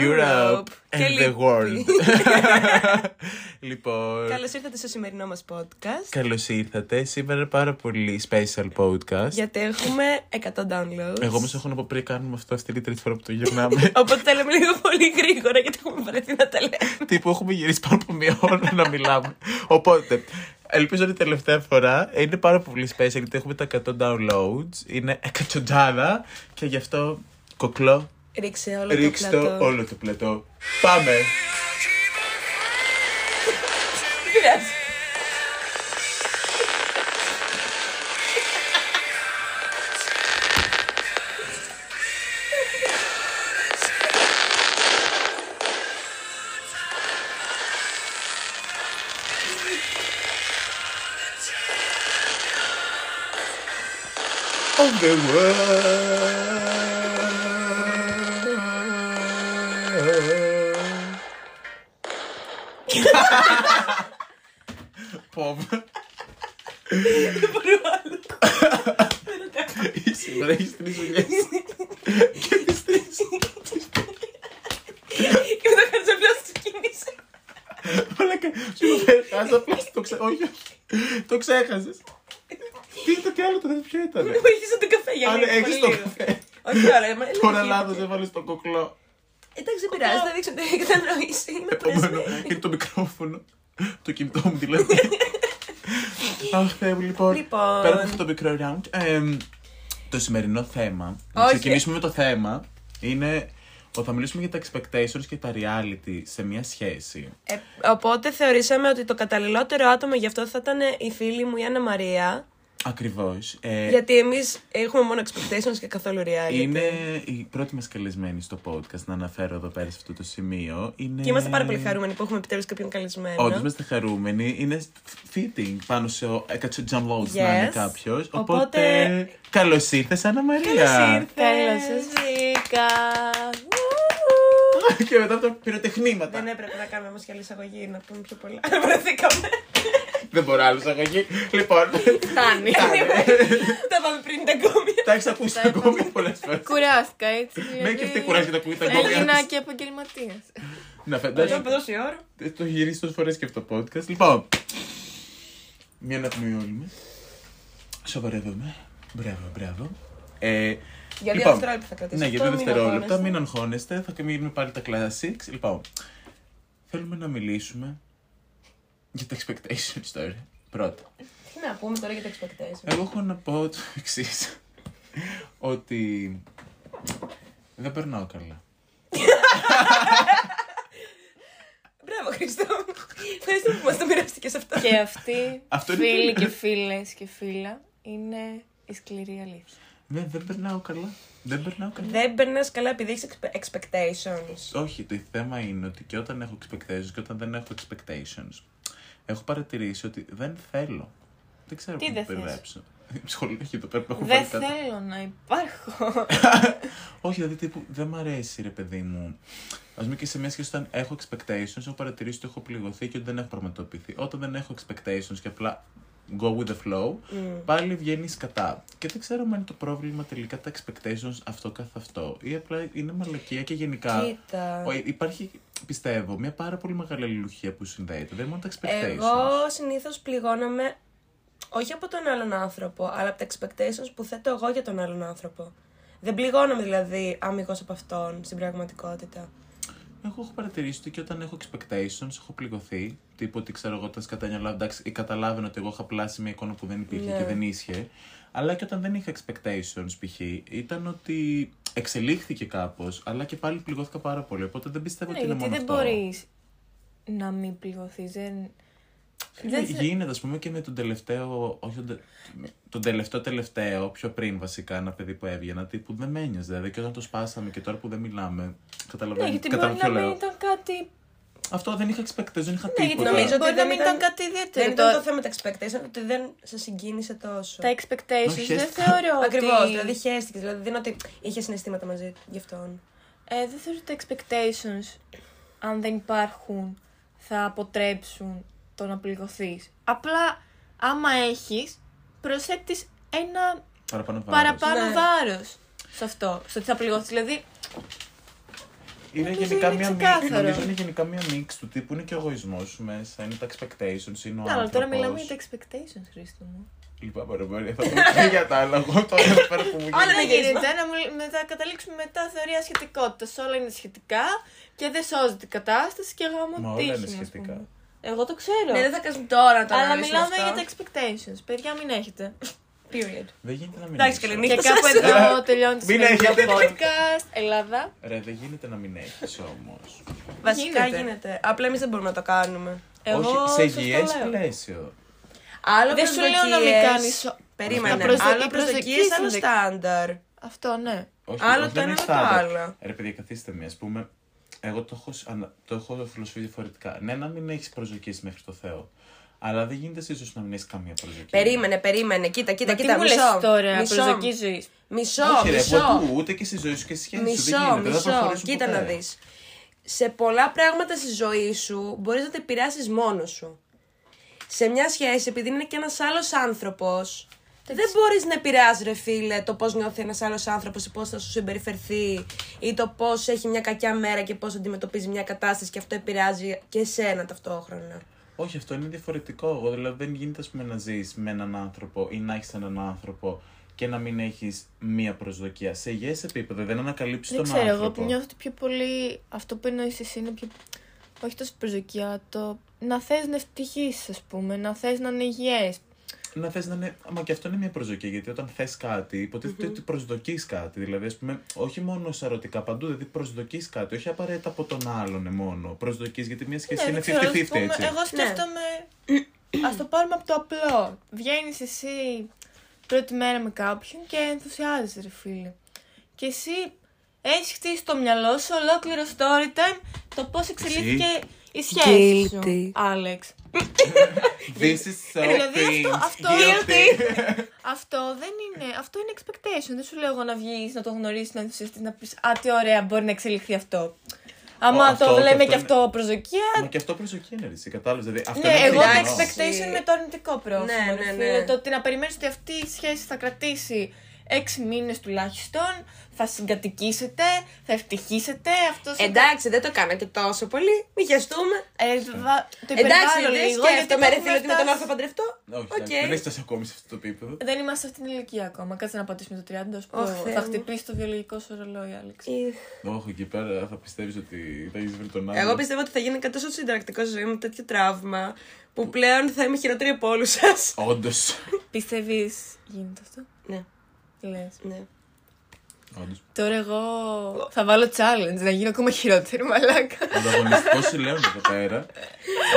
Europe and και the λυπή. world. λοιπόν, Καλώς ήρθατε στο σημερινό μας podcast. καλώς ήρθατε. Σήμερα είναι πάρα πολύ special podcast. Γιατί έχουμε 100 downloads. Εγώ όμως έχω να πω πριν κάνουμε αυτό, αυτή είναι η τρίτη φορά που το γυρνάμε. Οπότε τα λέμε λίγο πολύ γρήγορα γιατί έχουμε βαρεθεί να τα λέμε. Τύπου έχουμε γυρίσει πάνω από μία ώρα να μιλάμε. Οπότε, ελπίζω ότι η τελευταία φορά είναι πάρα πολύ special γιατί έχουμε τα 100 downloads. Είναι εκατοντάδα και γι' αυτό κοκλό, Ρίξε όλο ρίξτε το πλατό. όλο το πλατό. Πάμε! Πειράζει. of the world. Πομ. Σήμερα έχεις τρεις δουλειές. Και τις τρεις. Και μετά κάνεις απλά σου κίνηση. Μαλάκα, σου είπα χάσα απλά το ξέ... Όχι, όχι. το ξέχασες. Τι ήταν και άλλο το δεύτερο ποιο ήταν. Μου έχεις τον καφέ για Αν λίγο. έχεις πολύ το λίγο. καφέ. Όχι ωραία, μα Τώρα λίγο λάθος γίνεται. έβαλες το κοκλό. Εντάξει, δεν πειράζει, θα δείξω την κατανόηση. Είμαι Επόμενο πρεσμένη. είναι το μικρόφωνο. Το κινητό μου δηλαδή. Αχ, Θεέ μου, λοιπόν. Λοιπόν. Πέρα από αυτό το μικρό round, εμ, το σημερινό θέμα. Να Όχι. ξεκινήσουμε με το θέμα. Είναι ότι θα μιλήσουμε για τα expectations και τα reality σε μια σχέση. Ε, οπότε θεωρήσαμε ότι το καταλληλότερο άτομο γι' αυτό θα ήταν η φίλη μου η Άννα Μαρία. Ακριβώς. Ε, Γιατί εμείς έχουμε μόνο expectations και καθόλου reality. είναι η πρώτη μας καλεσμένη στο podcast, να αναφέρω εδώ πέρα σε αυτό το σημείο. Είναι... Και είμαστε πάρα πολύ χαρούμενοι που έχουμε επιτέλους κάποιον καλεσμένο. Όντως είμαστε χαρούμενοι. Είναι fitting πάνω σε 100 downloads να είναι Yes. κάποιος. Οπότε. Οπότε- Καλώς ήρθες, Άννα Μαρία. Καλώς ήρθες. Καλώς σα βρήκα. και μετά από τα πυροτεχνήματα. Δεν έπρεπε να κάνουμε όμως και άλλη εισαγωγή, να πούμε πιο πολλά. Βρεθήκαμε. Δεν μπορώ άλλο αγωγή. λοιπόν. Φτάνει. Τα πάμε πριν τα κόμια. Τα έχεις ακούσει ακόμη πολλές φορές. Κουράστηκα έτσι. Με και αυτή κουράζει να ακούει τα κόμματα. Έγινα και επαγγελματίας. Να Το φαντάζομαι. είπε τόση ώρα. Το έχει γυρίσει τόσες φορές και αυτό το podcast. Λοιπόν. Μια αναπνοή όλοι μας. Σοβαρεύομαι. Μπράβο, μπράβο. Ε, Για δύο λοιπόν, δευτερόλεπτα θα κρατήσω. Ναι, για αυτό, δύο μην δευτερόλεπτα. αγχώνεστε. Μην αγχώνεστε. Θα κάνουμε πάλι τα classics. Λοιπόν, θέλουμε να μιλήσουμε για τα expectations τώρα. Πρώτα. Τι να πούμε τώρα για τα expectations; Εγώ έχω να πω το εξής. ότι δεν περνάω καλά. Μπράβο, Χριστό. Ευχαριστώ που μας το μοιράστηκες αυτό. Και αυτοί, Αυτό είναι φίλοι πολύ- και φίλες και φίλα, είναι η σκληρή αλήθεια. Ναι, δεν περνάω καλά. Δεν περνάω καλά. Δεν περνάς καλά επειδή έχεις expectations. Όχι, το θέμα είναι ότι και όταν έχω expectations και όταν δεν έχω expectations, έχω παρατηρήσει ότι δεν θέλω. Δεν ξέρω Τι πώς να δεν το θες; περιγράψω. Ψυχολογική το πέρα που έχω Δεν βάλει κάτω. θέλω να υπάρχω. Όχι, δηλαδή τύπου δεν μ' αρέσει ρε παιδί μου. Α πούμε και σε μια σχέση όταν έχω expectations, έχω παρατηρήσει ότι έχω πληγωθεί και ότι δεν έχω πραγματοποιηθεί. Όταν δεν έχω expectations και απλά go with the flow, πάλι βγαίνεις κατά. Και δεν ξέρω αν είναι το πρόβλημα τελικά τα expectations αυτό καθ' αυτό. Ή απλά είναι μαλακία και γενικά. Κοίτα. Ο- Υπάρχει, πιστεύω, μια πάρα πολύ μεγάλη αλληλουχία που συνδέεται. Δεν είναι μόνο τα expectations. Εγώ συνήθως πληγώνομαι όχι από τον άλλον άνθρωπο, αλλά από τα expectations που θέτω εγώ για τον άλλον άνθρωπο. Δεν πληγώνομαι δηλαδή αμυγός από αυτόν στην πραγματικότητα. Εγώ έχω παρατηρήσει ότι και όταν έχω expectations έχω πληγωθεί. Τύπου ότι ξέρω εγώ όταν σκατάνιαλα, εντάξει, ή καταλάβαινα ότι εγώ είχα πλάσει μια εικόνα που δεν υπήρχε Ναι. και δεν ίσχυε. Αλλά και όταν δεν είχα expectations, π.χ., ήταν ότι εξελίχθηκε κάπως, αλλά και πάλι πληγώθηκα πάρα πολύ. Οπότε δεν πιστεύω Ναι, ότι είναι γιατί μόνο δεν αυτό. μπορείς να μην πληγωθείς. Δεν... Φίλε, δεν θε- Γίνεται, ας πούμε, και με τον τελευταίο. Όχι τον, τε- με- τον τελευταίο τελευταίο, πιο πριν βασικά, ένα παιδί που έβγαινα, τύπου δεν με ένοιαζε. Δηλαδή, και όταν το σπάσαμε και τώρα που δεν μιλάμε, Ναι, καταλαβαίνω. γιατί μπορεί καταλαβαίνω να ποιο μην λέω. ήταν κάτι. Αυτό δεν είχα expectations, δεν είχα Ναι, γιατί τίποτα. Νομίζω ότι μπορεί να δεν μην ήταν- ήταν κάτι ιδιαίτερο. Δεν ήταν Το- το θέμα τα expectations, ότι δεν σε συγκίνησε τόσο. Τα expectations Όχι, δεν χαίστηκα. θεωρώ ότι... Ακριβώς, δηλαδή χαίστηκε. Δηλαδή δεν είναι ότι είχε συναισθήματα μαζί γι' αυτόν. Ε, δεν θεωρώ ότι τα expectations, αν δεν υπάρχουν, θα αποτρέψουν το να πληγωθείς. Απλά, άμα έχεις, προσθέτει ένα Παραπάνω βάρος. παραπάνω Ναι. βάρος σε αυτό. Στο ότι θα πληγωθείς. Δηλαδή, Είναι Νομίζω γενικά είναι μία μίξ. ξεκάθαρος. Νομίζω είναι γενικά μία μίξ του τύπου είναι και ο εγωισμός σου μέσα, είναι τα expectations, είναι ο Ναι, αλλά τώρα άνθρωπος. μιλάμε για τα expectations, Χρήστο μου. Λυπάμαι, ρε Μαρία, θα το πω για τα άλλα. Εγώ τώρα εδώ πέρα που μου Όλα γίνεται. Δεν γυρίσμα. γίνεται να μιλ- μετά καταλήξουμε μετά θεωρία σχετικότητα. Όλα είναι σχετικά και δεν σώζει την κατάσταση και γάμο Μα όλα τύχη είναι μου, ας σχετικά. Πούμε. Εγώ το ξέρω. Ναι, δεν θα κάνουμε τώρα το Αλλά αναλύσουμε μιλάμε αυτό. για τα expectations. Παιδιά, μην έχετε. Period. Δεν γίνεται να μην Εντάξει, έχεις, καλή όμως. και νύχτα κάπου σας. εδώ τελειώνει το Μην σημερινό έχετε. podcast. Ελλάδα. Ρε, δεν γίνεται να μην έχεις όμως. Βασικά Γίνεται. γίνεται. Απλά εμείς δεν μπορούμε να το κάνουμε. Εγώ Όχι, σε σας το υγιές λέω. πλαίσιο. Άλλο Δεν σου λέω να μην προσδοκίες. κάνεις- Περίμενε. Τα προσδο- Άλλο οι προσδοκίες, προσδοκίες άλλο είναι- στάνταρ. Αυτό, ναι. Όχι, Άλλο όχι, το δεν ένα, είναι άλλο το στάνταρ. άλλο. Ρε, παιδιά, καθίστε μία, ας πούμε. Εγώ το έχω, σ- ανα- το έχω φιλοσοφεί διαφορετικά. Ναι, να μην έχεις προσδοκίες μέχρι το Θεό. Αλλά δεν γίνεται σε ίσως να μην έχεις καμία προσδοκία. Περίμενε, περίμενε. Κοίτα, κοίτα, Μα τι κοίτα. μου μισό. λες τώρα, μισό. προσδοκή ζωή. Μισό, Όχι, ρε, μισό. ποτού, ούτε και στη ζωή σου και στη σχέση σου. Δεν Μισό, γίνεται, δεν θα μισό. προχωρήσουν Κοίτα ποτέ. να δεις. Σε πολλά πράγματα στη ζωή σου μπορείς να τα επηρεάσεις μόνος σου. Σε μια σχέση, επειδή είναι και ένας άλλος άνθρωπος, δεν μπορείς να επηρεάσεις ρε φίλε το πώς νιώθει ένας άλλος άνθρωπος ή πώς θα σου συμπεριφερθεί ή το πώς έχει μια κακιά μέρα και πώς αντιμετωπίζει μια κατάσταση και αυτό επηρεάζει και εσένα ταυτόχρονα. Όχι, αυτό είναι διαφορετικό. Εγώ δηλαδή δεν γίνεται ας πούμε, να ζεις με έναν άνθρωπο ή να έχεις έναν άνθρωπο και να μην έχεις μία προσδοκία. Σε υγιές επίπεδο δεν ανακαλύψεις Δεν τον ξέρω, εγώ άνθρωπο. που νιώθω ότι πιο πολύ αυτό που εννοείς εσύ είναι πιο. Όχι τόσο προσδοκία, το να θες να ευτυχείς, ας πούμε, να θες να είναι υγιές. Να θες να είναι. Μα και αυτό είναι μια προσδοκία. Γιατί όταν θες κάτι, υποτίθεται ότι προσδοκείς κάτι. Δηλαδή, ας πούμε, όχι μόνο σαρωτικά παντού, δηλαδή προσδοκείς κάτι. Όχι απαραίτητα από τον άλλον μόνο. Προσδοκείς γιατί μια σχέση Ναι, είναι δεν ξέρω, ας 50-50, πούμε, έτσι. Εγώ σκέφτομαι. Α το πάρουμε από το απλό. Βγαίνεις εσύ πρώτη μέρα με κάποιον και ενθουσιάζεσαι, ρε φίλε. Και εσύ έχεις χτίσει στο μυαλό σου ολόκληρο story time το πώς εξελίχθηκε η σχέση σου, Guilty. Άλεξ. This is so Δηλαδή cringe. αυτό- αυτό- guilty. Αυτό δεν είναι. Αυτό είναι expectation. Δεν σου λέω εγώ να βγεις, να το γνωρίσεις, να ενθουσιαστεί, να πεις Α, τι ωραία, μπορεί να εξελιχθεί αυτό. Άμα αυτό το και λέμε αυτό και είναι- αυτό προσδοκία. Μα και αυτό προσδοκία είναι, εσύ κατάλαβες. Δηλαδή, αυτό Ναι, είναι εγώ το αληθινό. expectation είναι το αρνητικό πρόσωπο. Ναι, ρε ναι, φίλε. ναι. Το ότι να περιμένεις ότι αυτή η σχέση θα κρατήσει έξι μήνες τουλάχιστον, θα συγκατοικήσετε, θα ευτυχήσετε. Αυτός Εντάξει, δεν το κάνα και τόσο πολύ. Μην χεστούμε. Ε, βα- το Εντάξει, υπερβάλλω δεν λίγο. σκέφτομαι, ρε γιατί φίλε, ότι με τον έχουμε άλλο θα παντρευτώ. Όχι, Οκ. εντάξει, δεν έχει φτάσει ακόμη σε αυτό το επίπεδο. Δεν είμαστε σε αυτήν την ηλικία ακόμα. Κάτσε να πατήσουμε το 30, ας πω. Ωχ, Θεέ θα μου. χτυπήσει το βιολογικό σου ρολόι, Άλεξ. Ιχ. Όχι, εκεί πέρα θα πιστεύεις ότι θα έχεις βρει τον άλλο. Εγώ πιστεύω ότι θα γίνει κάτι τόσο συνταρακτικό στη ζωή μου τέτοιο τραύμα που πλέον θα είμαι χειρότερη από όλους σας. Όντως. Πιστεύεις γίνεται αυτό; Ναι, Τι λες. ναι. Όντως. Τώρα εγώ θα βάλω challenge να γίνω ακόμα χειρότερη, μαλάκα. Ο ανταγωνιστικός σου λέω εδώ πέρα.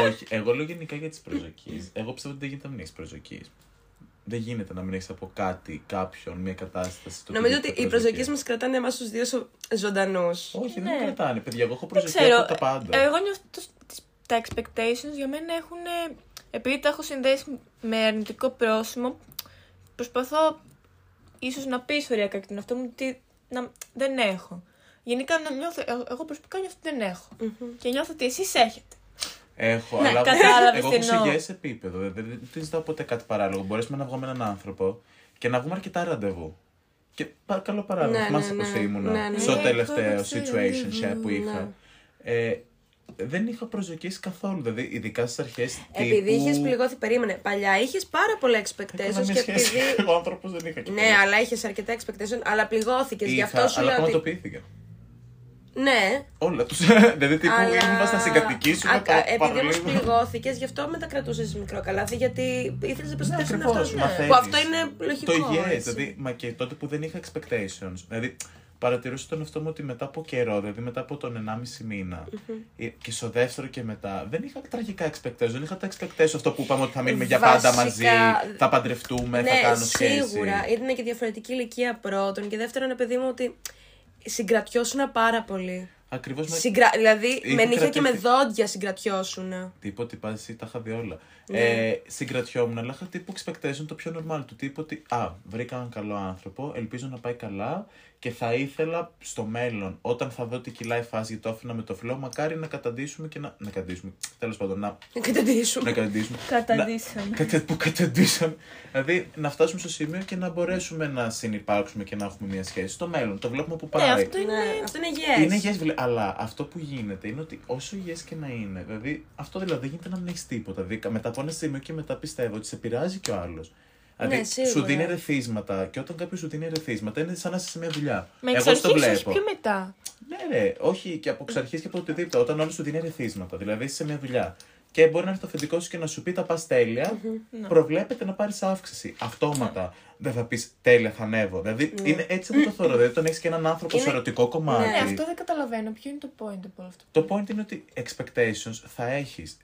Όχι, εγώ λέω γενικά για τις προσδοκίες. Εγώ πιστεύω ότι δεν γίνεται να μην έχεις προσδοκίες. Δεν γίνεται να μην έχεις από κάτι, κάποιον, μια κατάσταση. το Νομίζω οποίο ότι οι έχει προσδοκίες μας κρατάνε εμάς τους δύο ζωντανούς. Όχι, Ναι. δεν κρατάνε, παιδιά. Εγώ έχω Δεν προσδοκία ξέρω. από τα πάντα. Εγώ νιώθω το- τις- τα expectations για μένα έχουν. Επειδή τα έχω συνδέσει με αρνητικό πρόσημο, προσπαθώ ίσως να πείσω ωριακά και τον εαυτό μου ότι να, δεν έχω. Γενικά να νιώθω, ε- εγώ προσωπικά νιώθω ότι δεν έχω. Και νιώθω ότι εσείς έχετε. Έχω, Ναι, αλλά εγώ- κατάλαβες εγώ τι έχω σε εννοώ. υγιές επίπεδο. Δεν, δεν, δεν ζητάω ποτέ κάτι παράλογο. Μπορέσουμε να βγω με έναν άνθρωπο και να βγούμε αρκετά ραντεβού. Και πα- καλό παράδειγμα. Ναι, Θυμάσαι ναι, πώς ναι. ήμουνα Ναι, ναι. στο Ναι, τελευταίο έχω αρκετά situationship ραντεβού, που είχα. ναι. Ε, δεν είχα προσδοκίσει καθόλου. Δηλαδή, ειδικά στις αρχές. Επειδή είχες πληγώθει, περίμενε. Παλιά είχες πάρα πολλά expectations και επειδή. Ο άνθρωπος δεν είχα και Ναι, αλλά είχες αρκετά expectations, αλλά πληγώθηκες. Γι' αυτό σου αλλά λέω ότι. πραγματοποιήθηκα. Ναι, Όλα τους. δηλαδή, τύπου αλλά. ήμουν να συγκατοικήσουμε. Α, πα- Επειδή όμως παραλίγο. πληγώθηκες, γι' αυτό μετακρατούσες μικρό καλάθι, γιατί ήθελες να προστατεύσει τον Ακριβώς, εαυτό σου. μαθαίνεις. Που αυτό είναι λογικό. Το υγιές, έτσι. δηλαδή, μα και τότε που δεν είχα expectations. Δηλαδή, παρατηρούσα τον εαυτό μου ότι μετά από καιρό, δηλαδή μετά από τον 1,5 μηνα ε, και στο δεύτερο και μετά, δεν είχα τραγικά expectations. Δεν είχα τα expectations αυτό που είπαμε ότι θα μείνουμε για πάντα Βασικά, μαζί, θα παντρευτούμε, θα ναι, κάνω σχέση. σίγουρα. Ήταν και διαφορετική ηλικία πρώτον. Και δεύτερον, ένα παιδί μου ότι συγκρατιώσουν πάρα πολύ. Ακριβώς με. Συγκρα... Δηλαδή, Είχε με νύχια και με κρατηθεί. δόντια συγκρατιώσουν. Τύπο ότι πα εσύ τα είχα δει όλα. Ναι. Ε, συγκρατιόμουν, αλλά είχα τύπου expectation το πιο normal του τύπου ότι Α, βρήκα έναν καλό άνθρωπο, ελπίζω να πάει καλά και θα ήθελα στο μέλλον, όταν θα δω ότι κυλάει η φάση γιατί το άφηνα με το flow, μακάρι να καταντήσουμε και να. Να καταντήσουμε. Τέλος πάντων, να, Να καταντήσουμε. να καταντήσουμε. Καταντήσαμε. Να- κατα- που καταντήσαμε. Δηλαδή να φτάσουμε στο σημείο και να μπορέσουμε να συνεπάρξουμε και να έχουμε μια σχέση. Στο μέλλον, το βλέπουμε που πάει. Ναι, αυτό είναι. Ναι, αυτό είναι yes. Είναι υγιές, βλέ- αλλά αυτό που γίνεται είναι ότι όσο υγιέ και να είναι, δηλαδή αυτό δηλαδή δεν γίνεται να μην έχεις τίποτα. Δηλαδή, μετά από ένα σημείο και μετά πιστεύω ότι σε πειράζει και ο άλλος. Δηλαδή, Ναι, σίγουρα. σου δίνει ερεθίσματα και όταν κάποιος σου δίνει ερεθίσματα είναι σαν να είσαι σε μια δουλειά. Με Εγώ εξ στο αρχής, όχι βλέπω. πιο μετά. Ναι, ρε, όχι και από εξ αρχή και από οτιδήποτε. Όταν όλο σου δίνει ερεθίσματα, δηλαδή είσαι σε μια δουλειά. Και μπορεί να έρθει το αφεντικό σου και να σου πει τα πας τέλεια, Ναι. προβλέπεται να πάρεις αύξηση. Αυτόματα. Δεν θα πεις τέλεια, θα ανέβω. Δηλαδή είναι έτσι που το θεωρώ. Δηλαδή όταν έχεις και έναν άνθρωπο σε Είναι- ερωτικό κομμάτι. Ναι, αυτό δεν καταλαβαίνω. Ποιο είναι το point από όλο αυτό; Το point είναι ότι expectations θα έχεις.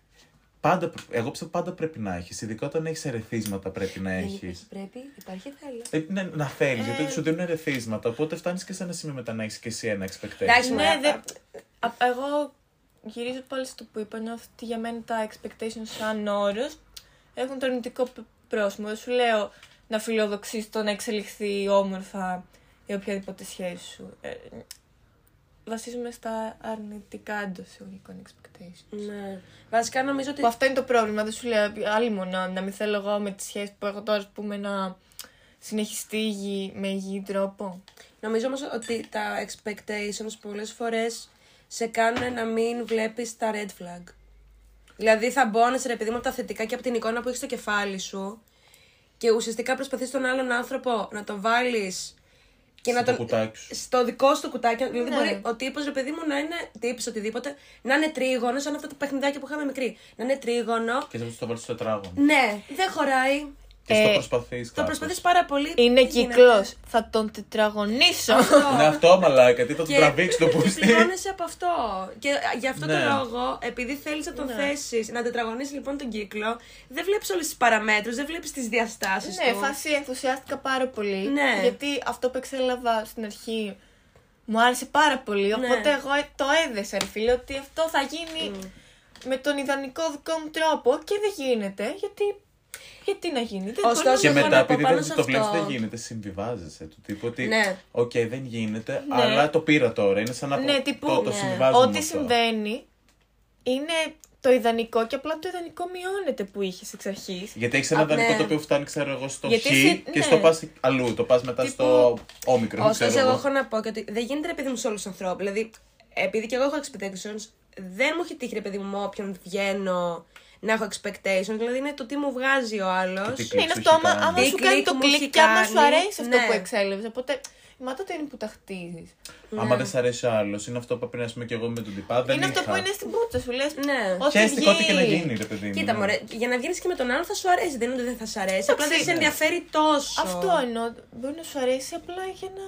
Πάντα, εγώ πιστεύω πάντα πρέπει να έχεις. Ειδικά όταν έχεις ερεθίσματα πρέπει να Δεν έχεις. υπάρχει, πρέπει, υπάρχει θέλει. Ε, ναι, να θέλεις, Ε. γιατί σου δίνουν ερεθίσματα. Οπότε φτάνεις και σε ένα σημείο μετά να έχεις και εσύ ένα expectation. Εντάξει, Ναι, μωρέ, δε- α- Α, Εγώ γυρίζω πάλι στο που είπα. Νιώθω ότι για μένα τα expectations σαν όρο έχουν το αρνητικό π- πρόσημο. Δεν σου λέω να φιλοδοξείς το να εξελιχθεί όμορφα ή οποιαδήποτε σχέση σου. Ε, βασίζομαι στα αρνητικά εντός εισαγωγικών expectations. Ναι. Βασικά νομίζω ότι. Που αυτό είναι το πρόβλημα. Δεν σου λέω άλλη μόνο να μην θέλω εγώ με τη σχέση που έχω τώρα, ας πούμε, να συνεχιστεί υγιή- με υγιή τρόπο. Νομίζω όμως ότι τα expectations πολλές φορές σε κάνουν να μην βλέπεις τα red flag. Δηλαδή θα μπώνεσαι ρε παιδί μου από τα θετικά και από την εικόνα που έχεις στο κεφάλι σου και ουσιαστικά προσπαθείς τον άλλον άνθρωπο να το βάλεις και να Στο τον... κουτάκι σου. στο δικό σου το κουτάκι. Δηλαδή Ναι. μπορεί ο τύπος ρε παιδί μου να είναι τύπης οτιδήποτε, να είναι τρίγωνος, σαν αυτά τα παιχνιδάκια που είχαμε μικρή. Να είναι τρίγωνο. Και θα το βάλει στο τετράγωνο. Ναι, δεν χωράει. Και στο Ε, προσπαθείς. Το προσπαθείς πάρα πολύ. Είναι δεν γίνεται; κύκλο. Θα τον τετραγωνίσω. Ναι, αυτό μαλάκα, τι θα του Και- τραβήξει το και πούστη. πληρώνεσαι από αυτό. Και γι' αυτό Ναι. το λόγο, επειδή θέλεις να τον Ναι. θέσεις, να τετραγωνίσεις λοιπόν τον κύκλο, δεν βλέπεις όλες τις παραμέτρους, δεν βλέπεις τις διαστάσεις ναι, του. φάση ενθουσιάστηκα πάρα πολύ. Ναι. Γιατί αυτό που εξέλαβα στην αρχή μου άρεσε πάρα πολύ. Ναι. Οπότε εγώ το έδεσα, ρε φίλε, ότι αυτό θα γίνει με τον ιδανικό δικό μου τρόπο και δεν γίνεται. Γιατί, γιατί να γίνει. Δεν Ωστόσο, μπορεί Και εγώ μετά, να πω επειδή πάνω δεν σε το βλέπεις, αυτό. δεν γίνεται, συμβιβάζεσαι. Του τύπου ότι. Ναι. Οκ, δεν γίνεται, Ναι. αλλά το πήρα τώρα. Είναι σαν να Ναι, τύπου, το, το ναι. συμβιβάζομαι με Ό,τι αυτό. συμβαίνει είναι το ιδανικό και απλά το ιδανικό μειώνεται που είχες εξ αρχής. Γιατί έχεις ένα Α, ιδανικό ναι. το οποίο φτάνει, ξέρω εγώ, στο Γιατί χ εσύ- και ναι. στο πας αλλού. Το πας μετά Τύπου- στο όμικρο. Ωστόσο, ξέρω εγώ εγώ. έχω να πω και ότι δεν γίνεται ρε παιδί μου σε όλους τους ανθρώπους. Δηλαδή, επειδή και εγώ έχω expectations, δεν μου έχει τύχει ρε παιδί μου με όποιον βγαίνω να έχω expectations. Δηλαδή, είναι το τι μου βγάζει ο άλλος. Και τι Ναι, κλικ είναι σου αυτό έχει άμα, κάνει. άμα Τι σου κάνει κλικ το μου έχει κλικ και άμα σου κάνει, αρέσει αυτό ναι. που εξέλευε. Οπότε, μα τότε είναι που τα χτίζεις. Άμα δεν σ' αρέσει ο άλλος, είναι αυτό που πρέπει να πούμε και εγώ με τον τυπά. Δεν Είναι αυτό είχα. που είναι στην πούτσα σου. Λες. Ναι. Ό,τι Χαίστηκα ό,τι και να βγει. γίνει, ρε παιδί μου. Κοίτα, ναι. μωρέ, για να βγαίνει και με τον άλλον θα σου αρέσει. Δεν είναι ότι δεν θα σου αρέσει. Απλά δεν Εντάξει, σε ναι. ενδιαφέρει τόσο. Αυτό εννοώ. Μπορεί να σου αρέσει απλά για να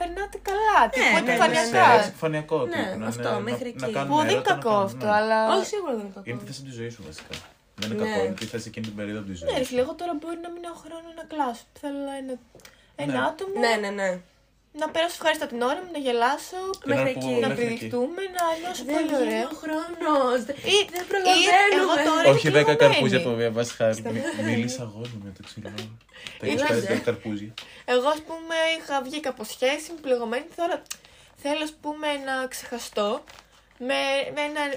περνάτε καλά. Ναι, τύπου ναι, Ναι, επιφανειακά. ναι, επιφανειακό Ναι, τύπου, να αυτό, είναι- μέχρι να- να εκεί. κάνουμε Που δεν είναι έρωτα, να κακό κάνουμε- αυτό, ναι. αλλά. Όχι, σίγουρα δεν είναι κακό. Είναι τη θέση τη ζωή σου βασικά. Δεν είναι Ναι. κακό, είναι τη θέση εκείνη την περίοδο της ζωή. Ναι, ρε φίλε, εγώ τώρα μπορεί να μην έχω χρόνο να κλάσω. Θέλω ένα, ένα Ναι. άτομο Ναι, ναι, ναι. να περάσω ευχάριστα την ώρα μου, να γελάσω, Την Μέχρι ώρα που- εκεί. να μέχρι εκεί. πηδηχτούμε, να νιώσω Δεν πολύ βγαίνει ωραίο. ο χρόνος. Ή, Δεν ή προλαβαίνουμε. εγώ τώρα Όχι είμαι 10 καρπούζια κλειδωμένη. που διαβάσει χάρη. Μίλησα εγώ με το ξύλο. Τα 25 Είδατε. καρπούζια. Εγώ, ας πούμε, είχα βγει από σχέση, είμαι πληγωμένη. Τώρα θέλω, ας πούμε, να ξεχαστώ με, με ένα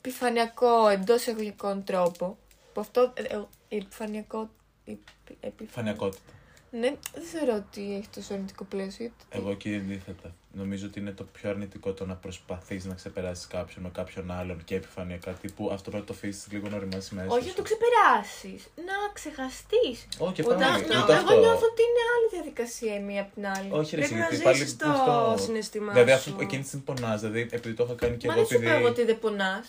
επιφανειακό εντός εισαγωγικών τρόπο. Που αυτό. ε, ε, επιφανειακό. επι- επι- Φανιακότητα. Ναι, δεν θεωρώ ότι έχει τόσο αρνητικό πλαίσιο. γιατί- Εγώ και αντίθετα. Νομίζω ότι είναι το πιο αρνητικό το να προσπαθείς να ξεπεράσεις κάποιον με κάποιον άλλον και επιφανειακά τύπου. Αυτό πρέπει να το αφήσεις λίγο να οριμάσει μέσα. Όχι να σου. το ξεπεράσεις. Να ξεχαστείς. Όχι, Ούτε πάλι. αυτό. Ούτε Εγώ αυτό. νιώθω ότι είναι άλλη διαδικασία η μία από την άλλη. Όχι, ρε, Πρέπει να γιατί πάλι ζήσεις το αυτό. συναισθήμά Δηλαδή, σου. αφού εκείνη τη στιγμή πονάς, δηλαδή, επειδή το είχα κάνει και Μα εγώ. δεν σου είπα εγώ Επειδή. ότι δεν πονάς.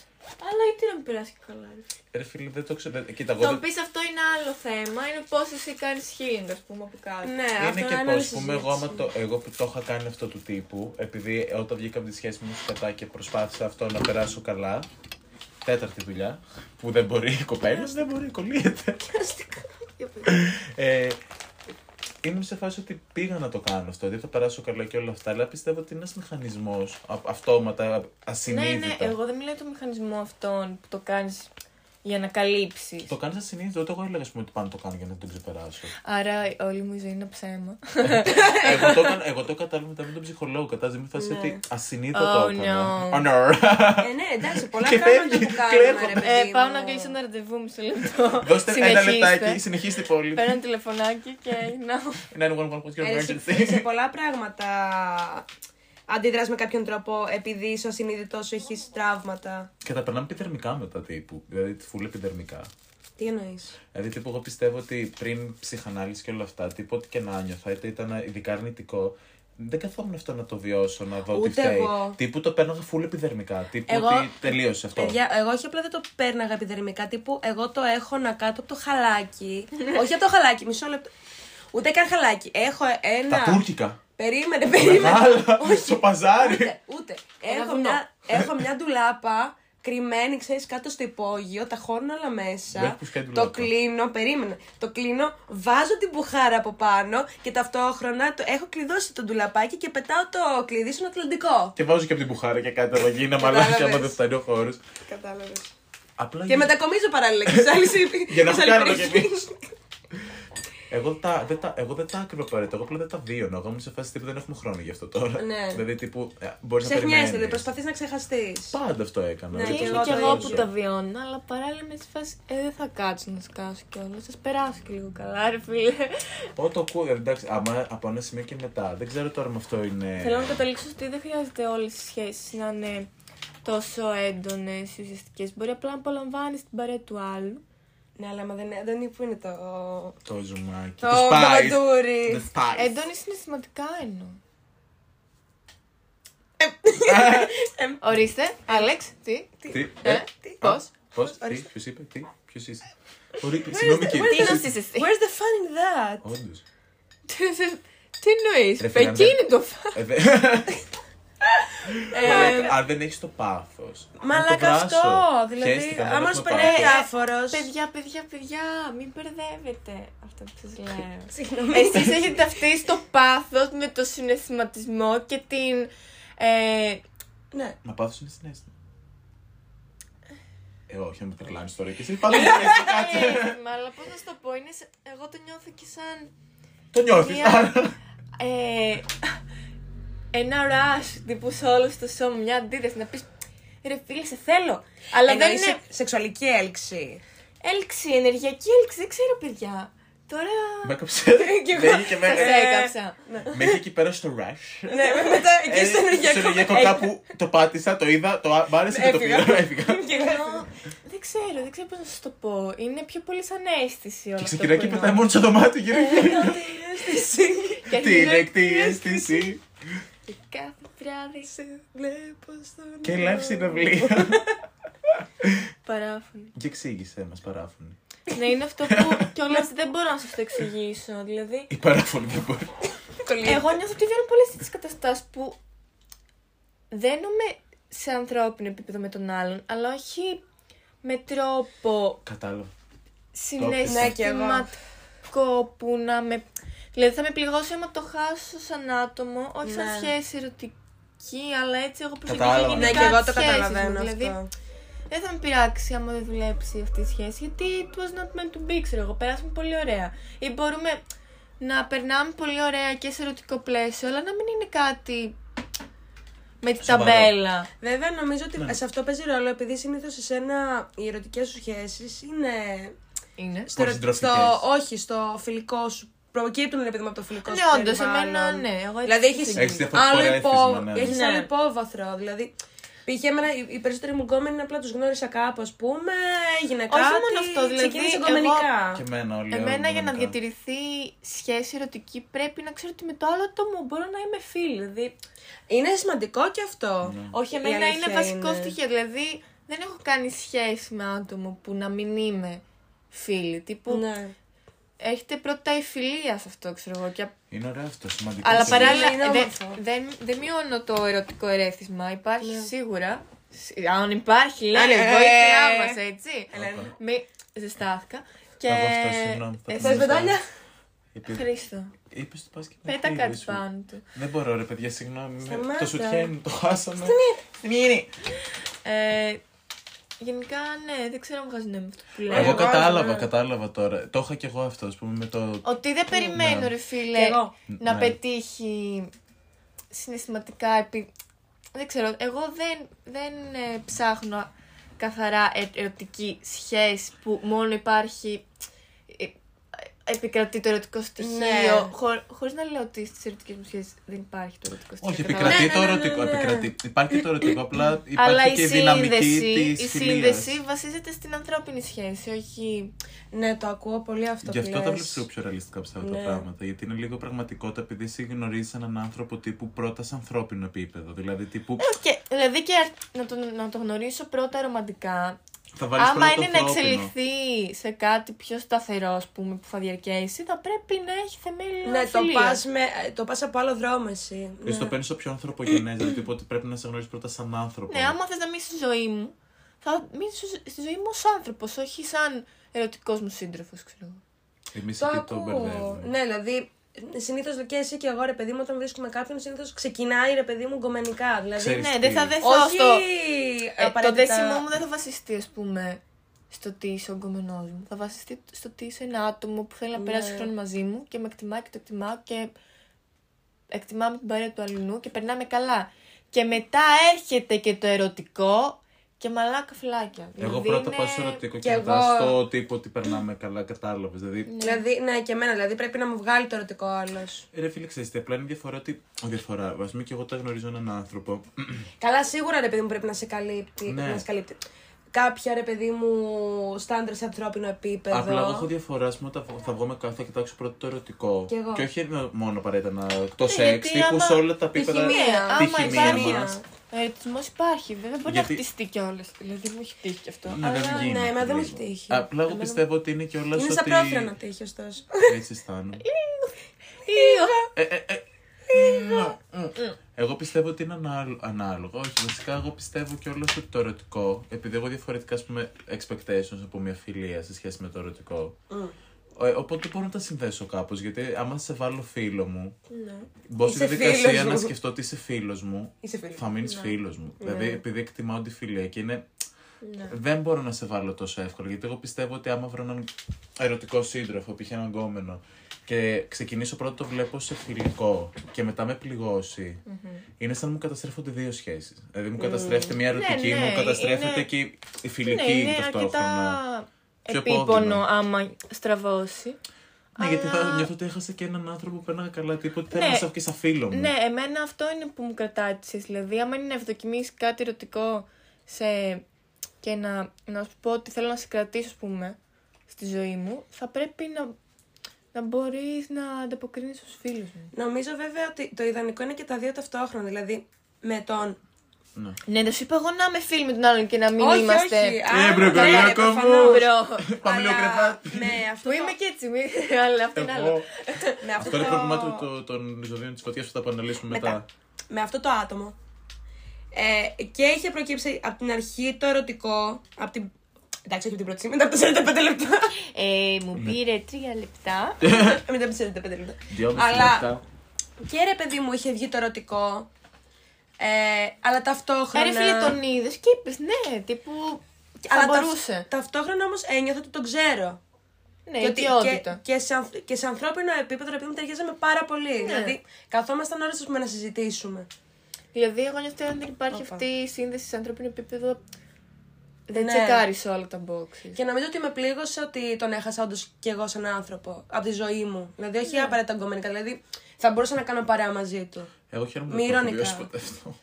Αλλά γιατί να μην περάσει και καλά. Ρε. Ρε φίλε, δεν το ξέρω. Κοίτα, εγώ Θα δεν- μου πεις αυτό είναι άλλο θέμα. Είναι πώς εσύ κάνεις healing, ας πούμε, από κάτω. Ναι, αυτό Είναι και είναι πώς, άλλη ας πούμε, εγώ, άμα συζήτηση. το, εγώ που το είχα κάνει αυτό του τύπου, επειδή όταν βγήκα από τη σχέση μου σκατά και προσπάθησα αυτό να περάσω καλά, τέταρτη δουλειά, που δεν μπορεί η κοπέλα, δεν μπορεί, κολλείεται. ε, ήμουν σε φάση ότι πήγα να το κάνω αυτό, δηλαδή θα περάσω καλά και όλα αυτά, αλλά πιστεύω ότι είναι ένας μηχανισμός αυτόματα, Ναι, ασυνείδητα. ναι, εγώ δεν μιλάω το μηχανισμό αυτόν που το κάνεις για να καλύψεις. Το κάνεις ασυνείδητα, ούτε εγώ έλεγα ας πούμε, ότι πάνω το κάνω για να τον ξεπεράσω. Άρα όλη μου η ζωή είναι ψέμα. εγώ, το έκανα, εγώ το κατάλαβα μετά με τον ψυχολόγο. Κατάλαβα με φάση Ναι. ότι ασυνείδητα το Oh, έκανα. no. Oh, no. Ε, ναι, εντάξει, πολλά Και πράγματα φεύγει, που κάνουμε, ρε κλαίω. παιδί Ε, πάω μου. να κλείσω ένα ραντεβού μισό λεπτό. Δώστε ένα Συνεχίστε. λεπτάκι, συνεχίστε πολύ. Παίρνω ένα τηλεφωνάκι και να. 911 what's your Ε, σε, emergency. σε πολλά πράγματα αντιδράς με κάποιον τρόπο επειδή είσαι ασυνείδητο σου έχει τραύματα. Και τα περνάμε επιδερμικά μετά τύπου. Δηλαδή, φουλ επιδερμικά. Τι εννοείς; Δηλαδή, τύπου, εγώ πιστεύω ότι πριν ψυχανάλυση και όλα αυτά, τύπου, ό,τι και να νιώθα, είτε ήταν ειδικά αρνητικό, δεν καθόμουν αυτό να το βιώσω, να δω τι Ούτε φταίει. εγώ. Τύπου το παίρναγα full επιδερμικά. Τύπου Εγώ- ότι τελείωσε αυτό. Παιδιά, εγώ όχι απλά δεν το πέρναγα επιδερμικά. Τύπου, εγώ το έχω να κάτω από το χαλάκι. όχι από το χαλάκι, μισό λεπτό. Ούτε καν χαλάκι. Έχω ένα. Τα τουρκικά. Περίμενε, περίμενε. Μεγάλα. Στο παζάρι. Ούτε, ούτε. Ένα Έχω βουνό. μια, έχω μια ντουλάπα κρυμμένη, ξέρεις, κάτω στο υπόγειο, τα χώνω όλα Δεν μέσα. έχει που σκάει Το ντουλάπα. κλείνω, περίμενε. Το κλείνω, βάζω την μπουχάρα από πάνω και ταυτόχρονα το, έχω κλειδώσει το ντουλαπάκι και πετάω το κλειδί στον Ατλαντικό. Και βάζω και από την μπουχάρα και κάτι να γίνει Κατάλαβες. μαλάκι άμα δεν φτάνει ο χώρος. Κατάλαβες. Απλά Και μετακομίζω παράλληλα και σε άλλη Για να σε άλλη φτιάχνω κι περίπτωση. εμείς. Εγώ, τα, δεν τα, εγώ δεν τα άκρυβα απαραίτητα. Εγώ απλά δεν τα βίωνα. Εγώ ήμουν σε φάση τύπου δεν έχουμε χρόνο γι' αυτό τώρα. Ναι. Δηλαδή τύπου μπορείς να Ξεχνιέσαι, δηλαδή περιμένεις. προσπαθείς να ξεχαστείς. Πάντα αυτό έκανα. Ναι, Και Δεν και είμαι εγώ κι το εγώ ίδιο. που τα βιώνω, αλλά παράλληλα με τη φάση, ε, δεν θα κάτσω να σκάσω κιόλας. Σας περάσω και λίγο καλά, ρε φίλε. Ό, το ακούω, ε, εντάξει, άμα από ένα σημείο και μετά. Δεν ξέρω τώρα αν αυτό είναι. Θέλω να καταλήξω ότι δεν χρειάζεται όλες οι σχέσεις να είναι τόσο έντονες ή ουσιαστικές. Μπορεί απλά να απολαμβάνεις την παρέα του άλλου. Ναι, αλλά άμα δεν, δεν είναι που είναι το. Το ζουμάκι. Το spice. μπαμπαντούρι. The spice. Έντονη συναισθηματικά εννοώ. Ορίστε, Άλεξ, τι, Τι, ε, τι, πώς, Πώς, τι, ποιος είπε, τι, ποιος είσαι; Ορίστε, συγγνώμη κύριε. τι ποιος να είσαι; είσαι εσύ. Where's the fun in that? Όντως. Τι εννοείς, Ρε φίλε, αν εκεί δεν- είναι το φα. Ε, δε- Ε, Μαλάκα, Αν δεν έχεις το πάθος. Μαλάκα αυτό. Δηλαδή, άμα σου περνάει διάφορο. Παιδιά, παιδιά, παιδιά, μην μπερδεύετε αυτό που σας λέω. Συγγνώμη. Εσείς έχετε ταυτίσει το πάθος με το συναισθηματισμό και την... Ε, Ναι. Μα πάθος είναι συνέστημα. Ε, όχι, να με τρελάνεις τώρα και εσύ. Πάντα δεν έχεις, κάτσε. αίσθημα, αλλά πώς να σου το πω, είναι σε- εγώ το νιώθω και σαν Το νιώθεις. Μία- ε, ένα rush τύπου σε όλο το σώμα, μια αντίδραση να πεις ρε φίλε σε θέλω. Αλλά δεν Εννοείς είναι σεξουαλική έλξη. έλξη, ενεργειακή έλξη, δεν ξέρω παιδιά. Τώρα Με έκαψε. Κι εγώ. Με είχε και σας με- έκαψα. Με είχε εκεί πέρα στο rush. Ναι, μετά εκεί στο Ε, ενεργειακό. Στο ενεργειακό κάπου το πάτησα, το είδα, το α- μ' άρεσε και το Έφυγα. πήρα. Έφυγα. Και εγώ Ενώ, δεν ξέρω, δεν ξέρω πώς να σας το πω. Είναι πιο πολύ σαν αίσθηση όλο Και αυτό ξεκινάει που και εννοώ. πετάει μόνο στο δωμάτιο γύρω. αίσθηση. Και Τι είναι αρχίζω κτή αίσθηση. Και κάθε βράδυ σε Βλέπω στον Και live συναυλία. παράφωνη. Και εξήγησέ μας παράφωνη. ναι, είναι αυτό που κιόλας δεν μπορώ να σας το εξηγήσω. Δηλαδή, Η παράφωνη δεν μπορεί. Εγώ νιώθω ότι βιώνω πολλές τέτοιες καταστάσεις που δεν εννοούμε σε ανθρώπινο επίπεδο με τον άλλον, αλλά όχι με τρόπο Κατάλαβα. Ναι, κι εγώ. συναισθηματικό που να με. Δηλαδή θα με πληγώσει άμα το χάσω σαν άτομο, όχι σαν Ναι. σχέση ερωτική, αλλά έτσι εγώ προσεγγίζω Κατάλαβα. Ναι, γενικά και εγώ το τις σχέσεις μου. καταλαβαίνω Δηλαδή, αυτό. δεν θα με πειράξει άμα δεν δουλέψει αυτή η σχέση, γιατί it was not meant to be, ξέρω εγώ. Περάσαμε πολύ ωραία. Ή μπορούμε να περνάμε πολύ ωραία και σε ερωτικό πλαίσιο, αλλά να μην είναι κάτι με τη Σοβαρό. ταμπέλα. Βέβαια, νομίζω ότι Ναι. σε αυτό παίζει ρόλο επειδή συνήθως εσένα οι ερωτικές σου σχέσεις είναι. Είναι. Στο, Πολύ ερωτικό- συντροφικές. στο, όχι, στο φιλικό σου. Προκύπτουν ρε παιδί μου από το φιλικό Ναι, σου. όντως, περιβάλλον. εμένα, ναι, εγώ έτσι Δηλαδή έχει συγκρίνω. Έχεις διαφορετικό άλλο, ερέθισμα, υπό, ναι. έχεις Ναι. άλλο υπόβαθρο. Δηλαδή, π.χ. εμένα οι, οι περισσότεροι μου γκόμενοι απλά τους γνώρισα κάπου, ας πούμε, έγινε κάτι. μόνο αυτό, δηλαδή, ξεκίνησε εγώ- γκομενικά. Και εμένα όλοι. Εμένα όλοι για να γενικά. διατηρηθεί σχέση ερωτική πρέπει να ξέρω ότι με το άλλο άτομο μπορώ να είμαι φίλη. Δηλαδή, Είναι σημαντικό και αυτό. Ναι. όχι, Η εμένα αλήθεια είναι βασικό είναι. στοιχείο. Δηλαδή, δεν έχω κάνει σχέση με άτομο που να μην είμαι φίλη. Τύπου, Ναι. Έχετε πρώτα η φιλία σε αυτό, ξέρω εγώ. Και... Είναι ωραίο αυτό, σημαντικό. Αλλά και παράλληλα, είναι δεν όμορφο. δεν δεν μειώνω το ερωτικό ερέθισμα. Υπάρχει Ναι. σίγουρα. Σ- Αν υπάρχει, Ε, λένε, ε, βοήθειά ε, μας, έτσι. Έλενα. Μη ζεστάθηκα. Και... Εγώ αυτό, συγγνώμη. θα Εσύ, το Θες πω. μετάνια; Είπε- Χρήστο, Είπες το πας και με πέτα φίλη κάτι σου. πάνω του. Δεν μπορώ ρε παιδιά, συγγνώμη. με- Σταμάτα. Το σουτιέν το χάσαμε. Στη μήνυ. Ε, γενικά, ναι, δεν ξέρω αν βγάζει νόημα αυτό που λέω. Εγώ Εγώ, κατάλαβα, ναι. κατάλαβα τώρα. Το είχα κι εγώ αυτό, ας πούμε, με το. Ότι δεν περιμένω, Ναι. ρε φίλε, Κι εγώ. να Ναι. πετύχει συναισθηματικά. Επί... Δεν ξέρω, εγώ δεν, δεν ε, ψάχνω καθαρά ε- ερωτική σχέση που μόνο υπάρχει ε, επικρατεί το ερωτικό στοιχείο. Ναι. Χω, Χωρίς να λέω ότι στις ερωτικές μου σχέσεις δεν υπάρχει το ερωτικό στοιχείο. Όχι, καταλάβατε. επικρατεί Ναι, το ναι, ναι, ερωτικό. ναι, ναι. επικρατεί. Υπάρχει και το ερωτικό, απλά Αλλά υπάρχει η και η δυναμική σύνδεση, της η σύνδεση βασίζεται στην ανθρώπινη σχέση, όχι. Ναι, το ακούω πολύ αυτό Γι' που αυτό τα λες. βλέπεις λίγο πιο ρεαλιστικά πιστεύω Ναι. τα πράγματα. Γιατί είναι λίγο πραγματικότητα επειδή εσύ γνωρίζεις έναν άνθρωπο τύπου πρώτα σε ανθρώπινο επίπεδο. Δηλαδή τύπου Ε, και, δηλαδή και αρ- να το, να το γνωρίσω πρώτα ρομαντικά. Θα βάλεις Άμα πρώτα το είναι να ανθρώπινο. εξελιχθεί σε κάτι πιο σταθερό, ας πούμε, που θα διαρκέσει, θα πρέπει να έχει θεμέλια Ναι, το φιλίας. πας, με, το πας από άλλο δρόμο εσύ. Εσύ το Ναι. παίρνεις στο πιο ανθρωπογενέ, δηλαδή τύπου ότι πρέπει να σε γνωρίζει πρώτα σαν άνθρωπο. Ναι, άμα θες να μείνεις στη ζωή μου, θα μείνεις στη ζωή μου ως άνθρωπος, όχι σαν ερωτικός μου σύντροφος, ξέρω εγώ. Εμείς Το εκεί το ακούω. μπερδεύουμε. Ναι, δηλαδή συνήθως και εσύ και εγώ ρε παιδί μου, όταν βρίσκουμε κάποιον, συνήθως ξεκινάει ρε παιδί μου γκομενικά. Δηλαδή. Ξέρεις Ναι, τι. δεν θα δεθώ Όχι στο. Ε, το απαραίτητα- δέσιμό μου δεν θα βασιστεί, ας πούμε, στο τι είσαι ο γκομενός μου. Θα βασιστεί στο τι είσαι ένα άτομο που θέλει να Ναι. περάσει χρόνο μαζί μου και με εκτιμάει και το εκτιμάω και εκτιμάμε την παρέα του αλληνού και περνάμε καλά. Και μετά έρχεται και το ερωτικό και μαλάκα φυλάκια. Εγώ Δηλαδή πρώτα είναι- πάω στο ερωτικό και Κι μετά εγώ. στο τύπο ότι περνάμε καλά, κατάλαβες. Δηλαδή, Δηλαδή, ναι, και εμένα. Δηλαδή πρέπει να μου βγάλει το ερωτικό άλλος. ρε φίλε, ξέρεις τι, απλά είναι διαφορά ότι. Ο διαφορά. Α πούμε και εγώ τα γνωρίζω έναν άνθρωπο. Καλά, σίγουρα ρε παιδί μου πρέπει να σε καλύπτει. Ναι. Να σε καλύπτει. Κάποια ρε παιδί μου στάνταρ σε ανθρώπινο επίπεδο. Απλά εγώ έχω διαφορά, ας πούμε, όταν θα βγω με κάθε θα κοιτάξω πρώτα το ερωτικό. Κι εγώ. Και όχι μόνο απαραίτητα να. το Ναι, σεξ, γιατί τύπου άμα- σε όλα τα τη επίπεδα. χημεία. Ναι, της άμα χημεία υπάρχει. μας. Ο ερωτισμό υπάρχει, βέβαια μπορεί Γιατί- να χτιστεί κιόλας. Δηλαδή μου έχει τύχει κι αυτό. Ναι, Αλλά, δεν ναι, γίνεται εμένα δεν μου λίγο. έχει τύχει. Απλά εγώ Εμένα- πιστεύω ότι είναι κιόλας. Είναι ότι... σαν πρόφυρα να τύχει, ωστόσο. Έτσι αισθάνομαι. Ή- Ε, ε, ε. Μ, μ. Εγώ πιστεύω ότι είναι ανάλο- ανάλογο. Όχι, βασικά εγώ πιστεύω κιόλα ότι το ερωτικό, επειδή έχω διαφορετικά ας πούμε, expectations από μια φιλία σε σχέση με το ερωτικό. Ε, οπότε μπορώ να τα συνδέσω κάπως. Γιατί άμα σε βάλω φίλο μου, Ναι. μπω στη Είσαι διαδικασία φίλος να μου. σκεφτώ ότι είσαι φίλος μου, Είσαι φίλος θα μου. μείνεις Ναι. φίλος μου. Ναι. Δηλαδή, επειδή εκτιμάω τη φιλία και είναι. Ναι. Δεν μπορώ να σε βάλω τόσο εύκολα. Γιατί εγώ πιστεύω ότι άμα βρω έναν ερωτικό σύντροφο, π.χ. έναν γκόμενο, και ξεκινήσω πρώτα το βλέπω σε φιλικό και μετά με πληγώσει, είναι σαν να μου καταστρέφονται δύο σχέσεις. Δηλαδή, μου καταστρέφεται μια ερωτική, Ναι, ναι, μου καταστρέφεται είναι- και η Ναι, φιλική είναι ταυτόχρονα. αρκετά Πιο επίπονο επώδυνο. άμα στραβώσει. Ναι, γιατί θα Αλλά- νιώθω ότι έχασα και έναν άνθρωπο που πέρναγα καλά τύπο, ότι θέλω Ναι. να σε έχω και σαν φίλο μου. Ναι, εμένα αυτό είναι που μου κρατάει τη σχέση. Δηλαδή, άμα είναι να ευδοκιμήσει κάτι ερωτικό σε... και να, να σου πω ότι θέλω να σε κρατήσω, ας πούμε, στη ζωή μου, θα πρέπει να, να μπορείς να ανταποκρίνεις στους φίλους μου. Νομίζω βέβαια ότι το ιδανικό είναι και τα δύο ταυτόχρονα. Δηλαδή με τον. Ναι. Ναι, δεν σου είπα εγώ να είμαι φίλοι με τον άλλον και να μην όχι, είμαστε. όχι. Ε, Α, μπρο, ναι, κολάκο μου. προφανώς. Μπρο. Πάμε λίγο Αλλά κρεβάτι. Με αυτό Που το- είμαι και έτσι, μη... αλλά αυτό είναι άλλο. Εγώ. με αυτό Αυτό είναι το- πρόβλημα του- το- των ζωδίων της φωτιάς που θα επαναλύσουμε μετά. μετά. Με αυτό το άτομο. Ε, και είχε προκύψει από την αρχή το ερωτικό. Από την... Εντάξει, όχι από την πρώτη στιγμή, μετά από τα 45 λεπτά. Ε, μου πήρε τρία λεπτά. μετά από τα 45 λεπτά. Δυόμιση Αλλά λεπτά. και ρε παιδί μου είχε βγει το ερωτικό. Ε, αλλά ταυτόχρονα. Άρα φίλε τον είδες και είπες ναι, τύπου θα αλλά ταυτ- μπορούσε. ταυτόχρονα όμως ένιωθα ότι τον ξέρω. Ναι, και, η ότι- ποιότητα. και, και, σε, ανθ- και σε ανθρώπινο επίπεδο, ρε παιδί μου, ταιριάζαμε πάρα πολύ. Ναι. Δηλαδή, καθόμασταν ώρες ας πούμε, να συζητήσουμε. Δηλαδή, εγώ νιώθω ότι αν δεν υπάρχει Όπα. αυτή η σύνδεση σε ανθρώπινο επίπεδο, δεν Ναι. τσεκάρεις όλα τα boxes. Και νομίζω ότι με πλήγωσε ότι τον έχασα όντως κι εγώ σαν άνθρωπο από τη ζωή μου. Δηλαδή, όχι Ναι. απαραίτητα γκόμενικα. Δηλαδή, θα μπορούσα να κάνω παρέα μαζί του. Εγώ χαίρομαι Μη που το έχω ηρωνικά. βιώσει ποτέ αυτό.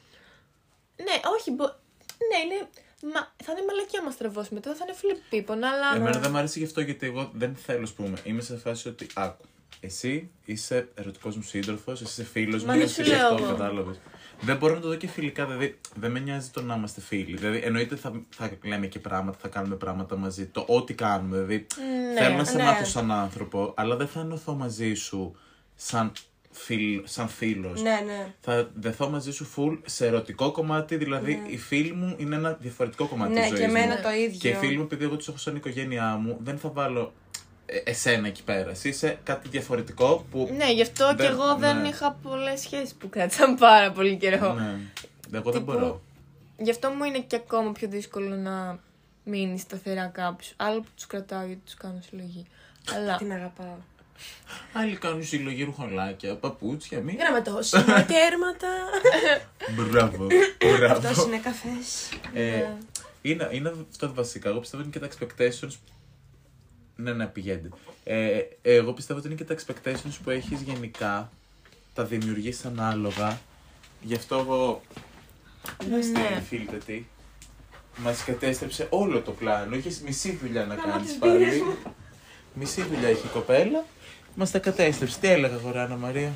Ναι, όχι, μπο... ναι, είναι... Μα, θα είναι μαλακιά μας τραβώσει μετά, θα είναι flip people, αλλά. Εμένα δεν μου αρέσει γι' αυτό γιατί εγώ δεν θέλω, ας πούμε. Είμαι σε φάση ότι άκου. Εσύ είσαι ερωτικός μου σύντροφος, εσύ είσαι φίλος μου, Μα δεν εσύ σου είσαι λέω αυτό, εγώ. κατάλαβες. Δεν μπορώ να το δω και φιλικά, δηλαδή δεν με νοιάζει το να είμαστε φίλοι. Δηλαδή εννοείται θα, θα λέμε και πράγματα, θα κάνουμε πράγματα μαζί, το ό,τι κάνουμε. Δηλαδή Ναι, θέλω να σε ναι. μάθω σαν άνθρωπο, αλλά δεν θα ενωθώ μαζί σου σαν, φίλ, σαν φίλος. Ναι, ναι. Θα δεθώ μαζί σου full σε ερωτικό κομμάτι, δηλαδή οι φίλοι μου είναι ένα διαφορετικό κομμάτι Ναι, της και ζωής εμένα μου. το ίδιο. Και οι φίλοι μου, επειδή εγώ τους έχω σαν οικογένειά μου, δεν θα βάλω ε, εσένα εκεί πέρα. Εσύ είσαι κάτι διαφορετικό που. Ναι, γι' αυτό και Δεν- εγώ δεν ναι. είχα πολλές σχέσεις που κράτησαν πάρα πολύ καιρό. Ναι. Εγώ δεν Τύπου, μπορώ. Γι' αυτό μου είναι και ακόμα πιο δύσκολο να μείνει σταθερά κάποιος. Άλλο που τους κρατάω γιατί τους κάνω συλλογή. Αλλά. Την αγαπάω. Άλλοι κάνουν συλλογή ρουχολάκια, παπούτσια, μη. Γραμματόσημα, κέρματα. Μπράβο. Αυτός Μπράβο. είναι καφές. Ε, είναι, είναι αυτό το βασικά. Εγώ πιστεύω ότι και τα expectations Ναι, ναι, πηγαίνετε. Ε, εγώ πιστεύω ότι είναι και τα expectations που έχεις γενικά, τα δημιουργείς ανάλογα. Γι' αυτό εγώ. Δέστε, Ναι. φίλτε τι. Μας κατέστρεψε όλο το πλάνο. Είχες μισή δουλειά να Καλά, κάνεις τις πάλι. μπύρες μου. Μισή δουλειά έχει η κοπέλα. Μας τα κατέστρεψε. Τι έλεγα, Γοράνα Μαρία;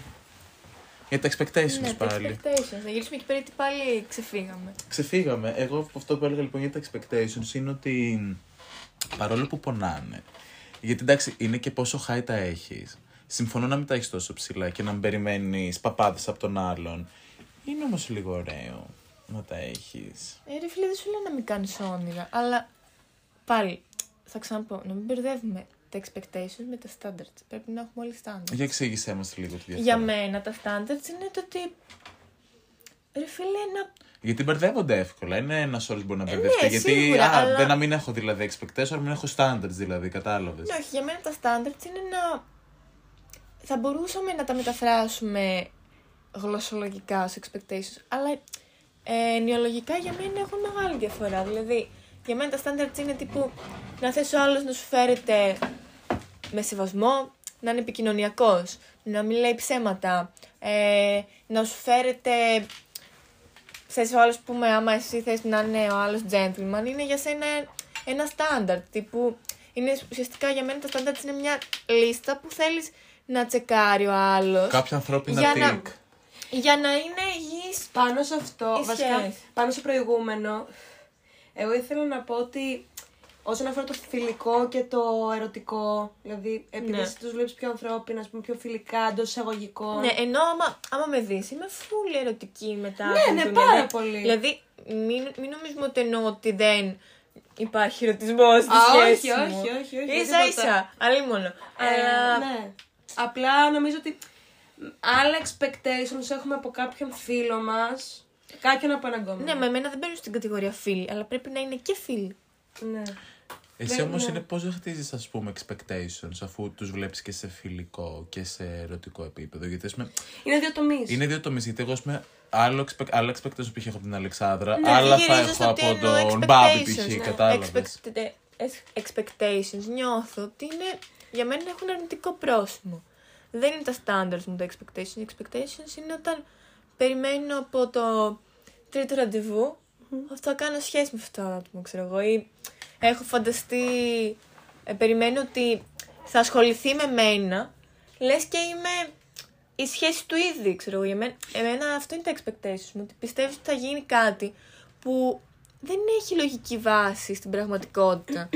Για τα expectations Ναι, τα πάλι. expectations. Να γυρίσουμε εκεί πέρα γιατί πάλι ξεφύγαμε. Ξεφύγαμε. Εγώ αυτό που έλεγα λοιπόν για τα expectations είναι ότι παρόλο που πονάνε. Γιατί εντάξει, είναι και πόσο high τα έχεις. Συμφωνώ να μην τα έχεις τόσο ψηλά και να μην περιμένεις παπάδες από τον άλλον. Είναι όμως λίγο ωραίο να τα έχεις. Ε, ρε φίλε, δεν σου λέω να μην κάνεις όνειρα, αλλά πάλι θα ξαναπώ, να μην μπερδεύουμε τα expectations με τα standards. Πρέπει να έχουμε όλοι standards. Για εξήγησέ μας λίγο τη διαφορά. Για μένα τα standards είναι το ότι. Ρε φίλε, να. Γιατί μπερδεύονται εύκολα. Είναι ένας όρος που μπορεί να Ε, μπερδευτεί. ναι, γιατί σίγουρα, α, αλλά- δεν να μην έχω δηλαδή expectations, αλλά μην έχω standards δηλαδή. Κατάλαβες. Ναι, όχι, για μένα τα standards είναι να. Θα μπορούσαμε να τα μεταφράσουμε γλωσσολογικά ως expectations, αλλά ε, νεολογικά για μένα έχουν μεγάλη διαφορά. Δηλαδή, για μένα τα standards είναι τύπου να θες ο άλλος να σου φέρεται με σεβασμό, να είναι επικοινωνιακός, να μην λέει ψέματα, ε, να σου φέρεται θες ο άλλος που πούμε άμα εσύ θες να είναι ο άλλος gentleman είναι για σένα ένα στάνταρτ τύπου είναι ουσιαστικά για μένα τα standards είναι μια λίστα που θέλεις να τσεκάρει ο άλλος Κάποια ανθρώπινα για να, τικ. για να είναι υγιής Πάνω σε αυτό, Η βασικά σχέση. πάνω στο προηγούμενο, εγώ ήθελα να πω ότι όσον αφορά το φιλικό και το ερωτικό, δηλαδή επειδή Ναι. εσύ τους βλέπεις πιο ανθρώπινα, ας πούμε, πιο φιλικά, εντός εισαγωγικών. Ναι, ενώ άμα, άμα με δεις είμαι φούλη ερωτική μετά. Ναι, από ναι, την πάρα δουλειά. πολύ. Δηλαδή, μην, μην νομίζουμε ότι εννοώ ότι δεν υπάρχει ερωτισμός στη Α, σχέση όχι, μου. όχι, όχι, όχι, Ίσα τίποτα. ίσα, αλλήμον. Ε, Αλλά ναι. Απλά νομίζω ότι άλλα expectations έχουμε από κάποιον φίλο μας, κάποιον από έναν κόμμα. ναι, με εμένα δεν μπαίνουν στην κατηγορία φίλοι, αλλά πρέπει να είναι και φίλοι. ναι. Εσύ Δεν- όμως ναι. είναι πώς δεν χτίζει, ας πούμε, expectations αφού τους βλέπεις και σε φιλικό και σε ερωτικό επίπεδο; Γιατί ας πούμε, Είναι δύο τομείς. είναι δύο τομείς. Γιατί εγώ, ας πούμε, άλλο, expect, άλλο expectations που είχε έχω από την Αλεξάνδρα, Ναι, άλλα και θα γυρίζω έχω στο τι από εννοώ τον expectations, Μπάμπη π.χ. ναι. Κατάλαβες. Expected- ex- expectations νιώθω ότι είναι, για μένα έχουν αρνητικό πρόσημο. Δεν είναι τα standards μου τα expectations. Οι expectations είναι όταν περιμένω από το τρίτο ραντεβού ότι θα κάνω σχέση με αυτό το άτομο, ξέρω εγώ. Ή έχω φανταστεί, ε, περιμένω ότι θα ασχοληθεί με μένα, λες και είμαι η σχέση του ήδη, ξέρω εγώ. Για μένα, εμένα αυτό είναι τα expectations μου, ότι πιστεύεις ότι θα γίνει κάτι που δεν έχει λογική βάση στην πραγματικότητα.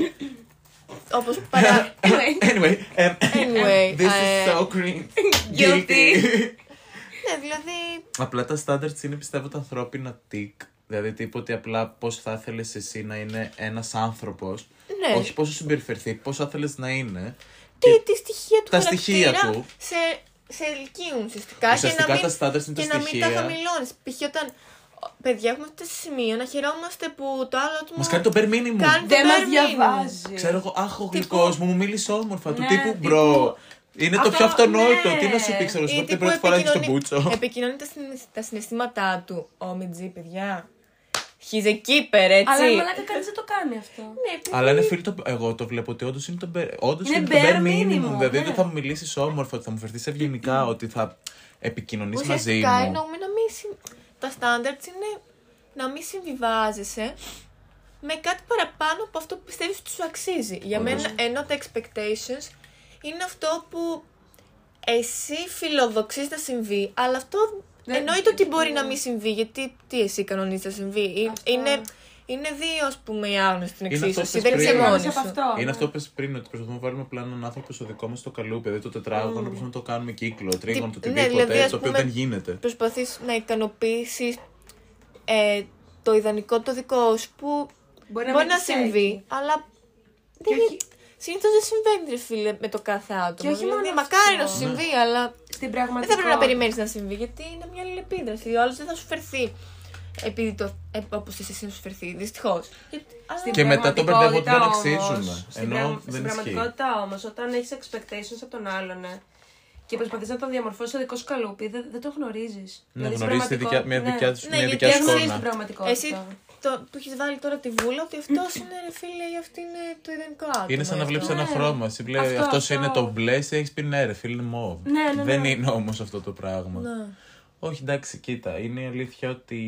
Όπως παρά... Anyway, um, Anyway, this ε, is so cringe. guilty. ναι, δηλαδή... απλά τα standards είναι πιστεύω τα ανθρώπινα τικ. Δηλαδή τύπου ότι απλά πώς θα ήθελες εσύ να είναι ένας άνθρωπος. Ναι. Όχι πώς θα συμπεριφερθεί, πώς θα ήθελες να είναι. Τι, τι στοιχεία του τα χαρακτήρα στοιχεία του. σε, σε ελκύουν ουσιαστικά. Ουσιαστικά και να μην, τα standards είναι και τα να μην τα στοιχεία. χαμηλώνεις. Π.χ. όταν... Παιδιά, έχουμε φτάσει σε σημείο να χαιρόμαστε που το άλλο άτομο Μας κάνει το bare minimum. κάνει Δεν το μας bare minimum. διαβάζει. Ξέρω εγώ, αχ, ο Τύπου- γλυκός μου, μου μίλησε όμορφα. Του Ναι, τύπου τύπου- bro. Είναι το Αυτό, πιο αυτονόητο. ναι. Τι να σου πει, ξέρω Ή εγώ, την τύπου πρώτη φορά έχει τον επικοινωνεί- μπούτσο. Επικοινωνεί τα, συναισθη- τα συναισθήματά του. OMG, παιδιά. He's a keeper, έτσι. Αλλά μαλάκα κανείς δεν το κάνει αυτό. Ναι, επειδή- Αλλά είναι φίλο, το, εγώ το βλέπω ότι όντως είναι το, bare- όντως Είναι είναι το bare bare minimum. minimum, Δηλαδή ναι. ότι θα μου μιλήσεις όμορφα, ότι θα μου φερθείς ευγενικά, ότι θα επικοινωνείς μαζί Ουσιαστικά μου. εννοούμε να μην. συ- Τα standards είναι να μην συμβιβάζεσαι με κάτι παραπάνω από αυτό που πιστεύεις ότι σου αξίζει. Για Όντως. μένα, ενώ τα expectations είναι αυτό που εσύ φιλοδοξείς να συμβεί, αλλά αυτό Δεν- εννοείται ότι μπορεί ναι. να μην συμβεί, γιατί τι εσύ κανονίζεις να συμβεί. Ε, Αυτό. Είναι, είναι δύο, ας πούμε, οι άγνωστοι στην Είναι αυτό εξίσωση. που Δεν πες είσαι πριν. μόνη από σου. αυτό. Είναι ναι. αυτό που πες πριν, ότι προσπαθούμε να βάλουμε απλά έναν άνθρωπο στο δικό μας το καλούπι. Δηλαδή το τετράγωνο, προσπαθούμε να το κάνουμε κύκλο, τρίγωνο, το ναι, οτιδήποτε, δηλαδή, ας το οποίο πούμε, δεν γίνεται. Προσπαθείς να ικανοποιήσεις ε, το ιδανικό το δικό σου που Μπορεί μπορεί μην να της συμβεί, έχει. αλλά Και δεν... όχι- συνήθως δεν συμβαίνει ρε φίλε με το κάθε άτομο. όχι δηλαδή, μόνο μακάρι αυτό. να σου συμβεί, αλλά Στην δεν πραγματικότητα. θα πρέπει να περιμένεις να συμβεί γιατί είναι μια αλληλεπίδραση. Ο άλλος δεν θα σου φερθεί επειδή το, ε, όπως εσύ να σου φερθεί, δυστυχώς. Γιατί- αλλά- Και μετά τον μπερδεύω ότι δεν πραγματικότητα αξίζουμε. όμως, Στην, Ενώ πραγμα- δεν στην ισχύει. πραγματικότητα όμως, όταν έχεις expectations από τον άλλον ε, και προσπαθείς να το διαμορφώσεις στο δικό σου καλούπι, δεν, δεν το γνωρίζεις. Ναι, γνωρίζεις τη δικιά- μια δικιά σου- Ναι, μια γιατί δικιά Δεν σου γνωρίζει εικόνα. την πραγματικότητα. Εσύ το, του έχεις βάλει τώρα τη βούλα ότι αυτός είναι ρε φίλε ή αυτή είναι το ιδανικό άτομο. Είναι σαν να αυτό. βλέπεις ένα Ναι. χρώμα. Εσύ λέει, Αυτό, αυτός αυτό. είναι το μπλες, εσύ έχεις πει ναι, ρε φίλε, είναι μοβ. Ναι, ναι, ναι. Δεν είναι όμως αυτό το πράγμα. Ναι. Όχι, εντάξει, κοίτα. Είναι η αλήθεια ότι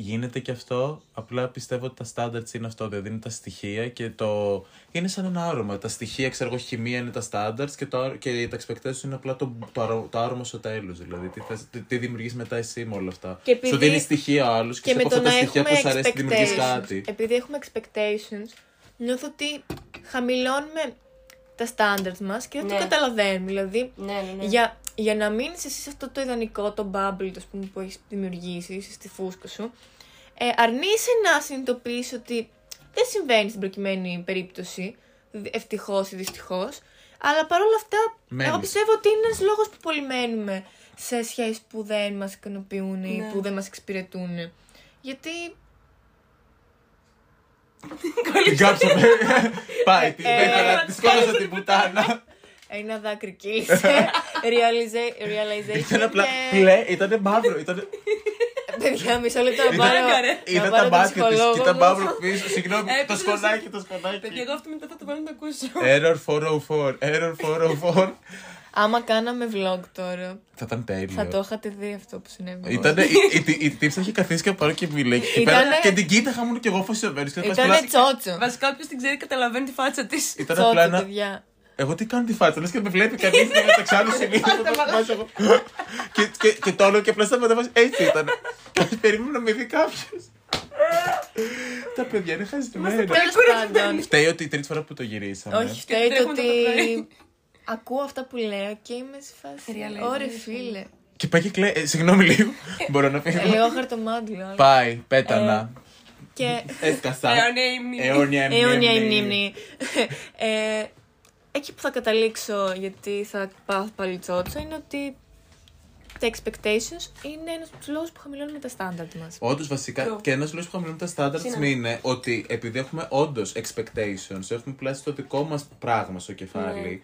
γίνεται και αυτό. Απλά πιστεύω ότι τα standards είναι αυτό. Δηλαδή είναι τα στοιχεία και το. Είναι σαν ένα άρωμα. Τα στοιχεία, ξέρω εγώ, χημεία είναι τα standards και, το, και τα expectations είναι απλά το, το, αρω- το άρωμα στο τέλο. Δηλαδή τι, θες- τι, τι δημιουργείς μετά εσύ με όλα αυτά. Και επειδή- Σου δίνει στοιχεία ο άλλος και, Και σε με από το αυτά να τα στοιχεία έχουμε που σου αρέσει δημιουργείς expectations, κάτι. επειδή έχουμε expectations, νιώθω ότι χαμηλώνουμε τα standards μας και δεν Ναι. το καταλαβαίνουμε. Δηλαδή, Ναι, ναι, ναι. για, για να μείνει εσύ σε αυτό το ιδανικό, το bubble ας πούμε, που έχει δημιουργήσει, είσαι στη φούσκα σου, ε, αρνείσαι να συνειδητοποιήσει ότι δεν συμβαίνει στην προκειμένη περίπτωση, ευτυχώ ή δυστυχώ. Αλλά παρόλα αυτά, Μένεις. εγώ πιστεύω ότι είναι ένα λόγο που πολύ μένουμε σε σχέσει που δεν μα ικανοποιούν ή Ναι. που δεν μα εξυπηρετούν. Γιατί. Την κάψαμε. Πάει, την Ε, πέτρα, τη σκότωσα την πουτάνα. Ένα δάκρυ κύλησε. Realiza- Realization. Ήταν απλά και- πλε, ήταν μαύρο. Ήταν, Παιδιά, μισό λεπτό να Είδα- πάρω. Έκανε. να είδα πάρω τα τον μάτια της ψυχολόγο και ήταν μου. μαύρο πίσω. Συγγνώμη, το Έπαιζε σκονάκι, το Παιδιά, σκονάκι. εγώ αυτό μετά θα το βάλω να το ακούσω. Error 404, error 404. Άμα κάναμε vlog τώρα, Θα ήταν τέλειο. θα το είχατε δει αυτό που συνέβη. Ήτανε, η, η, η, η τύψη είχε καθίσει και πάνω και μιλάει. Και, εκεί πέρα, Ήτανε- και την κοίταγα μόνο και εγώ φασιωμένος. και Ήταν απλά- τσότσο. Βασικά, όποιος την ξέρει, καταλαβαίνει τη φάτσα της. Ήταν Τσότσο, απλά ένα. Παιδιά. Εγώ τι κάνω τη φάτσα, λες και με βλέπει κανείς και μεταξύ άλλων συνήθως θα το σπάσω εγώ. και, και, και το όλο και απλά σταματά έτσι ήταν. Και περίμενα να με δει κάποιος. Τα παιδιά είναι χασμένα. Τέλο πάντων. Φταίει ότι η τρίτη φορά που το γυρίσαμε. Όχι, φταίει το τρέχουμε το ότι. πρωί. Ακούω αυτά που λέω και είμαι σε φάση. Realization. Ωρε φίλε. Και πάει και κλαίει. Ε, συγγνώμη λίγο. Μπορώ να φύγω. Λέω χαρτομάτιλο. αλλά- Πάει, πέτανα. Και. Έσκασα. Αιώνια η μνήμη. Αιώνια η Αιώνια η μνήμη. Μνήμη. Ε, εκεί που θα καταλήξω, γιατί θα πάω πάλι τσότσο, είναι ότι τα expectations είναι ένας από τους λόγους που χαμηλώνουμε τα standard μας. Όντως, βασικά, True. και ένας λόγος που χαμηλώνουμε τα standards Σύναμα. είναι ότι επειδή έχουμε όντως expectations, έχουμε πλάσει το δικό μας πράγμα στο κεφάλι,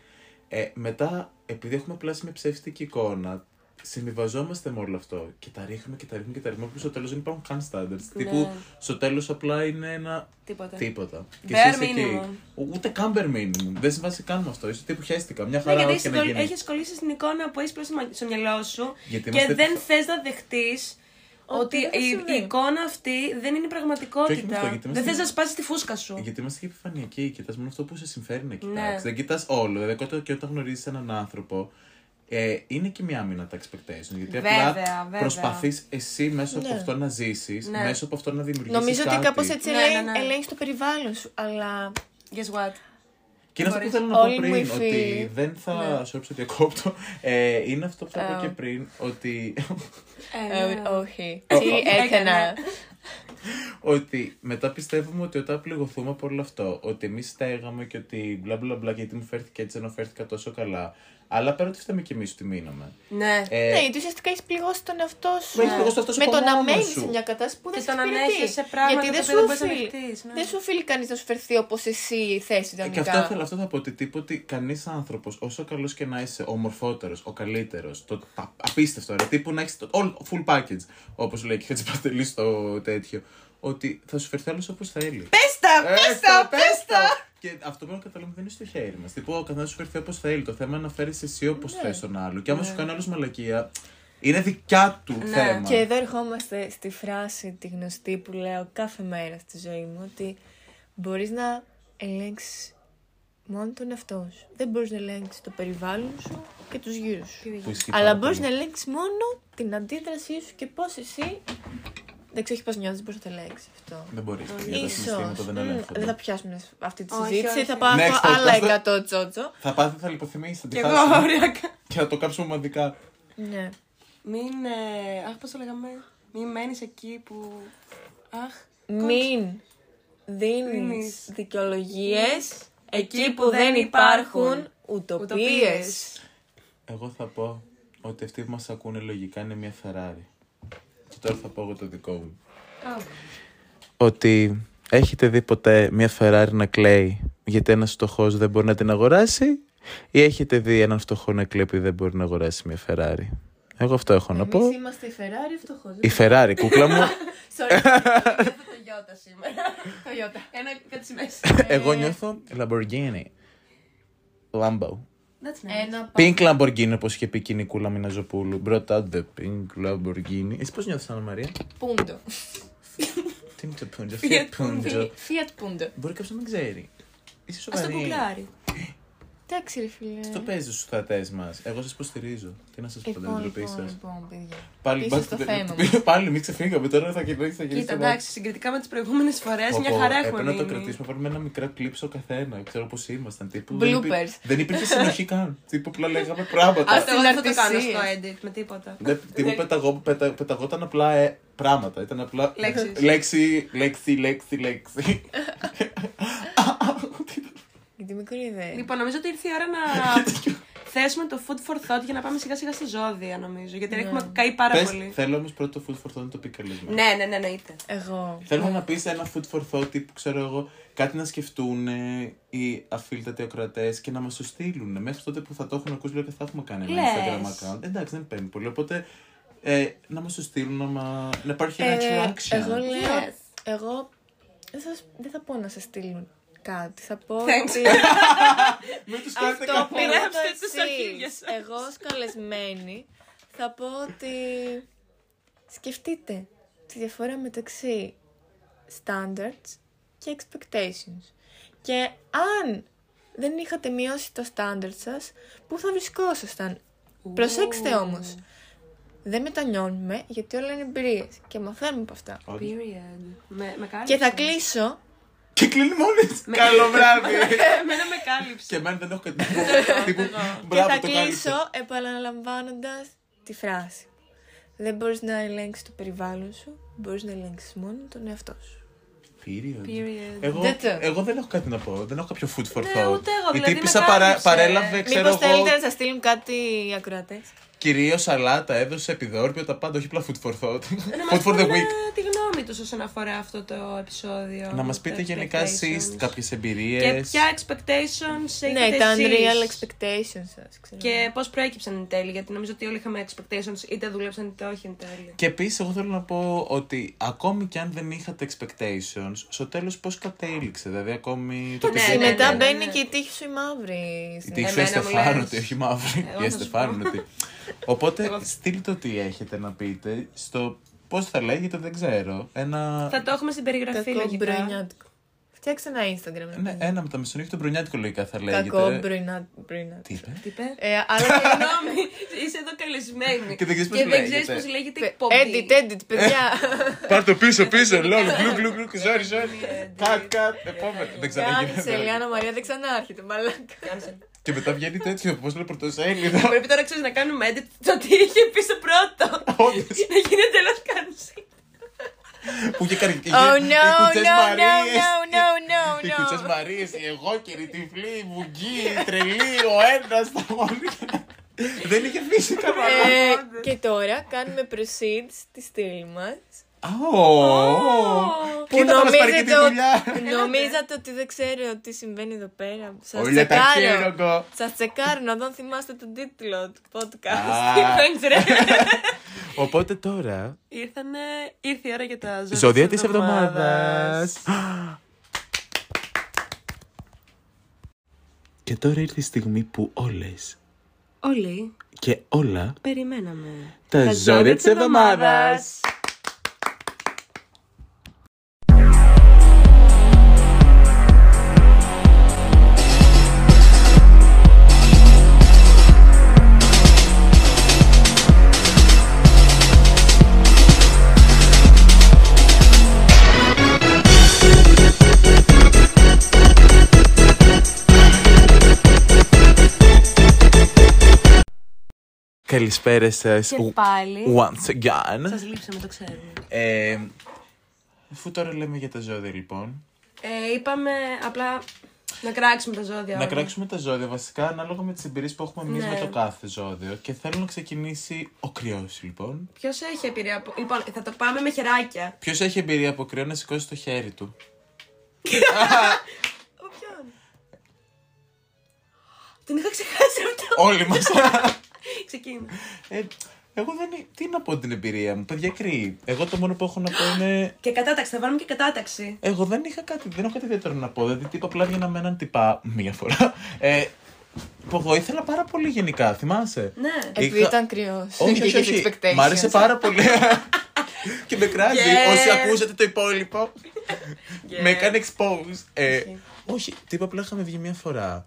ε, μετά, επειδή έχουμε πλάσει μια ψεύτικη εικόνα, συμβιβαζόμαστε με όλο αυτό και τα ρίχνουμε και τα ρίχνουμε και τα ρίχνουμε. Που στο τέλος δεν υπάρχουν καν standards. Ναι. Τύπου, στο τέλος απλά είναι ένα Τίποτα. τίποτα. Και Bare εσύ είσαι εκεί. minimum. Ούτε καν bare minimum. Δεν συμβάζει καν με αυτό. Είσαι τύπου χαίστηκα. Μια Ναι, χαρά, γιατί ό,τι και να γίνει. έχεις κολλήσει στην εικόνα που έχεις πλώσει στο μυαλό σου Γιατί και είμαστε- δεν θες να δεχτείς ότι δεν θα η, συμβεί. η εικόνα αυτή δεν είναι η Και όχι με πραγματικότητα. αυτό, γιατί δεν είμαστε- θες να σπάσεις τη φούσκα σου. Γιατί είμαστε και επιφανειακοί, κοιτάς μόνο αυτό που σε συμφέρει να κοιτάξεις. Ναι. Δεν κοιτάς όλο. Δηλαδή, όταν- και όταν γνωρίζεις έναν άνθρωπο, ε, είναι και μια άμυνα τα expectations. Γιατί Βέβαια, απλά βέβαια. προσπαθείς εσύ μέσα από Ναι. αυτό να ζήσεις, Ναι. μέσα από αυτό να δημιουργήσεις. Νομίζω ότι κάπως έτσι Ναι, ελέγχει ναι, ναι. ελέγχεις το περιβάλλον σου. Αλλά Guess what? Και είναι αυτό που μπορείς. θέλω να πω Όλοι μου οι πριν, φίλοι. ότι δεν θα. Ναι. Σου ότι διακόπτω. Ε, είναι αυτό που θα Ε. πω και πριν, ότι, Ε, ε, ναι. όχι. Τι έκανα. ότι μετά πιστεύουμε ότι όταν πληγωθούμε από όλο αυτό, ότι εμείς στέγαμε και ότι μπλα μπλα μπλα γιατί μου φέρθηκε έτσι ενώ φέρθηκα τόσο καλά. Αλλά πέρα ότι φταίμε κι εμείς ότι μείναμε. Ναι. Ε, Ναι, γιατί ουσιαστικά έχεις πληγώσει τον εαυτό σου. Έχεις πληγώσει τον εαυτό σου Με από το να μόνος μένει σου. σε μια κατάσταση που δεν Και σε το να εξυπηρετεί. ανέχεσαι πράγματα Γιατί τα δεν οποία σου δεν μπορείς να οφείλει. δεχτείς, ναι. Δεν σου οφείλει κανείς να σου φερθεί όπως εσύ θες Και ιδανικά. αυτό, θέλω, αυτό θα πω ότι τύπου ότι κανείς άνθρωπος, όσο καλός και να είσαι, ο ομορφότερο, ο καλύτερος, το τα- απίστευτο, ρε, τύπου να έχεις το all, full package, όπως λέει και έτσι παρτελή στο τέτοιο, ότι θα σου φερθεί άλλο όπως θέλει. Πες τα, Ε, πες τα, πες πες τα! Και αυτό πρέπει να καταλάβουμε δεν είναι στο χέρι μας. Τύπου ο καθένας σου φερθεί όπως θέλει. Το θέμα είναι να φέρεις εσύ όπως Ναι. θες τον άλλο. Και άμα σου κάνει άλλο μαλακία, είναι δικιά του Ναι. θέμα. Και εδώ ερχόμαστε στη φράση τη γνωστή που λέω κάθε μέρα στη ζωή μου ότι μπορείς να ελέγξεις μόνο τον εαυτό σου. Δεν μπορείς να ελέγξεις το περιβάλλον σου και τους γύρω σου. Που ισχύει Αλλά πάρα μπορείς να πολύ. ελέγξεις μόνο την αντίδρασή σου και πώς εσύ... Δεν ξέρω πώς νιώθεις, μπορείς να το ελέγξεις αυτό. Δεν μπορείς. Ίσως. Γιατί τα συναισθήματα Ίσως. δεν Μμ, ελέγχονται. Δεν θα πιάσουμε αυτή τη Όχι, συζήτηση. όχι. Θα πάω Next, από θα- άλλα θα- 100 τσότσο. Θα πάθει, θα λιποθυμήσει, θα τη Κι εγώ, χάσει. ωριακά. Και θα το κάψουμε ομαδικά. Ναι. Μην, ε, αχ, πώς το λέγαμε, μην μένεις εκεί που, αχ, Μην δίνεις Δίνεις δικαιολογίες εκεί που δεν υπάρχουν ουτοπίες. ουτοπίες. Εγώ θα πω ότι αυτοί που μας ακούνε λογικά είναι μια Ferrari. Και τώρα θα πω εγώ το δικό μου. Ότι έχετε δει ποτέ μια Ferrari να κλαίει γιατί ένας φτωχός δεν μπορεί να την αγοράσει ή έχετε δει έναν φτωχό να κλαίει επειδή δεν μπορεί να αγοράσει μια Ferrari; Εγώ αυτό έχω να πω. Εμείς είμαστε η Ferrari φτωχός. Η Ferrari, κούκλα μου, Sorry. Νιώθω το Ιώτα σήμερα. Toyota. Ένα κάτι στη μέση. Εγώ νιώθω Lamborghini. Lambo. That's nice. Ένα Pink Lamborghini, όπως είχε πει και η Νικούλα Μιναζοπούλου. Brought out the pink Lamborghini. Εσύ πώς νιώθεις, Ανna Μαρία; πούντο. Τι είναι το πούντζο, Fiat Fiat πούντζο. Fiat πούντο. Μπορεί κάποιος να μην ξέρει. Είσαι Ας το σοβαρή. κουκλάρει. Εντάξει, ρε φίλε. Το παίζει στους θεατέ μας. Εγώ σας υποστηρίζω. Τι να σας πω, την Λοιπόν, επιτροπή λοιπόν, σας. λοιπόν, παιδιά. Πάλι, Πίσω μπας- στο θέμα πάλι μην ξεφύγαμε τώρα, θα γυρίσει. Θα γυρίσει Κοίτα, εντάξει, συγκριτικά με τις προηγούμενες φορές, Πω, μια πω, χαρά έχουμε Έπρεπε να το μείνει. κρατήσουμε. Πάρουμε ένα μικρό κλειπ στο καθένα. Ξέρω πώς ήμασταν. Τύπου, δεν υπή- Bloopers. Δεν υπήρχε συνοχή καν. Τύπου απλά λέγαμε πράγματα. Αυτό εγώ δεν θα το κάνω Συναρτησίες. στο edit με τίποτα. Δεν- Τύπου πεταγώ, πετα, πεταγόταν απλά ε, πράγματα. Ήταν απλά. Λέξεις. Λέξη, λέξη, λέξη, λέξη. Γιατί μικρή ιδέα. Λοιπόν, νομίζω ότι ήρθε η ώρα να θέσουμε το food for thought για να πάμε σιγά σιγά στα ζώδια, νομίζω. Γιατί έχουμε καεί πάρα Πες, πολύ. θέλω όμως πρώτο food for thought να το πει καλεσμένο. Ναι, ναι, ναι, εννοείται. Εγώ. Θέλω να πεις ένα food for thought τύπου, ξέρω εγώ, κάτι να σκεφτούν ε, οι αφίλτατοι ακροατές και να μας το στείλουν. Μέχρι τότε που θα το έχουν ακούσει, λέω και θα έχουμε κάνει ένα Λες. Instagram account. Εντάξει, δεν παίρνει πολύ. Οπότε ε, να μας το στείλουν, να, μα... να υπάρχει Ε, ένα action. εγώ λέω. Yes. Εγώ δεν θα, σ- δεν θα πω να σα στείλουν κάτι. Θα πω. Thanks. ότι Μην τους κάνετε Αυτό που καθόλου. λέω Πειράξτε το τους εξής. αρχίδια σας. Εγώ ως καλεσμένη θα πω ότι σκεφτείτε τη διαφορά μεταξύ standards και expectations. Και αν δεν είχατε μειώσει το standard σας, πού θα βρισκόσασταν; Προσέξτε όμως. Δεν μετανιώνουμε γιατί όλα είναι εμπειρίες και μαθαίνουμε από αυτά. Όντως. Period. Με, με Και θα κάλυψες. κλείσω Και κλείνει μόλι. Καλό βράδυ. Εμένα με κάλυψε. Και εμένα δεν έχω κάτι να πω. Τύπου, και Μπράβο, θα το κάλυψε. κλείσω επαναλαμβάνοντας τη φράση. Δεν μπορείς να ελέγξεις το περιβάλλον σου, μπορείς να ελέγξεις μόνο τον εαυτό σου. Period. Period. Εγώ, Δεν το. εγώ δεν έχω κάτι να πω. Δεν έχω κάποιο food for Ναι, thought. ούτε εγώ, Η δηλαδή τύπησα με παρά, κάλυψε. παρέλαβε, ξέρω Μήπως εγώ, θέλετε να σας στείλουν κάτι οι ακροατές; Κυρίως σαλάτα, έδωσε επιδόρπιο, τα πάντα, όχι απλά food for thought. Να food μας for the πούνε week. τη γνώμη τους όσον αφορά αυτό το επεισόδιο. Να μας το πείτε γενικά εσείς expectations. κάποιες Και εμπειρίες. ποια expectations έχετε Ναι, τα εσείς; unreal expectations σας. Ξέρω. Και πώς προέκυψαν εν τέλει, γιατί νομίζω ότι όλοι είχαμε expectations, είτε δούλεψαν είτε όχι εν τέλει. Και επίσης, εγώ θέλω να πω ότι ακόμη και αν δεν είχατε expectations, στο τέλος πώς κατέληξε. Δηλαδή, ακόμη. Το Ναι, Και ναι, ναι, μετά ναι, μπαίνει ναι. και η τύχη σου η μαύρη. Η τύχη σου Εμένα μου εστεφάνωτη, λες. όχι μαύρη. Εγώ Η θα σου εστεφάνωτη. Οπότε, Εγώ- στείλτε ό,τι έχετε να πείτε στο. Πώς θα λέγεται, δεν ξέρω. Ένα. Θα το έχουμε στην περιγραφή Κακό λογικά. μπροινιάτικο. Φτιάξτε ένα Instagram. Ναι, ένα με τα μεσονύχια του μπρονιάτικο λογικά θα λέγεται. Κακό μπροινιάτικο. Τι είπε; Τι είπε; Ε, αλλά Συγγνώμη, είσαι εδώ καλεσμένη. Και δεν ξέρεις πώς Και δεν λέγεται. ξέρεις πώς λέγεται η εκπομπή. Edit, edit, παιδιά. Πάρ το πίσω, πίσω. Λόλ, γλου, γλου, γλου. Sorry, sorry. Κατ, κατ. Επόμενο. Δεν Κάτσε, ξαναγίνει. Λιάννα Μαρία, δεν ξανάρχεται. Μαλάκα. Cancel. Και μετά βγαίνει τέτοιο, πώς λέει πρωτοσέλιδο. Πρέπει τώρα ξέρεις να κάνουμε edit το τι είχε πει στο πρώτο. Όντως. Να γίνει εντελώς cancel. Που είχε κάνει. Oh Οι no, κουτσές no, no, Μαρίες. no, no, no, Οι no. κουτσές Μαρίες, η εγώ και η τυφλή, η βουγγή, η τρελή, ο ένας, τα όλοι. Δεν είχε φύση καμία. Ε, Και τώρα κάνουμε proceed στη στήλη μας. Που Κοίτα θα μας πάρει και τη δουλειά. νομίζατε ότι δεν ξέρω τι συμβαίνει εδώ πέρα. Σας Όλα τα τσεκάρω. χαίρογο. Σας τσεκάρω να δω αν θυμάστε τον τίτλο του podcast. Α, Thanks, ρε. Οπότε τώρα, Ήρθανε, ήρθε η ώρα για τα ζώδια, ζώδια της εβδομάδας. Και τώρα ήρθε η στιγμή που όλες Όλοι και όλα περιμέναμε. τα ζώδια της εβδομάδας. Καλησπέρα σας. Και πάλι. Once again. Σας λείψαμε, το ξέρουμε. Ε, αφού τώρα λέμε για τα ζώδια λοιπόν. Ε, είπαμε απλά να κράξουμε τα ζώδια. Να όλα. κράξουμε τα ζώδια βασικά ανάλογα με τις εμπειρίες που έχουμε εμείς Ναι. με το κάθε ζώδιο. Και θέλω να ξεκινήσει ο κρυός λοιπόν. Ποιος έχει εμπειρία από. Λοιπόν, θα το πάμε με χεράκια. Ποιος έχει εμπειρία από κρυό να σηκώσει το χέρι του; Από ποιον; Την είχα ξεχάσει αυτό. Όλοι μας. Ξεκίνα. ε, Εγώ δεν. Τι να πω την εμπειρία μου, παιδιά κρύη. Εγώ το μόνο που έχω να πω είναι. Και κατάταξη, θα βάλουμε και κατάταξη. Εγώ δεν είχα κάτι, δεν έχω κάτι ιδιαίτερο να πω. Δηλαδή, τύπο απλά έβγαινα με έναν τυπά μία φορά. Ε, που εγώ ήθελα πάρα πολύ γενικά, θυμάσαι; Ναι. Επειδή Είχα- ήταν κρυός. Όχι, όχι, όχι. Μ' άρεσε πάρα πολύ. και με κράζει. Yes. Όσοι ακούσατε το υπόλοιπο. Yeah. με έκανε expose. Ε, όχι, τύπο απλά είχαμε βγει μία φορά.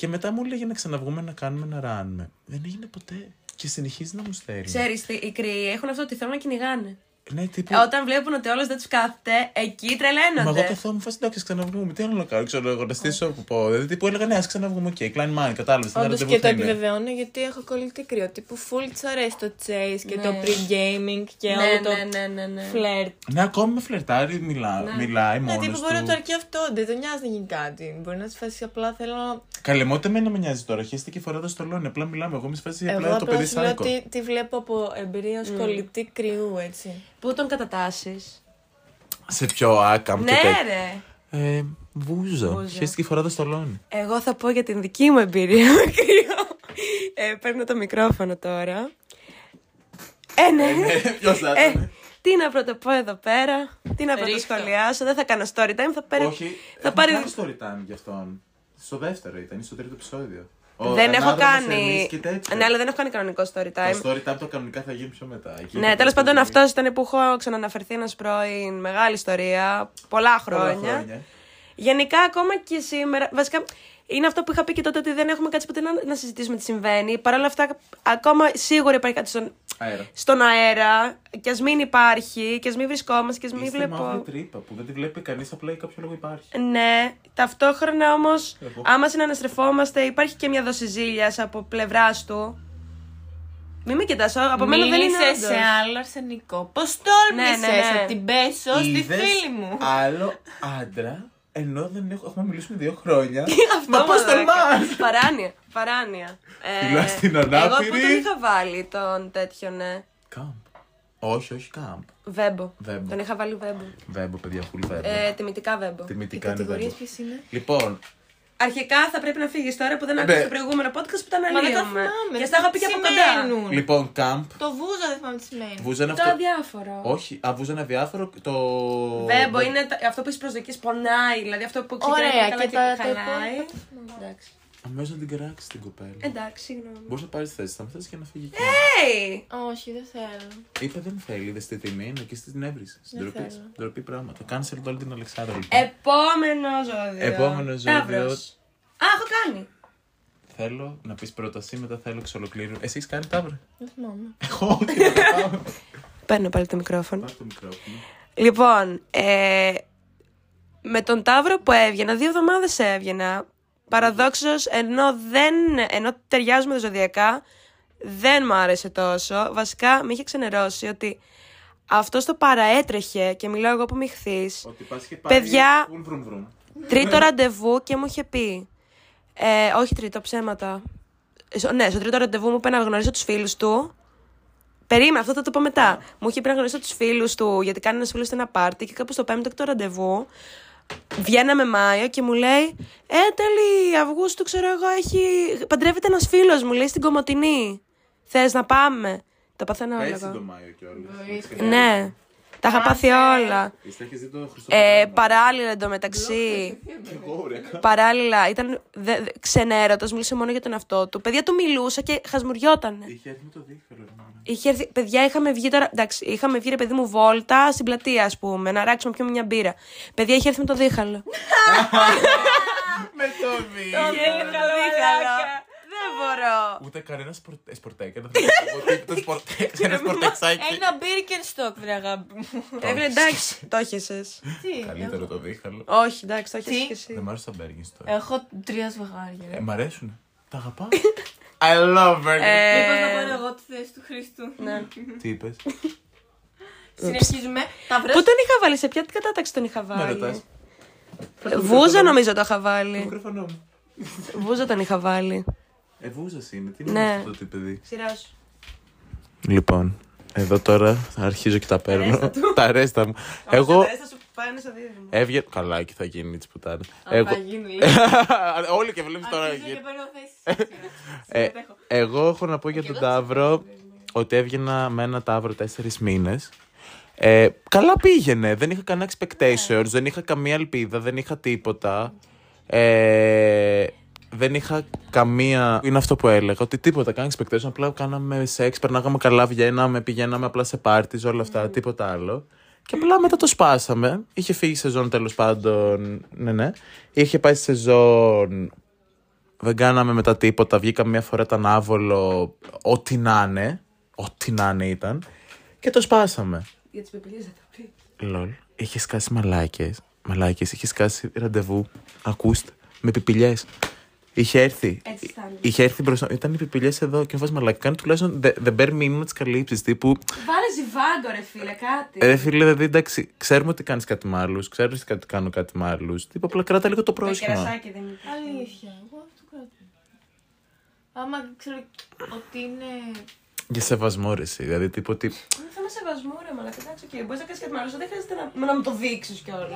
Και μετά μου έλεγε να ξαναβγούμε να κάνουμε να ράνουμε. Δεν έγινε ποτέ. Και συνεχίζει να μου στέλνει. Ξέρεις, οι κριοί έχουν αυτό ότι θέλουν να κυνηγάνε. Ναι, τύπου. Ε, Όταν βλέπουν ότι άλλος δεν τους κάθεται, εκεί Μα τρελαίνονται. εγώ καθόμουν φάση εντάξει, ξαναβγούμε. Τι άλλο να κάνω, ξέρω εγώ, να στήσω που πω. Δηλαδή, τύπου έλεγα ναι, ας ξαναβγούμε. OK, okay, κλάιν μάιν, κατάλαβες. Όντως και το επιβεβαιώνω γιατί έχω κολλητή κριό. Τύπου full της αρέσει το chase και το Ναι. pre-gaming και ναι, όλο το ναι, ναι, ναι, ναι. flirt. Ναι, ακόμη με φλερτάρει, μιλά, μιλάει Ναι, μόνος. τύπου του. μπορεί να το αρκεί αυτό, δεν τον νοιάζει να γίνει κάτι. Μπορεί να τη φάσει απλά θέλω. Καλεμότε με να με νοιάζει τώρα. Χαίρεστε και φορά το στολόνι. Απλά μιλάμε. Εγώ με σφάζει Εγώ απλά το απλά παιδί σου λέω σάκο. ότι τη βλέπω από εμπειρία ως κολλητή κρυού, έτσι. Πού τον κατατάσσεις; Σε πιο άκαμ και Ναι, τέτοιο. ρε. Ε, βούζο. Βούζο. Χαίρεστε και φορά το στολόνι. Εγώ θα πω για την δική μου εμπειρία με κρύο. Ε, παίρνω το μικρόφωνο τώρα. Ε, ναι. Ποιος θα Ε, τι να πρωτοπώ εδώ πέρα, τι να πρωτοσχολιάσω, δεν θα κάνω story time, θα, πάρει... Όχι, θα θα πάρει... πάρει story time γι' αυτόν. Στο δεύτερο ήταν, ή στο τρίτο επεισόδιο. Ο Δεν έχω ανάδρομος κάνει. Ερμής και τέτοια. Ναι, αλλά δεν έχω κάνει κανονικό story time. Το story time το κανονικά θα γίνει πιο μετά. Εκεί Ναι, το τέλος πάντων πρώτο αυτός ήταν που έχω ξαναναφερθεί ένας πρώην. Μεγάλη ιστορία. Πολλά πολλά χρόνια. Γενικά, ακόμα και σήμερα. Βασικά, είναι αυτό που είχα πει και τότε ότι δεν έχουμε κάτσει ποτέ να, να συζητήσουμε τι συμβαίνει. Παρ' όλα αυτά, ακόμα σίγουρα υπάρχει κάτι στον, Αέρα. στον αέρα. Και ας μην υπάρχει, και ας μην βρισκόμαστε, και ας μην Είστε μαύρη βλέπω. τρύπα που δεν τη βλέπει κανείς, απλά για κάποιο λόγο υπάρχει. Ναι, ταυτόχρονα όμως, Εγώ. άμα συναναστρεφόμαστε, υπάρχει και μια δόση ζήλιας από πλευράς του. Μην με κοιτάς, από μένα δεν είναι Μίλησες όντως. σε άλλο αρσενικό. Πώς τόλμησες Ναι, ναι, ναι. να την πέσω στη Είδες φίλη μου; Άλλο άντρα, ενώ δεν έχω, έχουμε μιλήσει δύο χρόνια. Αυτό Μα πώς μόνο τολμά! έκανε. Παράνοια, παράνοια. Ε, Φιλά στην Εγώ ανάπηρη. που τον είχα βάλει τον τέτοιο, ναι. Κάμπ. Όχι, όχι κάμπ. Βέμπο. Βέμπο. Τον είχα βάλει βέμπο. Βέμπο, παιδιά, full βέμπο. Ε, τιμητικά βέμπο. Οι Τιμητικά είναι κατηγορίε βέμπο. ποιε είναι; Λοιπόν, Αρχικά θα πρέπει να φύγεις τώρα που δεν Ναι. άκουσα το προηγούμενο podcast που τα Μα δεν τα αναλύουμε. θυμάμαι. Και στα είχα πει και από κοντά. Σημαίνουν. λοιπόν, κάμπ. Το βούζα δεν θυμάμαι τι σημαίνει. Βούζα είναι Το αυτό. αδιάφορο. Όχι, α, βούζα είναι αδιάφορο. Το. Βέμπο είναι τα- αυτό που έχει προσδοκίε, πονάει. Δηλαδή αυτό που ξεκινάει Ωραία, καλά και και, τα- τα χαλάει. υπόλοιπα Εντάξει. Αμέσως να την κράξεις την κοπέλα. Εντάξει, συγγνώμη. Μπορείς να πάρεις θέση, θα με θες και να φύγει. εκεί. Hey! Όχι, δεν θέλω. Είπε δεν θέλει, δε στη τιμή, είναι και στην έβρισης. Στην Δεν ντροπή. θέλω. Ντροπή πράγματα. Κάνσε όλη την Αλεξάνδρα λοιπόν. Επόμενο ζώδιο. Επόμενο ζώδιο. Ταύρος. Α, έχω κάνει. Θέλω να πεις πρόταση, μετά θέλω εξ ολοκλήρου. Εσύ έχεις κάνει τάβρα. Δεν θυμάμαι. Εγώ, τι να πάω. Παίρνω πάλι το μικρόφωνο. Πάρ' το μικρόφωνο. Λοιπόν, ε, με τον Ταύρο που έβγαινα, δύο εβδομάδες έβγαινα. Παραδόξως, ενώ, δεν, ενώ ταιριάζουμε ζωδιακά, δεν μου άρεσε τόσο. Βασικά, με είχε ξενερώσει ότι αυτό το παραέτρεχε και μιλάω εγώ που μη χθείς, Ότι πας και πάλι. Παιδιά. Βρουμ, βρουμ, βρουμ. Τρίτο ραντεβού και μου είχε πει. Ε, όχι τρίτο, ψέματα. Ε, στο- ναι, στο τρίτο ραντεβού μου είπε να γνωρίσω τους φίλους του. Περίμενα, αυτό θα το πω μετά. Μου είχε πει να γνωρίσω τους φίλους του, γιατί κάνει ένας φίλος σε ένα πάρτι και κάπου στο πέμπτο έκτο ραντεβού. Βγαίναμε Μάιο και μου λέει: Ε, τέλη Αυγούστου, ξέρω εγώ, έχει. Παντρεύεται ένας φίλος μου, λέει στην Κομωτινή. Θες να πάμε; Τα παθαίνω όλα. Πέρσι εγώ. το Μάιο κιόλας. Βοήθεια. Ναι, τα είχα πάθει όλα. Είστε έχεις δει το Ε, Χριστόφορο. παράλληλα εντωμεταξύ. Εγώ, ρε. Παράλληλα, ήταν δε, δε, ξενέρωτος, μίλησε μόνο για τον εαυτό του. Παιδιά του μιλούσα και χασμουριότανε. Είχε έρθει με το δίχαλο. Ρε, μάνα. Είχε έρθει, παιδιά, είχαμε βγει τώρα. Εντάξει, είχαμε βγει ρε παιδί μου βόλτα στην πλατεία, ας πούμε, να ράξουμε πιο μια μπύρα. Παιδιά, είχε έρθει με το δίχαλο. Με το δίχαλο. Δεν μπορώ. Ούτε κανένα σπορ- σπορτέξ. Δεν θα πω τι- Το σπορτέξ. Ένα σπορτεξάκι. Ένα Birkenstock, βρε αγάπη μου. Έβγαινε εντάξει, το έχεσαι. Τι. Καλύτερο το δίχαλο. Όχι, εντάξει, το έχεσαι Τι; κι εσύ. Δεν μ' άρεσε τα Μπέργιν τώρα. Έχω τρία σβαγάρια. Ε, Μ' αρέσουν. Τα αγαπάω. I love Burger. Ε, Μήπως να πάρω εγώ τη θέση του Χριστού. ναι. Τι είπες; Συνεχίζουμε. Τα βρες; Πού τον είχα βάλει, σε ποια κατάταξη τον είχα Με βάλει; ρωτάς. Βούζα νομίζω το είχα Το βάλει. μικρόφωνο μου. Βούζα τον είχα βάλει. Ε, βούζας είναι. Τι Ναι. είναι αυτό το παιδί; Σειρά σου. Λοιπόν, εδώ τώρα αρχίζω και τα παίρνω. ρέστα του. τα ρέστα μου. Εγώ Θα σου πάνε στο δίδυμο. έβγαινε. Καλά, και θα γίνει τη πουτάνα. Α, Εγώ. θα γίνει, λέει. Όλοι και βλέπεις τώρα. Αρχίζω και γίνεται. παίρνω θέση. Ε, εγώ έχω να πω για τον Ταύρο. ότι έβγαινα με ένα τάβρο τέσσερις μήνες. Ε, καλά πήγαινε. Δεν είχα κανένα expectations, δεν είχα καμία ελπίδα, δεν είχα τίποτα. Ε, δεν είχα καμία. Είναι αυτό που έλεγα, ότι τίποτα. Κάνει expectations, απλά κάναμε σεξ, περνάγαμε καλά, βγαίναμε, πηγαίναμε απλά σε πάρτι, όλα αυτά, τίποτα άλλο. Και απλά μετά το σπάσαμε. Είχε φύγει η σεζόν τέλος πάντων. Ναι, ναι. Είχε πάει στη σεζόν. Δεν κάναμε μετά τίποτα. Βγήκαμε μια φορά ήταν άβολο. Ό,τι να είναι. Ό,τι να είναι ήταν. Και το σπάσαμε. Για τις πεπιλίε θα τα πει. Λολ. Είχες σκάσει μαλάκες. Μαλάκες. Είχες σκάσει ραντεβού. Ακούστε. Με πιπηλιέ. Είχε έρθει. Έτσι φτάνει. Είχε έρθει μπροστά. Ήταν οι πιπηλιές εδώ και μου φας μαλάκα. Κάνει τουλάχιστον the, the bare minimum της καλύψης. Τύπου. Βάλε ζιβάγκο, ρε φίλε, κάτι. Ε, φίλε, δηλαδή εντάξει, ξέρουμε ότι κάνεις κάτι με άλλους. Ξέρεις ότι κάνω κάτι με άλλους. Τύπου απλά κράτα λίγο το το πρόσχημα. κερασάκι δεν είναι. Αλήθεια, εγώ αυτό κρατώ. Άμα ξέρω ότι είναι. Για σεβασμό, ρε, εσύ. Δηλαδή, τύπου ότι. Είναι θέμα σεβασμού, ρε μαλάκα. Εντάξει, οκ. Μπορείς να κάνεις κάτι με άλλο, δεν χρειάζεται να, να μου το δείξεις κιόλας.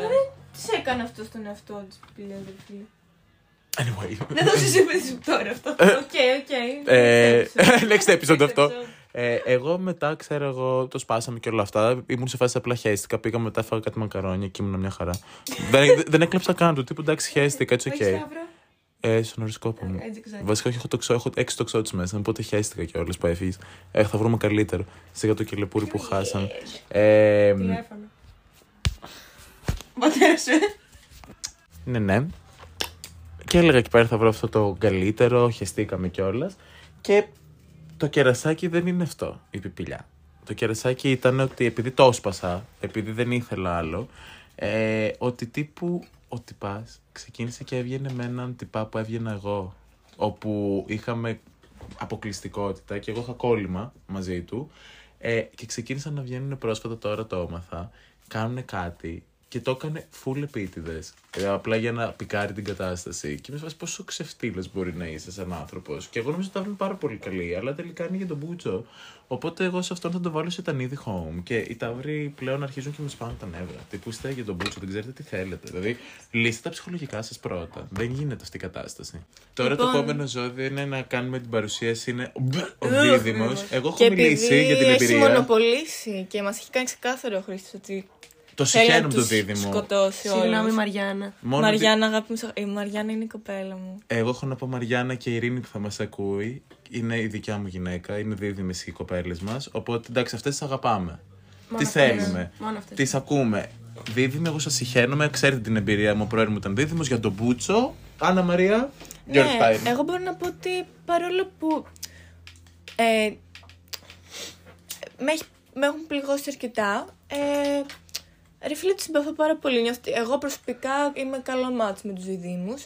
Τις έκανε αυτό στον εαυτό της πηλιά, ρε φίλε. Anyway. Δεν το συζητήσουμε τώρα αυτό. Οκ, οκ. Ε, Next next episode αυτό. episode. Ε, εγώ μετά, ξέρω εγώ, το σπάσαμε και όλα αυτά. Ήμουν σε φάση απλά χέστηκα. Πήγα μετά, έφαγα κάτι μακαρόνια και ήμουν μια χαρά. δεν, δεν έκλαψα καν του τύπου εντάξει, χέστηκα, έτσι οκ. Έχεις ταύρο. Ε, στον ωροσκόπο μου. Έτσι ξέρω. Βασικά, όχι, έχω, τοξό, έχω έξι τοξότες μέσα. Οπότε χέστηκα κιόλας που έφυγες. Ε, θα βρούμε καλύτερο. Σιγά το κελεπούρι που χάσαν. Ε, Τηλέφωνο. Πατέρα σου, ε. ναι, ναι. Και έλεγα εκεί πέρα θα βρω αυτό το καλύτερο. Χαιστήκαμε κιόλας. Και το κερασάκι δεν είναι αυτό, η πιπηλιά. Το κερασάκι ήταν ότι επειδή το έσπασα, επειδή δεν ήθελα άλλο, ε, ότι τύπου ο τυπάς ξεκίνησε και έβγαινε με έναν τυπά που έβγαινα εγώ. Όπου είχαμε αποκλειστικότητα και εγώ είχα κόλλημα μαζί του. Ε, και ξεκίνησαν να βγαίνουν πρόσφατα τώρα το έμαθα. Κάνουν κάτι και το έκανε full επίτηδες. Ε, απλά για να πικάρει την κατάσταση. Και με φάση πόσο ξεφτύλες μπορεί να είσαι σαν άνθρωπος. Και εγώ νομίζω ότι τα βρουν πάρα πολύ καλή, αλλά τελικά είναι για τον Μπούτσο. Οπότε εγώ σε αυτόν θα το βάλω σε τανίδι home. Και οι ταύροι πλέον αρχίζουν και με σπάνε τα νεύρα. Τι που είστε για τον Μπούτσο, δεν ξέρετε τι θέλετε. Δηλαδή, λύστε τα ψυχολογικά σας πρώτα. Δεν γίνεται αυτή η κατάσταση. Τώρα το Λοιπόν. επόμενο ζώδιο είναι να κάνουμε την παρουσίαση. Είναι ο Ugh. δίδυμο. Εγώ έχω Και μιλήσει επειδή για την έχει εμπειρία. μονοπολίσει και μας έχει κάνει ξεκάθαρο ο Χρήστος ότι Το θέλει να συχαίνω με το τους δίδυμο. σκοτώσει Συγγνώμη, όλους. Μαριάννα. Μόνο δι- Μαριάννα, αγάπη μου, η Μαριάννα είναι η κοπέλα μου. Εγώ έχω να πω Μαριάννα και η Ειρήνη που θα μας ακούει. Είναι η δικιά μου γυναίκα, είναι δίδυμες οι κοπέλες μας. Οπότε εντάξει, αυτές τις αγαπάμε. Μόνο Τι αυτές. θέλουμε; Μόνο αυτές. Τις ακούμε. Δίδυμη, εγώ σας συχαίνομαι. Ξέρετε την εμπειρία μου. Ο πρώην μου ήταν δίδυμος για τον Μπούτσο. Άννα Μαρία. Your Ναι, time. εγώ μπορώ να πω ότι παρόλο που ε, με, έχει- με έχουν πληγώσει αρκετά, ε, ρε φίλε, τους συμπαθώ πάρα πολύ. Νιώθω ότι Εγώ προσωπικά είμαι καλό μάτς με τους διδήμους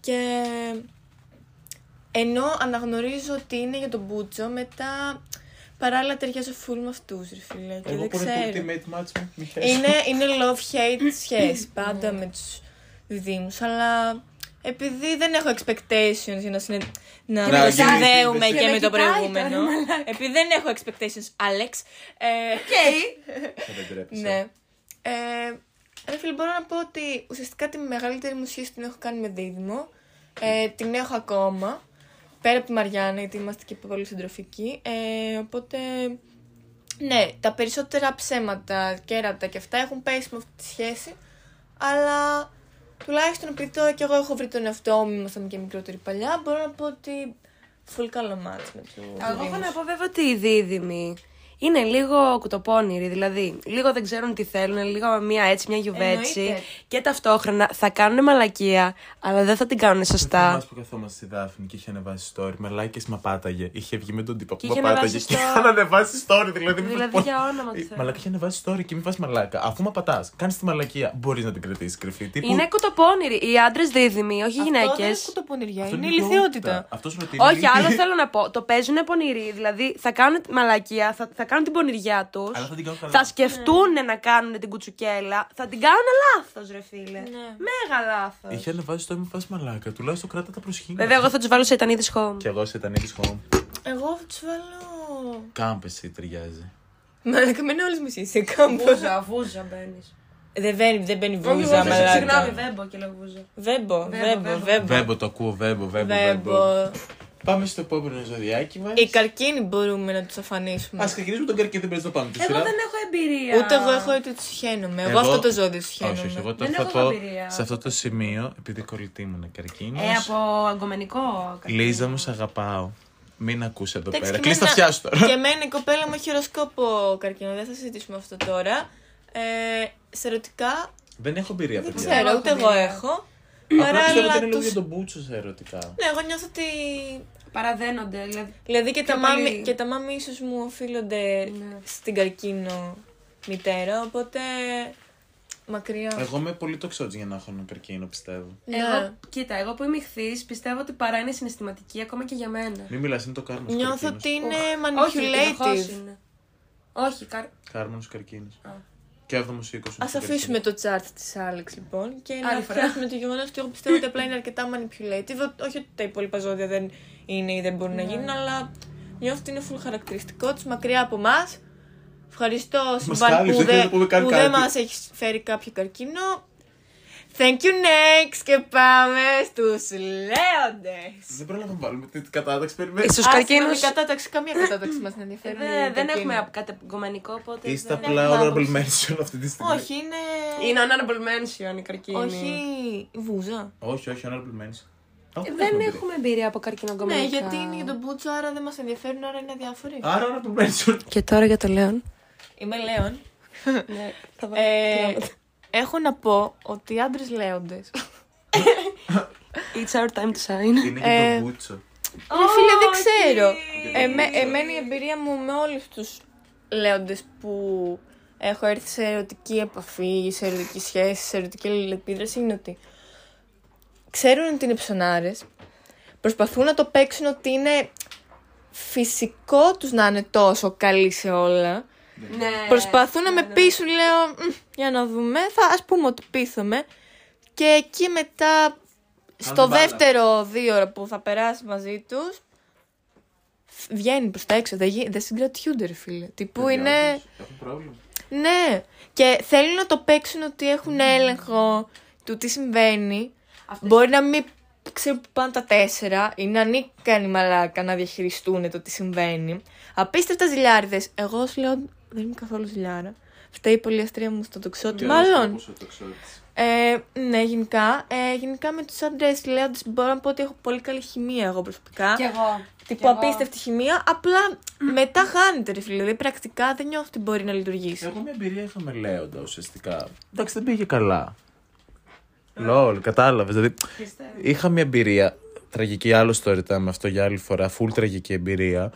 και ενώ αναγνωρίζω ότι είναι για τον Μπούτσο, μετά παράλληλα ταιριάζω full με αυτούς, ρε φίλε, και Εγώ δεν που είναι ξέρω. το ultimate match μου. μη χαίρεσαι. Είναι, είναι love-hate σχέση πάντα με τους διδήμους, αλλά επειδή δεν έχω expectations για να, συνε... να, Να το γίνει συνδέουμε σύνδεση. και Με με το κοιτάει τώρα, προηγούμενο. επειδή δεν έχω expectations, Alex. Ε, Θα δεν τρέπεσαι. ναι. Ε, ρε φίλε, μπορώ να πω ότι ουσιαστικά τη μεγαλύτερη μου σχέση την έχω κάνει με δίδυμο. Ε, την έχω ακόμα. Πέρα από τη Μαριάννα, γιατί είμαστε και πολύ συντροφικοί. Ε, οπότε, ναι, τα περισσότερα ψέματα, κέρατα και αυτά έχουν πέσει με αυτή τη σχέση. Αλλά τουλάχιστον επειδή τώρα και εγώ έχω βρει τον εαυτό μου, ήμασταν και μικρότεροι παλιά, μπορώ να πω ότι full καλό μάτς με τους Εγώ έχω να πω βέβαια ότι οι δίδυμοι είναι λίγο κουτοπώνηροι. Δηλαδή, λίγο δεν ξέρουν τι θέλουν, λίγο μία έτσι, μια γιουβέτσι. Εννοείται. Και ταυτόχρονα θα κάνουν μαλακία, αλλά δεν θα την κάνουν σωστά. Θυμάσαι που καθόμαστε στη Δάφνη και είχε ανεβάσει story. Με like μα πάταγε. Είχε βγει με τον τύπο που Και με είχε πάταγε. ανεβάσει Και story. είχαν ανεβάσει story. Δηλαδή, μήπως Δηλαδή, πώς- για όνομα του Ε, Θεού. Μαλάκα είχε ανεβάσει story και μην πα μαλάκα. Αφού με πατάς, κάνεις τη μαλακία. Μπορείς να την κρατήσεις κρυφή. Τύπου, Είναι κουτοπώνηροι. Οι άντρες δίδυμοι, όχι οι Αυτό δεν γυναίκε. είναι κουτοπονηριά, αυτό είναι ιδιότητα. ηλικιότητα. Αυτός ρωτή Όχι, άλλο θέλω να πω. Το παίζουν πονηροί. Δηλαδή θα κάνουν μαλακία, θα, θα κάνουν την πονηριά τους. Αλλά θα την κάνουν καλά. Θα σκεφτούν να κάνουν την κουτσουκέλα. Θα την κάνουν λάθος, ρε φίλε. Ναι. Μέγα λάθος. Είχε ανεβάσει story, μην πα μαλάκα. Τουλάχιστον κράτα τα προσχήματα. Βέβαια, εγώ θα τους βάλω σε Ιτανίδη home. Και εγώ σε Τανίδη home. Εγώ θα τους βάλω. Κάμπεση ταιριάζει. Μαλάκα, με είναι όλες μισή σε κάμπο. Βούζα, βούζα μπαίνεις. Δεν μπαίνει, δεν μπαίνει βούζα, Συγγνώμη, μαλάκα. βέμπο και λέω βούζα. Βέμπο, Βέμπο, βέμπο, βέμπο. βέμπο. Βέμπο το ακούω, βέμπο, βέμπο. βέμπο. Βέμπο. Πάμε στο επόμενο ζωδιάκι μας. Οι καρκίνοι μπορούμε να τους αφανίσουμε. Α ξεκινήσουμε τον καρκίνο, δεν πρέπει να το πάμε. τη Εγώ σειρά. δεν έχω εμπειρία. Ούτε εγώ έχω ούτε τους χαίνομαι. Εγώ, αυτό το ζώδιο τους χαίνομαι. Όχι, όχι, εγώ το Δεν θα έχω πω εμπειρία. σε αυτό το σημείο, επειδή κολλητή μου είναι καρκίνο. Ε, από αγκομενικό. καρκίνο. Λίζα μου, σε αγαπάω. Μην ακούς εδώ Εντάξει, πέρα. και Κλείς τα εμένα- αυτιά σου τώρα. Και εμένα η κοπέλα μου έχει χειροσκόπο καρκίνο. Δεν θα συζητήσουμε αυτό τώρα. Ε, σε ερωτικά Δεν έχω εμπειρία, δεν παιδιά. ξέρω, έχω ούτε εγώ εμπειρία. έχω. Απλά πιστεύω ότι Παράλληλα είναι λίγο τους... για τον μπούτσο σε ερωτικά. Ναι, εγώ νιώθω ότι... Παραδένονται. Δηλαδή, Δηλαδή και τα, Πιο μάμι, πολύ. και τα μάμι ίσως μου οφείλονται Ναι. στην καρκίνο μητέρα, οπότε μακριά. Εγώ είμαι πολύ τοξότζ για να έχω ένα καρκίνο, πιστεύω. Ναι. Εγώ, κοίτα, εγώ που είμαι ηχθής, πιστεύω ότι παρά είναι συναισθηματική ακόμα και για μένα. Μην μιλάς, είναι το κάρμα σου Νιώθω καρκίνος. ότι είναι Όχι, συνεχώς manipulative. είναι. Όχι, καρ... Κάρμα σου καρκίνος. Α. Και έβδομο σου οίκος. Α αφήσουμε το chart της Άλεξ λοιπόν και να Άλλη φορά. φτιάξουμε το γεγονός ότι εγώ πιστεύω ότι απλά είναι αρκετά manipulative. Όχι ότι τα υπόλοιπα ζώδια δεν είναι ή δεν μπορούν Ναι. να γίνουν, αλλά νιώθω ότι είναι full χαρακτηριστικό της μακριά από εμάς. Ευχαριστώ συμβάν κάλυψε, που δεν δεν πούμε καν που δεν κάτι. μας έχεις φέρει κάποιο καρκίνο. Thank you next και πάμε στους λέοντες. Δεν πρόλαβα να βάλουμε την κατάταξη. Περιμένεις. Στους Α, καρκίνους- συγγνώμη, κατάταξη, καμία κατάταξη μας δεν ενδιαφέρει. Δεν, οι δεν καρκίνοι. έχουμε κατεγκομενικό, οπότε. Είστε δεν- απλά έχουμε honorable άποψη. mention αυτή τη στιγμή. Όχι, είναι... Είναι honorable mention η καρκίνη. Όχι, βούζα. Όχι, όχι, honorable mention. Α, Ε, Δεν έχουμε εμπειρία από καρκινογκομενικά. Ναι, γιατί είναι για τον Μπούτσο, άρα δεν μας ενδιαφέρουν, άρα είναι αδιάφοροι. Άρα honorable mention. Και τώρα για το Λέον. Είμαι Λέων. ναι, θα βάλω. Ε, έχω να πω ότι οι άντρες λέοντες. It's our time to shine. Είναι και Ε, το μπούτσο. Ρε φίλε, δεν Όχι. ξέρω. Εμέ, εμένα η εμπειρία μου με όλους τους λέοντες που έχω έρθει σε ερωτική επαφή, σε ερωτική σχέση, σε ερωτική αλληλεπίδραση είναι ότι ξέρουν ότι είναι ψωνάρες, προσπαθούν να το παίξουν ότι είναι φυσικό τους να είναι τόσο καλοί σε όλα. Ναι. Προσπαθούν να με ναι, ναι. πείσουν, λέω, «Μμ, για να δούμε, θα ας πούμε ότι πείθομαι. Και εκεί μετά, στο μπάλα. δεύτερο δύο ώρα που θα περάσει μαζί τους, βγαίνει προς τα έξω, δεν, γι- δεν συγκρατιούνται ρε φίλε. Τι που είναι, Έχουν πρόβλημα. ναι. Και θέλουν να το παίξουν ότι έχουν έλεγχο του τι συμβαίνει. Αυτές- Μπορεί να μην ξέρουν που πάνε τα τέσσερα ή να ανήκαν οι μαλάκα να διαχειριστούν το τι συμβαίνει. Απίστευτα ζηλιάριδες. Εγώ σου λέω δεν είμαι καθόλου ζηλιάρα. Φταίει η πολυαστρία μου στο τοξότη. Μάλλον. Ε, ναι, γενικά. Ε, γενικά με τους άντρες λέοντε μπορώ να πω ότι έχω πολύ καλή χημεία εγώ προσωπικά. Κι εγώ. Τύπου Κι εγώ. απίστευτη χημεία. Απλά μετά χάνεται ρε φίλε. Δηλαδή πρακτικά δεν νιώθω ότι μπορεί να λειτουργήσει. Εγώ μια εμπειρία είχαμε λέοντα ουσιαστικά. Εντάξει, δεν πήγε καλά. Λόλ, κατάλαβες. Δηλαδή, Πιστεύω. είχα μια εμπειρία. Τραγική, άλλο story time αυτό για άλλη φορά. Full τραγική εμπειρία.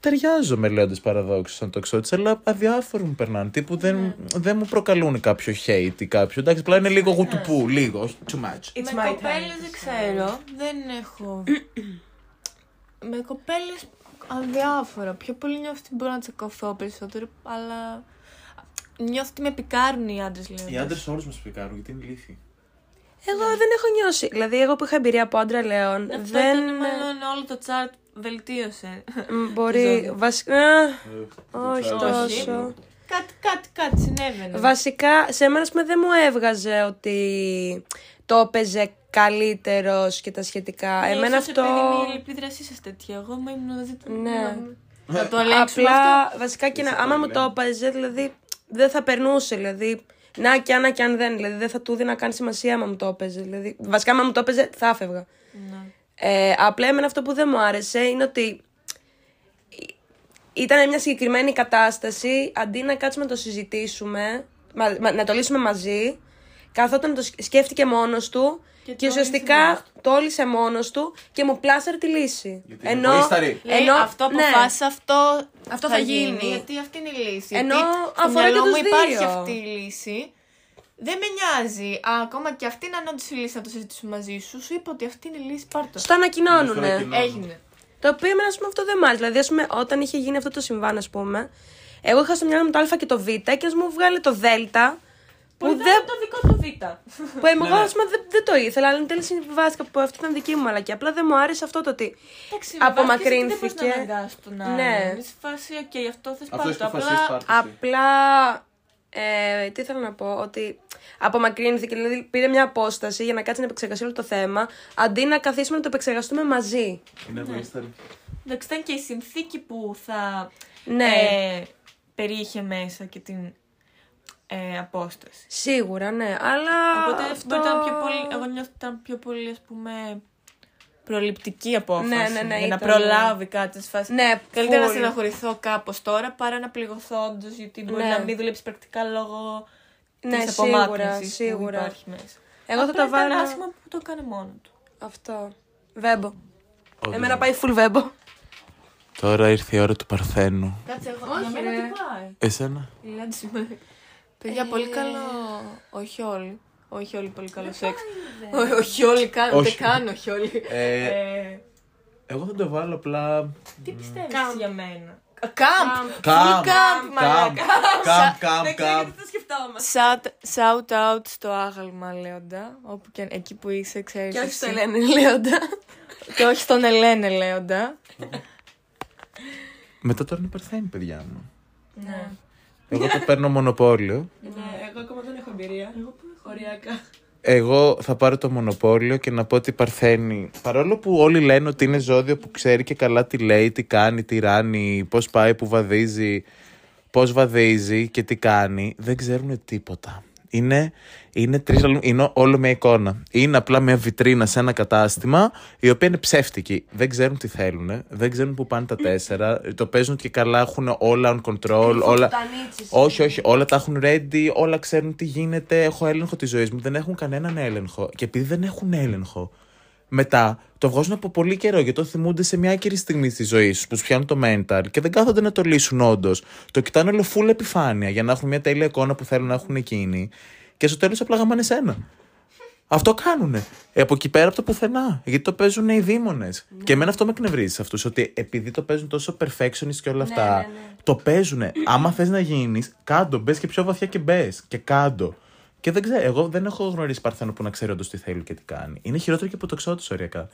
Ταιριάζω με λέοντες παραδόξου σαν το εξώτη, αλλά αδιάφοροι μου περνάνε. Τύπου δεν, δεν μου προκαλούν κάποιο hate ή κάποιο. Εντάξει, απλά είναι λίγο γουτουπού, λίγο, όχι too much. It's με my κοπέλες time. δεν ξέρω. Δεν έχω. με κοπέλες αδιάφορα. Πιο πολύ νιώθω ότι μπορώ να τσακωθώ περισσότερο, αλλά. Νιώθω ότι με πικάρουν οι άντρες, λέω. Οι άντρες όλους μας πικάρουν γιατί είναι ηλίθιοι. Εγώ δεν έχω νιώσει. Δηλαδή, εγώ που είχα εμπειρία από άντρα Λέων, Αυτό δεν. ήταν μάλλον όλο το chart βελτίωσε. Μ, Μπορεί. ζώδιο. Βασικά. Ε, Όχι το τόσο. ξέρω. κάτι, κάτι, κάτι συνέβαινε. Βασικά, σε μένα ας πούμε, δεν μου έβγαζε ότι το έπαιζε καλύτερος και τα σχετικά. Ναι, Εμένα ίσως αυτό. Επειδή η επίδρασή σας τέτοια. Εγώ μου ήμουν δίπλα. Ναι. Θα το ελέγξουμε Απλά, αυτό. βασικά και να, Εσύ άμα το μου το λέμε. έπαιζε, δηλαδή δεν θα περνούσε. Δηλαδή, να και αν, και αν δεν. Δηλαδή, δεν θα του δίνα καν σημασία άμα μου το έπαιζε. Δηλαδή, βασικά, άμα μου το έπαιζε, θα έφευγα. Ναι. Ε, απλά εμένα αυτό που δεν μου άρεσε είναι ότι ήταν μια συγκεκριμένη κατάσταση, αντί να κάτσουμε να το συζητήσουμε, μα- μα- να το λύσουμε μαζί, καθόταν να το σκ- σκέφτηκε μόνος του Και και, το λύσε ουσιαστικά μόνος το λύσε μόνος του και μου πλάσαρε τη λύση. Γιατί είναι εγωίσταρη. Λέει, ενώ, αυτό ναι. αποφάσισα, αυτό, Αυτό θα γίνει. Γιατί αυτή είναι η λύση. Ενώ γιατί στο αφορά και μυαλό τους μου υπάρχει δύο. αυτή η λύση. Δεν με νοιάζει. Α, ακόμα και αυτή να είναι όντως η λύση να το συζητήσουμε μαζί σου. Σου είπα ότι αυτή είναι η λύση, πάρ' το. Στο ανακοινώνουνε. Στο ανακοινώνουν. Έγινε. Το οποίο εμένα, ας πούμε, αυτό δεν μ' άρεσε. Δηλαδή, ας πούμε, όταν είχε γίνει αυτό το συμβάν, ας πούμε, εγώ είχα στο μυαλό μου το Α και το Β και ας μου βγάλε το Δ. Που, Που δεν, το δικό του β. που εγώ, Ναι, ναι. ας πούμε, δεν, δεν το ήθελα, αλλά εν τέλει συμβιβάστηκα που αυτή ήταν δική μου μαλακία. Απλά δεν μου άρεσε αυτό το ότι. Απομακρύνθηκε. Δεν μπορείς να τον άλλον. Ναι. Είσαι σε φάση, οκ, αυτό θες Αυτό πάρ' έχει το. αποφασίσει Απλά πάρ' το. Απλά Ε, τι θέλω να πω, ότι απομακρύνθηκε, δηλαδή πήρε μια απόσταση για να κάτσει να επεξεργαστεί όλο το θέμα, αντί να καθίσουμε να το επεξεργαστούμε μαζί. Είναι εγωίσταρη. Εντάξει, ήταν και η συνθήκη που θα Ναι. ε, περιείχε μέσα και την ε, απόσταση. Σίγουρα, ναι, αλλά. Οπότε αυτό... ήταν πιο πολύ, εγώ νιώθω ότι ήταν πιο πολύ, ας πούμε, προληπτική απόφαση. Ναι, ναι, ναι, για να ήταν. προλάβει κάτι στη φάση. Ναι, Καλύτερα να full. στεναχωρηθώ κάπως τώρα παρά να πληγωθώ όντως, γιατί μπορεί Ναι. να μην δουλέψει πρακτικά λόγω Ναι, της σίγουρα, απομάκρυνσης που σίγουρα. υπάρχει μέσα. Εγώ θα Απλά το βάλω. Ήταν άσχημα που το έκανε μόνο του. Αυτό. Βέμπο. Όντως. Εμένα πάει full βέμπο. Τώρα ήρθε η ώρα του Παρθένου. Κάτσε, εγώ Όχι, για μένα ρε. τι πάει; Εσένα; Η Λάντι σήμερα. Παιδιά, πολύ καλό. Όχι όλοι. Όχι όλοι πολύ καλό σεξ. Ό- Όχι όλοι καν. Ούτε Όχι. καν όχι όλοι. Ε, Ε, Εγώ θα το βάλω απλά. Τι πιστεύεις Camp. για μένα; Α, Κάμπ! Καμπ! Full camp, μαλάκα. Καμπ, καμπ, καμπ. το σκεφτόμαστε. Shout, shout out στο άγαλμα Λέοντα, όπου και εκεί που είσαι, ξέρεις. Και όχι εσύ. στο Ελένη Λέοντα. Και όχι στον Ελένε Λέοντα. Μετά τώρα είναι Παρθένη, παιδιά μου. Ναι. Εγώ το παίρνω μονοπόλιο. Ναι, εγώ ακόμα δεν έχω εμπειρία. Οριακά. Εγώ θα πάρω το μονοπόλιο και να πω ότι η Παρθένη, παρόλο που όλοι λένε ότι είναι ζώδιο που ξέρει και καλά τι λέει, τι κάνει, τι ράνει, πώς πάει, που βαδίζει, πώς βαδίζει και τι κάνει, δεν ξέρουν τίποτα. Είναι, είναι, τρεις, είναι όλο μια εικόνα. Είναι απλά μια βιτρίνα σε ένα κατάστημα, η οποία είναι ψεύτικη. Δεν ξέρουν τι θέλουν, δεν ξέρουν που πάνε τα τέσσερα, το παίζουν και καλά, έχουν όλα on control, όλα... Όχι, όχι, όλα τα έχουν ready, όλα ξέρουν τι γίνεται. Έχω έλεγχο της ζωής μου. Δεν έχουν κανέναν έλεγχο. Και επειδή δεν έχουν έλεγχο, μετά το βγάζουν από πολύ καιρό γιατί το θυμούνται σε μια άκυρη στιγμή στη ζωή τους, που σου πιάνουν το mental και δεν κάθονται να το λύσουν όντως. Το κοιτάνε όλο full επιφάνεια για να έχουν μια τέλεια εικόνα που θέλουν να έχουν εκείνοι. Και στο τέλος απλά γαμάνε σένα. Αυτό κάνουνε. Ε, από εκεί πέρα από το πουθενά. Γιατί το παίζουν οι δίμονε. Και εμένα αυτό με εκνευρίζει σε αυτούς. Ότι επειδή το παίζουν τόσο perfectionist και όλα αυτά, ναι, ναι. το παίζουν. Άμα θες να γίνεις, κάντο. Μπες και πιο βαθιά και μπες. Και κάντο. Και δεν ξέρω, εγώ δεν έχω γνωρίσει παρθένο που να ξέρει όντως τι θέλει και τι κάνει. Είναι χειρότερο και από το ξώτο οριακά.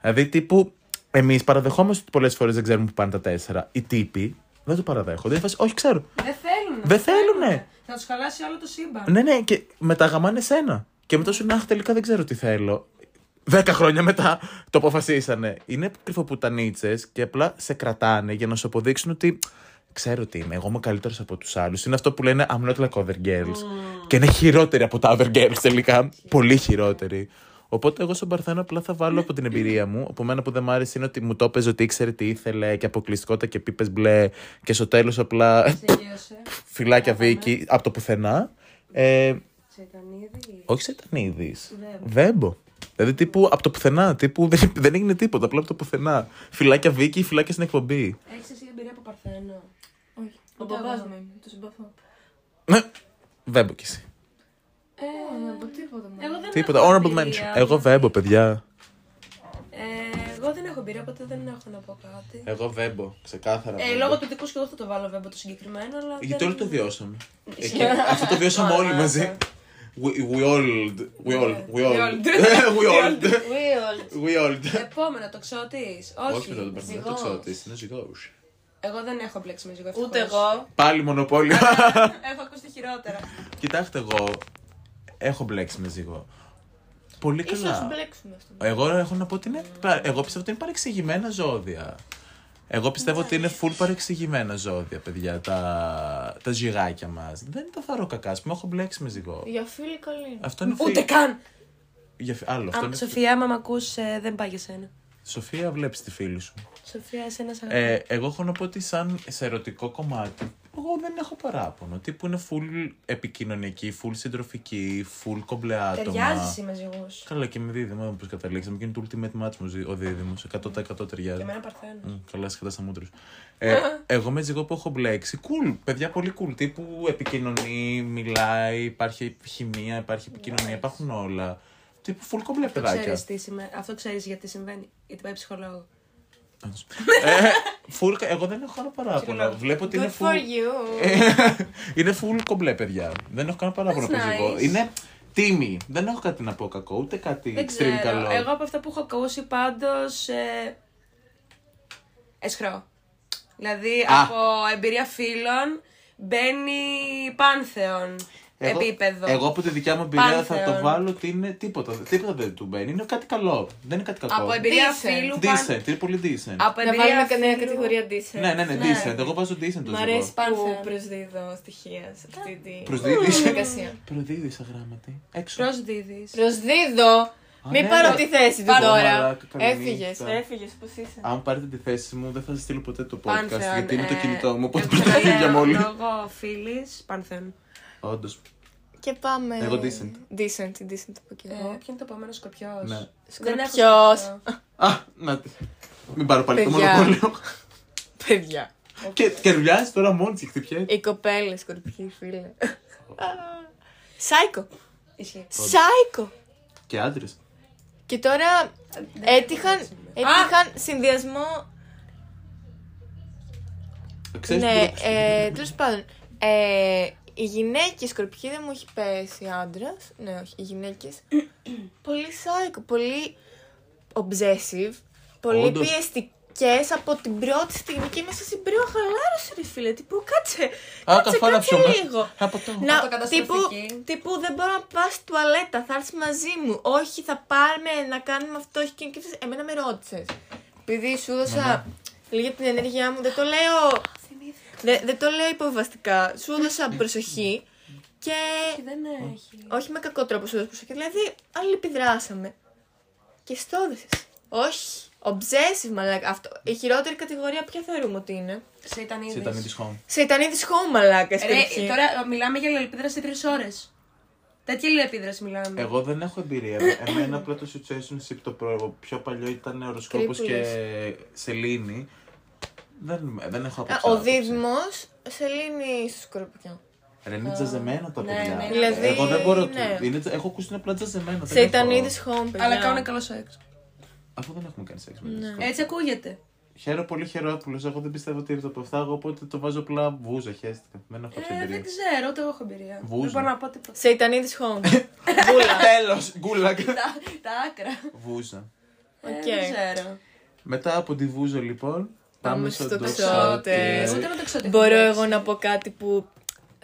Δηλαδή, τύπου, εμείς παραδεχόμαστε ότι πολλές φορές δεν ξέρουμε που πάνε τα τέσσερα. Οι τύποι δεν το παραδέχονται. Είναι φάση, όχι, ξέρω. Δεν θέλουν. Δεν θέλουνε. Θα τους χαλάσει όλο το σύμπαν. Ναι, ναι, και μετά γαμάνε σένα. Και μετά σου λένε, Αχ, τελικά δεν ξέρω τι θέλω. Δέκα χρόνια μετά το αποφασίσανε. Είναι κρυφοπουτανίτσες και απλά σε κρατάνε για να σου αποδείξουν ότι ξέρω τι είμαι. Εγώ είμαι καλύτερος από τους άλλους. Είναι αυτό που λένε I'm not like other girls. Και είναι χειρότεροι από τα other girls τελικά. Πολύ χειρότεροι. Οπότε εγώ στον Παρθένο απλά θα βάλω από την εμπειρία μου. Από μένα που δεν μ' άρεσε είναι ότι μου το έπαιζε ότι ήξερε τι ήθελε και αποκλειστικότητα και πίπες μπλε. Και στο τέλος απλά Τελείωσε. φυλάκια Βίκη από το πουθενά. Ε, Σετανίδης. όχι σε τανίδη. Βέμπο. Βέμπο. Δηλαδή τύπου από το πουθενά. Τύπου δεν, δεν έγινε τίποτα. Απλά από το πουθενά. Φυλάκια Βίκη, φυλάκια στην εκπομπή. Έχεις εσύ εμπειρία από Παρθένο. Όχι. Ο Ούτε μπαμπάς εγώ. μου είναι, το συμπαθώ. Ναι. Βέμπο κι εσύ. Ε, Από τίποτα μου. εγώ δεν Τίποτα. έχω Honorable εμπειρία. mention. Εγώ βέμπο, παιδιά. Ε, εγώ δεν έχω εμπειρία, οπότε δεν έχω να πω κάτι. Εγώ βέμπο. Ξεκάθαρα. Ε, λόγω του δικού σου και εγώ θα το βάλω βέβαια το συγκεκριμένο, αλλά. Γιατί δεν- όλοι το βιώσαμε. Ισχύει. Εκεί- Αυτό το βιώσαμε όλοι Μαλάκα. μαζί. We, we all. We all. We all. all. We all. Will. We all. Επόμενο, το ξώτης. Όχι. Όχι με τον Παρθένο, το ζυγός. ξέρω ότι είναι ζυγός. Εγώ δεν έχω μπλέξει με ζυγό. Ούτε ευτυχώς. εγώ. Πάλι μονοπόλιο. Έχω ακούσει χειρότερα. Κοιτάξτε, εγώ έχω μπλέξει με ζυγό. Πολύ Ίσως καλά. μπλέξουμε στο Εγώ έχω να πω ότι είναι. Εγώ πιστεύω ότι είναι παρεξηγημένα ζώδια. Εγώ πιστεύω ότι είναι full παρεξηγημένα ζώδια, παιδιά, τα, τα ζυγάκια μας. Δεν τα θαρώ κακά, ας πούμε, έχω μπλέξει με ζυγό. Για φίλοι καλή. είναι. Αυτό είναι Ούτε φίλοι- καν. Για... φι- Άλλο, αυτό Α, είναι... Σοφία, άμα με ακούς, δεν πάει για σένα. Σοφία, βλέπεις τη φίλη σου. Σοφία, εσένα σ' Ε, αγαπώ. εγώ έχω να πω ότι σαν σε ερωτικό κομμάτι, εγώ δεν έχω παράπονο. Τύπου είναι full επικοινωνική, full συντροφική, full κομπλε άτομα. Ταιριάζει εσύ με ζυγού. Καλά και με δίδυμο, όπως καταλήξαμε. Και είναι το ultimate match μου ο δίδυμος. 100% ταιριάζει. Και εμένα παρθένος. Μμ, Καλά, σχετά στα μούτρου. Ε, εγώ με ζυγό που έχω μπλέξει, cool, παιδιά πολύ cool. Τύπου επικοινωνεί, μιλάει, υπάρχει χημεία, υπάρχει επικοινωνία, υπάρχουν όλα. Τύπου full κομπλέ Αυτό παιδάκια. ξέρεις, τι σημαίνει. Αυτό ξέρεις γιατί συμβαίνει. Γιατί πάει ψυχολόγο. Ε, full, εγώ δεν έχω κανένα παράπονο. Ψυχολόγο. Βλέπω ότι είναι Good for full. you. Ε, είναι full κομπλέ, παιδιά. Δεν έχω κανένα παράπονο That's από ζυγό. nice. Είναι τίμη. Δεν έχω κάτι να πω κακό, ούτε κάτι Δεν extreme ξέρω. καλό. Εγώ από αυτά που έχω ακούσει πάντως. Ε, εσχρό. Δηλαδή Α. από εμπειρία φίλων μπαίνει πάνθεον Εγώ- επίπεδο. Εγώ από τη δικιά μου εμπειρία θα το Πάνθεον. βάλω ότι είναι τίποτα. Τίποτα δεν του μπαίνει. Είναι κάτι καλό. Δεν είναι κάτι κακό. Από εμπειρία Decent. φίλου. παν- Decent, είναι πολύ decent. Από Να εμπειρία βάλουμε κανένα φίλου- κατηγορία decent. Ναι, ναι, ναι, Ναι. decent. Εγώ βάζω decent το Μ' αρέσει ζυγό. που Πάνθεον. προσδίδω στοιχεία σε αυτή τη Προσδίδεις. διαδικασία. Προδίδεις αγράμματη. Έξω. Προσδίδεις. Προσδίδω! Μην ναι, πάρω ναι. τη θέση του Πάρω, τώρα. μαλάκα, καλή Έφυγε, νύχτα. έφυγες, πώς είσαι; Αν πάρετε τη θέση μου, δεν θα σας στείλω ποτέ το podcast. Πάνθεον. γιατί είναι το ε, κινητό μου. Οπότε εγώ πρέπει να φύγει για μόλις. Λόγω φίλης, Πάνθεον. Όντως. Και πάμε. Εγώ decent. Decent, decent από εκεί. Ε, ποιο είναι το επόμενο σκορπιός; Ναι. Δεν έχω Σκορπιός. σκορπιό. Α, να τη. Μην πάρω πάλι το Παιδιά. μονοπόλιο. Παιδιά. Και κερδιάζει τώρα μόνη τη, χτυπιέται. Οι κοπέλες, σκορπιοί, φίλε. Σάικο. Ισχύει. Σάικο. Και άντρες. Και τώρα έτυχαν, έτυχαν συνδυασμό. Ξέρεις Ναι, ε, τέλος πάντων. Ε, οι γυναίκες σκορπιοί δεν μου έχει πέσει άντρας. Ναι, όχι. Οι γυναίκες. πολύ σάικο, πολύ obsessive. Πολύ Όντως. πιεστικές από την πρώτη στιγμή και μέσα στην πρώτη χαλάρωση, ρε φίλε. Τύπου κάτσε. Α, Κάτσε, καθόλου κάτσε πιούμε. λίγο. Από το. Να, τύπου, Αυτοκαταστροφική. τύπου δεν μπορώ να πάω στη τουαλέτα, θα έρθεις μαζί μου. Όχι, θα πάρουμε να κάνουμε αυτό. Όχι, και, και εμένα με ρώτησες. Επειδή σου έδωσα λίγη την ενέργειά μου, δεν το λέω. Δεν, δεν το λέω υποβαστικά. Σου έδωσα προσοχή και. Δεν έχει. Όχι με κακό τρόπο σου έδωσα προσοχή. Δηλαδή, αλληλεπιδράσαμε. Και στόδεσαι. Όχι. Obsessive, μαλάκα. Αυτό. Η χειρότερη κατηγορία ποια θεωρούμε ότι είναι. Σε ήταν Σε ήταν τη home. Σεϊτανίδης home, μαλάκα. στην Ρε, αρχή. τώρα μιλάμε για αλληλεπίδραση τρεις ώρες. Τέτοια αλληλεπίδραση μιλάμε. Εγώ δεν έχω εμπειρία. Εμένα απλά το situationship το προ- πιο παλιό ήταν οροσκόπος και Κρύπουλες. σελήνη. Δεν, δεν έχω Α, άποψη. Ο άποψη. Δίδυμο σε λύνει στο σκορπιό. Ρε, είναι τζαζεμένα τα Ναι, παιδιά. ναι, Δηλαδή, Εγώ δεν μπορώ. ναι. Είναι, τζα- έχω ακούσει είναι απλά τζαζεμένα. δεν Σεϊτανίδη έχω- home, παιδιά. Αλλά κάνουν καλό σεξ. Αφού δεν έχουμε κάνει σεξ με Ναι. ναι. Έτσι ακούγεται. Χαίρο πολύ χαιρόπουλο. Εγώ δεν πιστεύω ότι ήρθε από αυτά. Εγώ οπότε το βάζω απλά βούζα. Χαίστηκα. Δεν έχω αυτή Ε, εμπειρία. δεν ξέρω, ούτε εγώ έχω εμπειρία. Βούζα. Δεν μπορώ να πω τίποτα. Σεϊτανίδη home. Τέλος! Γκούλακα. τα, τα άκρα. Βούζα. Ε, Οκ. δεν ξέρω. Μετά από τη βούζα λοιπόν. Πάμε στο τοξότη. τοξότες. Ούτε με το ξέρω τι Μπορώ θα εγώ παίξει. να πω κάτι που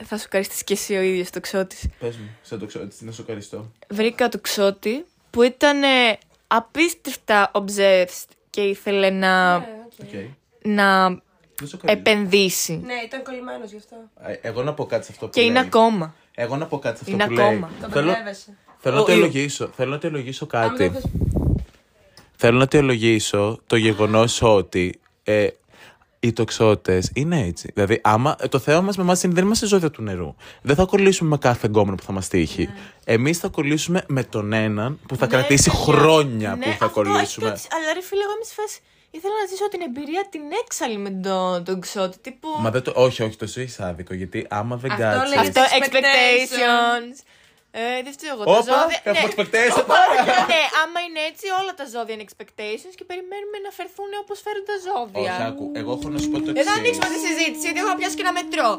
θα σου ευχαριστήσει και εσύ ο ίδιος το ξώτη. Πες μου, σε τοξότη, να σου ευχαριστώ. Βρήκα το ξώτη που ήταν ε, απίστευτα obsessed και ήθελε να, Ναι, οκ. Οκ. να Δεν σου ευχαριστώ. επενδύσει. Ναι, ήταν κολλημένος γι' αυτό. Ε, Εγώ να πω κάτι σε αυτό που Και είναι λέει. ακόμα. Εγώ να πω κάτι σε αυτό Είναι που λέει. ακόμα. Το Θέλω, μπερδεύεσαι. θέλω να Ο- το ο- ελογήσω. Θέλω να το ελογίσω Άμα κάτι. το θες- Θέλω να το ελογίσω το γεγονός ότι ε, οι τοξότες είναι έτσι. Δηλαδή, άμα, το θέμα μας με εμάς είναι δεν είμαστε ζώδια του νερού. Δεν θα κολλήσουμε με κάθε εγκόμενο που θα μας τύχει. Ναι. Εμείς θα κολλήσουμε με τον έναν που θα κρατήσει χρόνια Ναι, που θα αυτό έχει κολλήσουμε. κάτι- Αλλά ρε φίλε, εγώ είμαι σε φάση. Ήθελα να ζήσω την εμπειρία την έξαλλη με τον, τον ξώτη. Τύπου. Μα δεν το, όχι, όχι, το σου έχει άδικο. Γιατί άμα δεν Αυτό κάτσει. λέγεται- Αυτό, expectations. Expectations. Ε, δεν φταίω εγώ. Τα Όπα, ζώδια. έχουμε ναι. expectations. ναι, άμα είναι έτσι, όλα τα ζώδια είναι expectations και περιμένουμε να φερθούν όπως φέρουν τα ζώδια. Όχι, άκου. Εγώ έχω να σου πω το Δεν θα εξής. ανοίξουμε τη συζήτηση, γιατί εγώ θα πιάσω και ένα μετρό.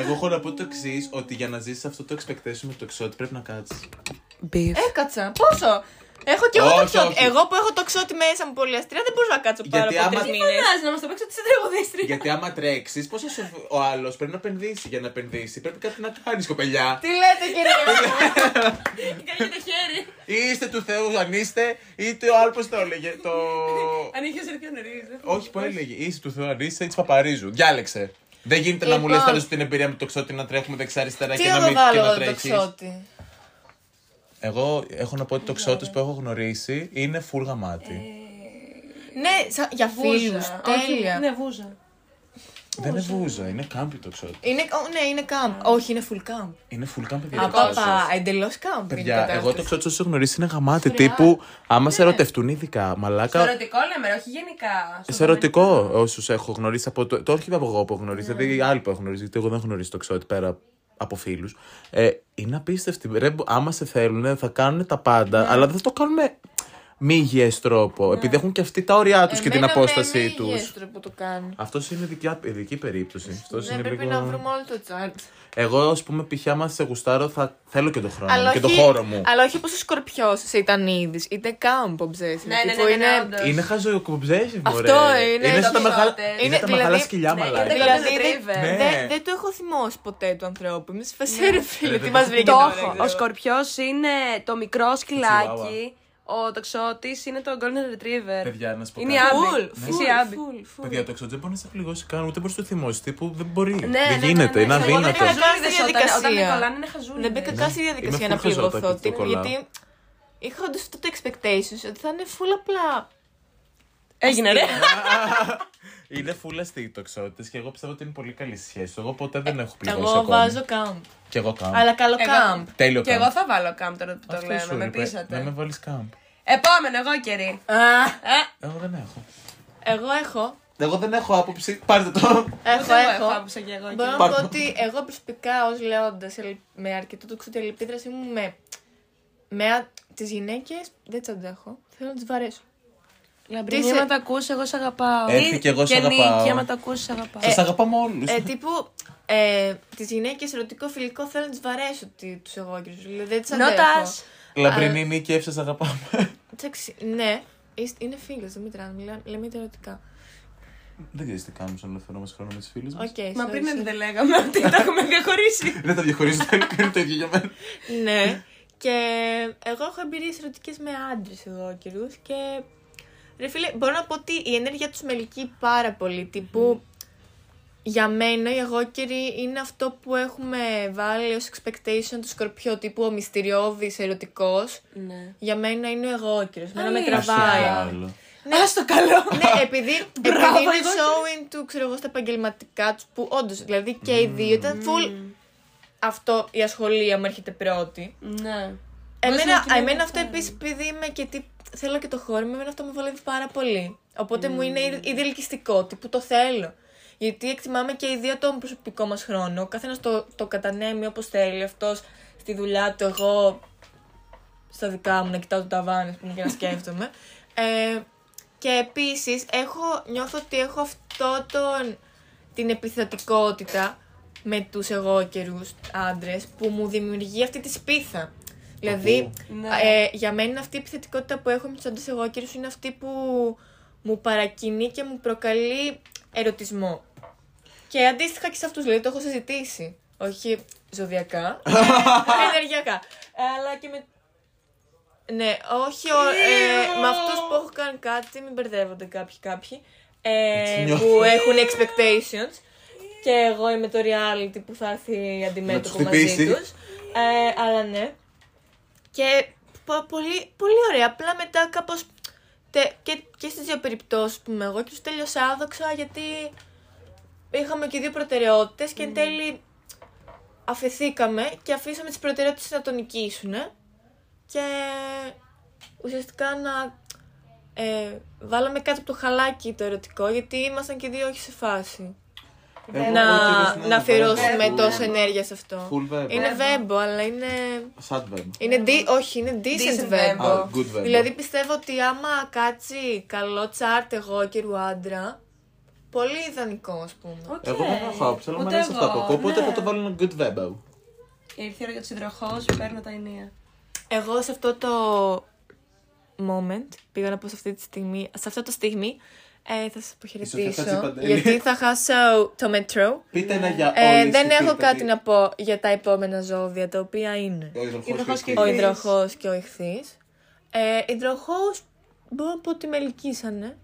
Εγώ έχω να πω το εξής, ότι για να ζήσεις αυτό το expectation με το εξώτη πρέπει να κάτσεις. Έκατσα. Πόσο; Έχω και εγώ το Όχι, ξώτη. όχι. Εγώ που έχω το ξώτη μέσα μου πολύ αστρία δεν μπορούσα να κάτσω πάρα Γιατί από άμα- τρεις Τι μήνες. Φωνάζεις να μας το παίξει ότι είσαι τραγουδίστρια. Γιατί άμα τρέξεις, πώ θα σου. Ο άλλος πρέπει να επενδύσει. Για να επενδύσει πρέπει κάτι να κάνεις, κοπελιά. Τι λέτε κύριε Κάνει το χέρι. Ή είστε του Θεού αν είστε, είτε ο άλλο πώ το έλεγε. Το. Αν είχε έρθει πιο νωρί. Όχι, που έλεγε. Είσαι του Θεού αν είστε, ή της Παπαρίζου. Διάλεξε. Δεν γίνεται να μου λες Λοιπόν. τέλο την εμπειρία με το ξώτη να τρέχουμε δεξιά-αριστερά Τι και να εγώ μην και βάλω να εγώ το τρέχεις. Ξώτη. Εγώ έχω να πω ότι το ξώτη που έχω γνωρίσει είναι full γαμάτι. Ναι, σα- για φίλους. Τέλεια. Ναι, βούζα. Δεν είναι βούζα, είναι κάμπι το ξώτη. Είναι, ο, ναι, είναι camp. Όχι, είναι full camp. Είναι full κάμπι παιδιά. Απαπα, εντελώς camp. είναι η Παιδιά, εγώ το κατάσταση. ξώτη όσο έχω γνωρίσει είναι γαμάτι. Τύπου, άμα σε ερωτευτούν ειδικά, Σε μαλάκα. ερωτικό λέμε, όχι γενικά. Στο Σε ερωτικό όσους έχω γνωρίσει από το. Το όχι από εγώ που έχω γνωρίσει, δηλαδή οι άλλοι που έχω γνωρίσει, γιατί εγώ δεν έχω γνωρίσει το ξώτη πέρα από φίλους. Ε, είναι απίστευτη. Ρε, άμα σε θέλουν, θα κάνουν τα πάντα, αλλά δεν θα το κάνουν με, μη υγιές τρόπο. Επειδή έχουν και αυτοί τα όρια τους και την Εμένα απόστασή με τους. υγιές τρόπο το κάνουν. Αυτός είναι δικιά, ειδική περίπτωση. Αυτός Δεν είναι πρέπει λίγο... να βρούμε όλο το τσάρτ. Εγώ, ας πούμε, π.χ. άμα σε γουστάρω, θα θέλω και τον χρόνο Αλλά μου και τον όχι- χώρο μου. Αλλά όχι όπω ο σκορπιός σε Ιτανίδη. Είτε κάμπο obsessive. Ναι, ναι, τύπου ναι, ναι, είναι... όντως. Είναι χαζοκομπζέσι, Αυτό είναι, Είναι σαν τα το μεγάλα, χειρότερο. είναι τα Είναι μεγάλα δηλαδή- σκυλιά ναι, μαλάκα. είναι Δηλαδή Golden δεν Retriever. Ναι. δεν- δεν το έχω θυμώσει ποτέ του ανθρώπου. Είμαι σε φασέ, ρε φίλε. Ρε, Τι δεν μας το βρήκε Το τώρα, έχω. δεν ξέρω. Ο σκορπιός είναι το μικρό σκυλάκι. Ο τοξότης είναι το Golden Retriever. Παιδιά, να σου πω Είναι η κάτι. Άμπη. Φουλ, Είσαι φουλ, η Άμπη. φουλ, φουλ. Παιδιά, το εξωτζέ μπορεί να σε πληγώσει καν, ούτε μπορείς να το θυμώσεις. Τύπου δεν μπορεί. Ναι, ναι, δεν ναι, γίνεται, ναι, είναι ναι. Εγώ δεν αδύνατος. είχα χαζούλιδες κάνει όταν- διαδικασία. Όταν με κολλάνε είναι χαζούλιδες. Δεν μπήκα καν στη διαδικασία Είμαι να full χαζότα πληγωθώ. και το τύπου, κολλάω. Γιατί είχα όντως αυτό το expectations ότι θα είναι full απλά. Έγινε, ρε. Είναι full αστεί το εξώτη και εγώ πιστεύω ότι είναι πολύ καλή σχέση. Εγώ ποτέ δεν έχω πληγώσει. Εγώ ακόμα. βάζω camp. Και εγώ κάμπ. Αλλά καλό Εγώ- camp. Τέλειο Και κάμπ. εγώ θα βάλω κάμπ τώρα που το Αυτό λέμε. σου Με είπε, Να με πείσατε. βάλεις κάμπ. Επόμενο, εγώ καιρή. Εγώ δεν έχω. Εγώ έχω. Εγώ δεν έχω άποψη. Πάρτε το. Έχω, Ούτε εγώ έχω. άποψα και εγώ Μπορώ καιρή. να Πάρτε πω το. ότι εγώ προσωπικά ως λέοντας με αρκετό το ξωτελεπίδρασή μου με, με τις γυναίκες δεν τις αντέχω. Θέλω να τις βαρέσω. Λαμπρινή, Τις σε- άμα τα ακούσει, εγώ σ' αγαπάω. Έρθει κι εγώ σ' αγαπάω. Νίκη, άμα τα ακούσει, σ' αγαπάω. Σας αγαπάμε όλους. Ε, τύπου ε, τις γυναίκες ερωτικό φιλικό θέλω να τις βαρέσω τους εγώ Δηλαδή δεν τις αντέχω. Νότας. Λαμπρινή νίκη, εύσα σα αγαπάμε. Εντάξει, ναι, είστε- είναι φίλε, δεν μετράνε. μιλά- Λέμε είτε ερωτικά. Δεν ξέρεις τι κάνουμε στον ελεύθερο μας χρόνο με τις φίλες μας. Οκ, Μα sorry, πριν sorry. δεν λέγαμε ότι τα έχουμε διαχωρίσει. Δεν τα διαχωρίζω, δεν είναι το ίδιο για μένα. ναι. Και εγώ έχω εμπειρίες ερωτικές με άντρες εγώ καιρού και. Ρε φίλε, μπορώ να πω ότι η ενέργεια τους με ελκύει πάρα πολύ. Τύπου, για μένα η εγώκερη είναι αυτό που έχουμε βάλει ως expectation του σκορπιό. Τύπου ο μυστηριώδης ερωτικός. Ναι. Για μένα είναι ο εγώκερος. Μένα με Αλήθεια. τραβάει. Άλλο. Α το καλό. ναι, επειδή, επειδή Μπράβο, είναι εγώ showing του, ξέρω εγώ, στα επαγγελματικά τους, που όντως, δηλαδή και οι δύο ήταν full αυτό η ασχολία μου έρχεται πρώτη. Ναι. Εμένα, να κοινωνεί εμένα αυτό, αυτό επίσης, επειδή είμαι και τι, θέλω και το χώρο μου, εμένα αυτό μου βολεύει πάρα πολύ. Οπότε μου είναι ήδη ήδη ελκυστικό, τι που το θέλω. Γιατί εκτιμάμε και οι δύο τον προσωπικό μας χρόνο. Ο καθένας το, το κατανέμει όπως θέλει. Αυτός στη δουλειά του, εγώ στα δικά μου να κοιτάω το ταβάνι πούμε, και να σκέφτομαι. Ε, και επίσης νιώθω ότι έχω αυτό τον, την επιθετικότητα με τους εγώ καιρούς άντρες που μου δημιουργεί αυτή τη σπίθα. Δηλαδή, Ναι. ε, για μένα αυτή η επιθετικότητα που έχω με τους άντρες εγώ καιρούς είναι αυτή που μου παρακινεί και μου προκαλεί ερωτισμό. Και αντίστοιχα και σε αυτούς, δηλαδή το έχω συζητήσει. Όχι ζωδιακά, ενεργειακά. Αλλά και με... Ναι, όχι, ο, ε, με αυτούς που έχω κάνει κάτι, μην μπερδεύονται κάποιοι κάποιοι, ε, Έτσι νιώθω. που έχουν expectations και εγώ είμαι το reality που θα έρθει αντιμέτωπο τους μαζί χτυπήσει. τους. Ε, αλλά ναι. Και πο- πολύ, πολύ ωραία. Απλά μετά κάπως τε, και, και στις δύο περιπτώσεις που είμαι εγώ και τους τέλειωσα άδοξα γιατί είχαμε και δύο προτεραιότητες και εν τέλει αφαιθήκαμε και αφήσαμε τις προτεραιότητες να τον νικήσουν και ουσιαστικά να ε, βάλαμε κάτω από το χαλάκι το ερωτικό γιατί ήμασταν και δύο όχι σε φάση Εγώ να, εγώ κύριος, ναι, να αφιερώσουμε full- τόση ενέργεια σε αυτό. Full verb. Είναι βέμπο, αλλά είναι. Sad verb. είναι di- όχι, είναι decent, Decent βέμπο. Α, good verb. Δηλαδή πιστεύω ότι άμα κάτσει καλό τσάρτ εγώ και άντρα, πολύ ιδανικό ας πούμε. Οκ. Εγώ δεν έχω άποψη, αλλά μου Ούτε αρέσει αυτό εγώ, από κόπο, οπότε ναι. θα το βάλω ένα good verb. Ήρθε η ώρα για τους υδροχώους, παίρνω τα ενία. Εγώ σε αυτό το moment, πήγα να πω σε αυτή τη στιγμή, σε αυτό το στιγμή, ε, θα σας Σοφία αποχαιρετήσω, Τσιπαντέλη. γιατί θα χάσω το μετρό. Πείτε ένα για Ε, όλες δεν τις έχω πείτε κάτι τι- να πω για τα επόμενα ζώδια, τα οποία είναι Ο υδροχός Υδροχός και και ο Ηχθείς. υδροχός και ο ηχθής. Ε, υδροχός μπορώ να πω ότι με ελκύσανε,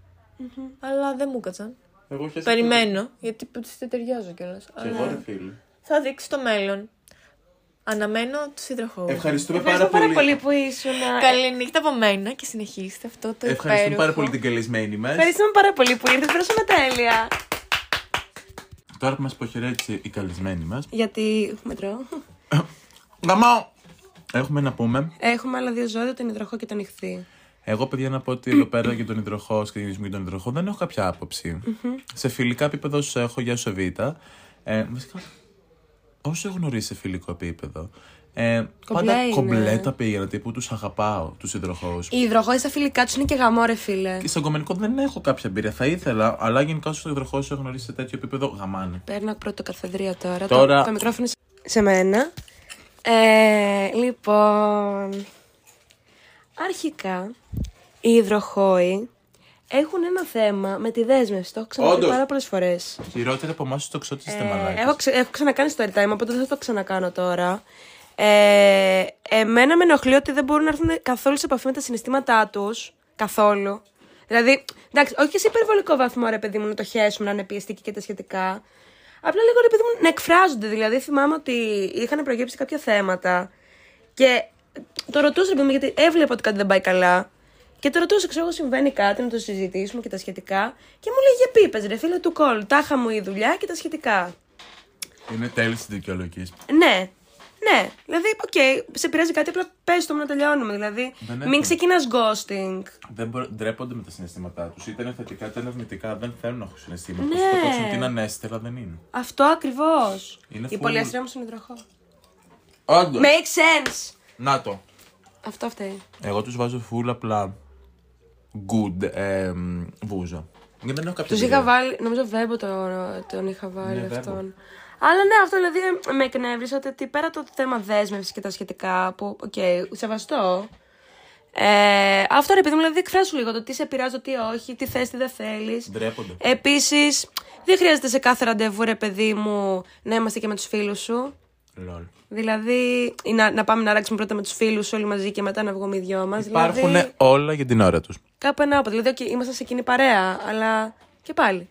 αλλά δεν μου κάτσαν. Εγώ χαίρομαι. Περιμένω, γιατί που τις δεν ταιριάζω κιόλας. Και εγώ ρε φίλε. Θα δείξει το μέλλον. Αναμένω τους υδροχώους. Ευχαριστούμε πάρα Ευχαριστώ πάρα πολύ. πολύ που ήσουν. Καλή νύχτα από μένα και συνεχίστε αυτό το Ευχαριστούμε υπέροχο. πάρα πολύ την καλεσμένη μας. Ευχαριστούμε πάρα πολύ που ήρθες. Περάσαμε τέλεια. Τώρα που μας αποχαιρέτησε η καλεσμένη μας. Γιατί μετρώ. Γαμό! Έχουμε να πούμε. Έχουμε άλλα δύο ζώδια, τον υδροχό και τον ηχθή. Εγώ, παιδιά, να πω ότι εδώ πέρα για τον υδροχό και για τον υδροχό δεν έχω κάποια άποψη. Σε φιλικά επίπεδο σου έχω για σου Β. Ε, βασικά, όσο έχω γνωρίσει σε φιλικό επίπεδο, Ε, Κομπλέ πάντα είναι. κομπλέ τα πήγαινα, τύπου τους αγαπάω, τους υδροχώου. Οι υδροχόοι στα φιλικά τους είναι και γαμό, ρε φίλε. Και στον κομμενικό δεν έχω κάποια εμπειρία. Θα ήθελα, αλλά γενικά στο υδροχώου έχω γνωρίσει σε τέτοιο επίπεδο γαμάνε. Παίρνω πρώτο καθεδρία τώρα. Τώρα- Το, το μικρόφωνο σε- σε μένα. Ε, λοιπόν. Αρχικά, οι υδροχόοι έχουν ένα θέμα με τη δέσμευση. Το έχω ξαναπεί Όντως. πάρα πολλές φορές. Χειρότερα από εμάς το ξώτη είστε Ε, μαλάκες. έχω, ξε- έχω ξανακάνει story time, οπότε δεν θα το ξανακάνω τώρα. Ε, εμένα με ενοχλεί ότι δεν μπορούν να έρθουν καθόλου σε επαφή με τα συναισθήματά τους. Καθόλου. Δηλαδή, εντάξει, όχι και σε υπερβολικό βαθμό, ρε παιδί μου, να το χέσουμε, να είναι πιεστικοί και τα σχετικά. Απλά λίγο, ρε παιδί μου, να εκφράζονται. Δηλαδή, θυμάμαι ότι είχαν προγέψει κάποια θέματα και το ρωτούσα, ρε παιδί μου, γιατί έβλεπα ότι κάτι δεν πάει καλά. Και το ρωτούσα, ξέρω εγώ, συμβαίνει κάτι, να το συζητήσουμε και τα σχετικά. Και μου λέγε πίπες, ρε φίλε του κώλου. Τάχα μου η δουλειά και τα σχετικά. Είναι τέλειες οι δικαιολογίες. Ναι. Ναι. Δηλαδή, οκ, σε πειράζει κάτι, απλά πες το μου να τελειώνουμε. Δηλαδή, Δεν μην έχουν. ξεκινάς ghosting. Δεν μπο- ντρέπονται με τα συναισθήματά τους. Είτε είναι θετικά είτε είναι αρνητικά. Δεν θέλουν να έχουν συναισθήματα. Ναι. Ναι. Το κόψουν την ανέστερα δεν είναι. Αυτό ακριβώς. Είναι Η full- πολυαστρία μου στον υδροχόο. Όντως. Make sense. Να το. Αυτό φταίει. Εγώ τους βάζω full απλά good ε, βούζα. Γιατί δεν έχω κάποια Τους εμπειρία. είχα βάλει, νομίζω Βέμπο τον, τον είχα βάλει Ναι, Βέμπο. αυτόν. Αλλά ναι, αυτό δηλαδή με εκνεύρισε ότι πέρα το θέμα δέσμευσης και τα σχετικά, που, οκ, σεβαστό. Ε, αυτό ρε παιδί μου, δηλαδή εκφράσου λίγο το τι σε πειράζει, το τι όχι, τι θες, τι δεν θέλεις. Ντρέπονται. Επίσης, δεν χρειάζεται σε κάθε ραντεβού, ρε παιδί μου, να είμαστε και με τους φίλους σου. Λολ. Δηλαδή, ή να, να πάμε να ράξουμε πρώτα με τους φίλους όλοι μαζί και μετά να βγούμε οι δυο μας. Υπάρχουν δηλαδή, όλα για την ώρα τους. Κάπου ένα από. Δηλαδή, okay, ήμασταν σε κοινή παρέα, αλλά και πάλι.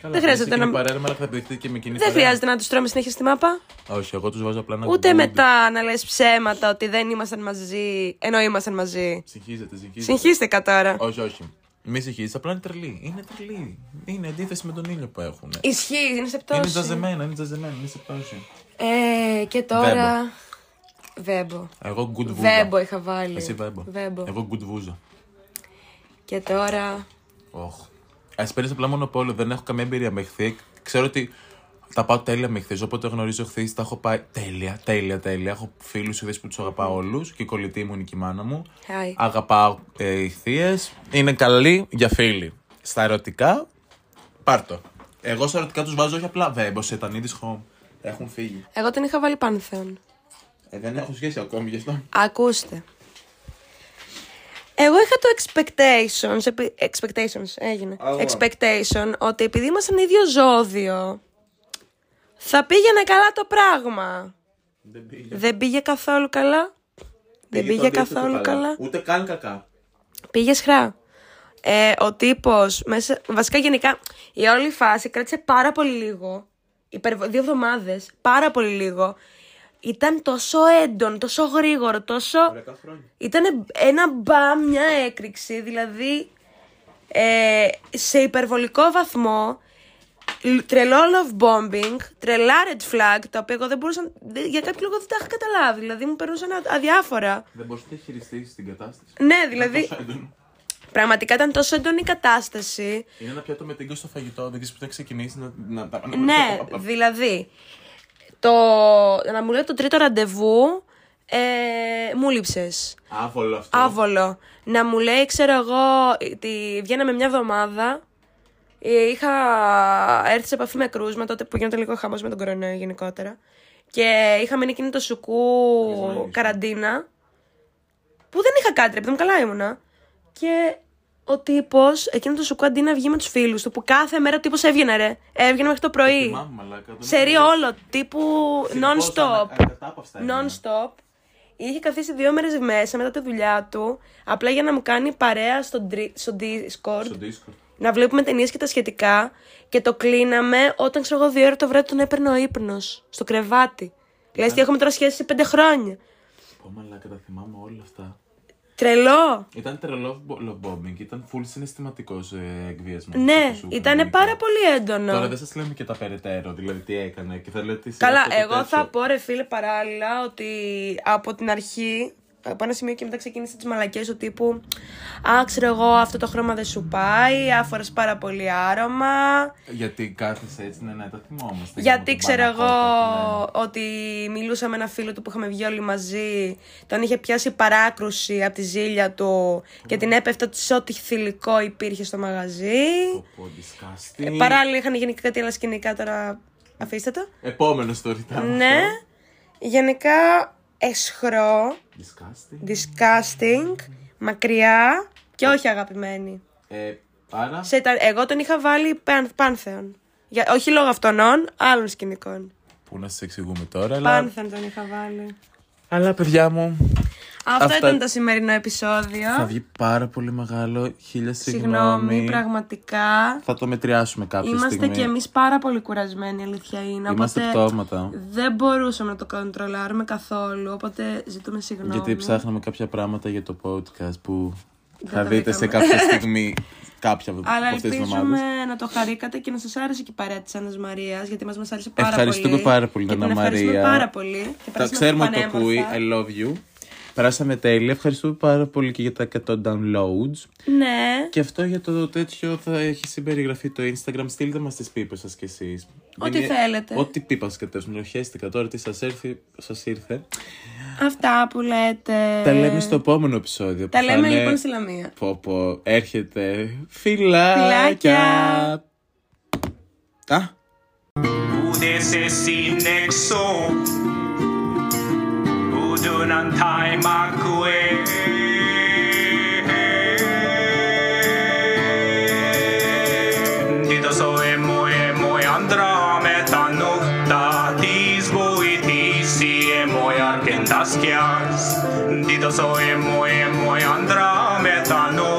δεν χρειάζεται να. Παρέα, αλλά θα επιδεχτεί και με κοινή Δεν παρέα. χρειάζεται να τους τρώμε συνέχεια στη μάπα. Όχι, εγώ τους βάζω απλά ένα Ούτε good. μετά να λες ψέματα ότι δεν ήμασταν μαζί, ενώ ήμασταν μαζί. Συγχύζεται, συγχύζεται. Συγχύστηκα τώρα. Όχι, όχι. Μη συγχύζεται, απλά είναι τρελή. Είναι τρελή. Είναι αντίθεση με τον ήλιο που έχουν. Ισχύει, είναι σε πτώση. Είναι τζαζεμένα, είναι τζαζεμένα, είναι σε πτώση. Ε, και τώρα. Βέμπο. Εγώ good βούζα. Βέμπο είχα βάλει. Εσύ βέμπο. Βέμπο. Εγώ good βούζα. Και τώρα. Οχ. Α παίρνεις απλά μονοπόλιο, δεν έχω καμία εμπειρία με χθή. Ξέρω ότι τα πάω τέλεια με χθή. Όποτε γνωρίζω χθή, τα έχω πάει τέλεια, τέλεια, τέλεια. Έχω φίλους χθή που τους αγαπάω όλους και η κολλητή μου είναι και η μάνα μου. Hi. Αγαπάω ε, οι θείε. Είναι καλή για φίλοι. Στα ερωτικά, πάρτο. Εγώ στα ερωτικά τους βάζω όχι απλά βέμπο, σε ήταν home. Έχουν φύγει. Εγώ την είχα βάλει Πάνθεον. Ε, δεν έχω σχέση ακόμη γι' αυτό. Ακούστε. Εγώ είχα το expectations, επει- expectations έγινε, Αγώ. expectation ότι επειδή ήμασταν ίδιο ζώδιο θα πήγαινε καλά το πράγμα. Δεν πήγε. Δεν πήγε καθόλου καλά. Δεν πήγε καθόλου καλά. Ούτε καν κακά. Πήγε χρά. Ε, ο τύπος, μέσα, βασικά γενικά, η όλη φάση κράτησε πάρα πολύ λίγο. Υπερβο- δύο εβδομάδες, πάρα πολύ λίγο. Ήταν τόσο έντονο, τόσο γρήγορο, τόσο. Δέκα χρόνια. Ήταν ένα μπαμ, μια έκρηξη, δηλαδή ε, σε υπερβολικό βαθμό, λ- τρελό love bombing, τρελά red flag, τα οποία εγώ δεν μπορούσα, δεν- για κάποιο λόγο δεν τα είχα καταλάβει, δηλαδή μου περνούσαν α- αδιάφορα. Δεν μπορούσε να χειριστεί την κατάσταση. Ναι, δηλαδή, Τόσο έντονο. Πραγματικά ήταν τόσο έντονη η κατάσταση. Είναι ένα πιάτο με τίγκα στο φαγητό, δεν ξέρει που θα ξεκινήσει να. να, να, να Ναι, δηλαδή, το, να μου λέει το τρίτο ραντεβού, ε, μου λείψες. Άβολο αυτό. Άβολο. Να μου λέει, ξέρω εγώ, ότι βγαίναμε μια εβδομάδα. ε, Είχα έρθει σε επαφή με κρούσμα τότε που γίνεται λίγο χαμός με τον κορονοϊό γενικότερα. Και είχα μείνει εκείνη το σουκού καραντίνα. Που δεν είχα κάτι, ρε παιδί μου, καλά ήμουνα. Και ο τύπος, εκείνο το σουκού αντί να βγει με τους φίλους του, που κάθε μέρα ο τύπος έβγαινε, ρε. Έβγαινε μέχρι το πρωί. Θυμάμαι, μαλάκα, δεν Σε ρί θυμάμαι. όλο, τύπου Συνεχώς, non-stop. ανα- ακατάπαυστα έμεινε. Non-stop. Είχε καθίσει δύο μέρες μέσα μετά τη δουλειά του, απλά για να μου κάνει παρέα στο, ντρι- στο Discord, Στο Discord. να βλέπουμε ταινίες και τα σχετικά. Και το κλείναμε όταν ξέρω εγώ δύο ώρα το βράδυ τον έπαιρνε ο ύπνος στο κρεβάτι. Λες τι έχουμε τώρα σχέση σε πέντε χρόνια. Πω μαλάκα, τα θυμάμαι όλα αυτά. Τρελό. Ήταν τρελό love bombing, ήταν full συναισθηματικός ε, εκβιασμός. Ναι, ήταν πάρα πολύ έντονο. Τώρα δεν σας λέμε και τα περαιτέρω, δηλαδή τι έκανε και θα λέτε τι Καλά, εγώ θα πω ρε φίλε παράλληλα ότι από την αρχή από ένα σημείο και μετά ξεκίνησε τις μαλακίε του τύπου Α, ξέρω εγώ, αυτό το χρώμα δεν σου πάει, άφορες πάρα πολύ άρωμα. Γιατί κάθεσαι έτσι, ναι, ναι, τα θυμόμαστε. Γιατί τον ξέρω εγώ Πανακότα, ναι. ότι μιλούσα με ένα φίλο του που είχαμε βγει όλοι μαζί, τον είχε πιάσει παράκρουση από τη ζήλια του και την έπεφτε ότι σε ό,τι θηλυκό υπήρχε στο μαγαζί. Πω, πω, disgusting. Ε, παράλληλα είχαν γίνει και κάτι άλλα σκηνικά τώρα. Αφήστε το. Επόμενο story time. Ναι. Γενικά εσχρό, Disgusting. disgusting, μακριά και όχι αγαπημένη. Ε, άρα, Σε, τα- εγώ τον είχα βάλει παν, πάνθεον. Για, όχι λόγω αυτονών, άλλων σκηνικών. πού να σα εξηγούμε τώρα, αλλά... Πάνθεον τον είχα βάλει. Αλλά παιδιά μου, Αυτό Αυτά- ήταν το σημερινό επεισόδιο. θα βγει πάρα πολύ μεγάλο. Χίλια Συγγνώμη, συγγνώμη. πραγματικά. Θα το μετριάσουμε κάποια Είμαστε στιγμή. κι εμείς πάρα πολύ κουρασμένοι, η αλήθεια είναι. Είμαστε οπότε πτώματα. δεν μπορούσαμε να το κοντρολάρουμε καθόλου, οπότε ζητούμε συγγνώμη. Γιατί ψάχναμε κάποια πράγματα για το podcast που θα τα δείτε σε βρήκαμε. κάποια στιγμή κάποια από Αλλά αυτές τις ελπίζουμε εβδομάδες. να το χαρήκατε και να σας άρεσε και η παρέα της Άννας Μαρίας, γιατί μας, μας άρεσε πάρα Ευχαριστούμε πολύ. πάρα πολύ, Και Άννα την ευχαριστούμε Μαρία. πάρα πολύ. Και Τα περάσαμε ξέρουμε ότι το πανέμορφα. ακούει. I love you. Περάσαμε τέλεια. Ευχαριστούμε πάρα πολύ και για τα 100 downloads. Ναι. Και αυτό για το τέτοιο θα έχει συμπεριγραφεί το Instagram. Στείλτε μας τις πίπες σας κι εσείς. Ό,τι Είναι- θέλετε. Ό,τι πίπα σας κατέβουν. Οχέστηκα τώρα τι σας, έρθει, σας ήρθε. Αυτά που λέτε. Τα λέμε στο επόμενο επεισόδιο. Τα που θα λέμε είναι- λοιπόν στη Λαμία. Πω πω, έρχεται φιλάκια. Φιλάκια. Α, do ng time magkuwi Dito so emo emo andrame tanuk da tis boiti si emo arkentas kias Dito so emo emo andrame tanuk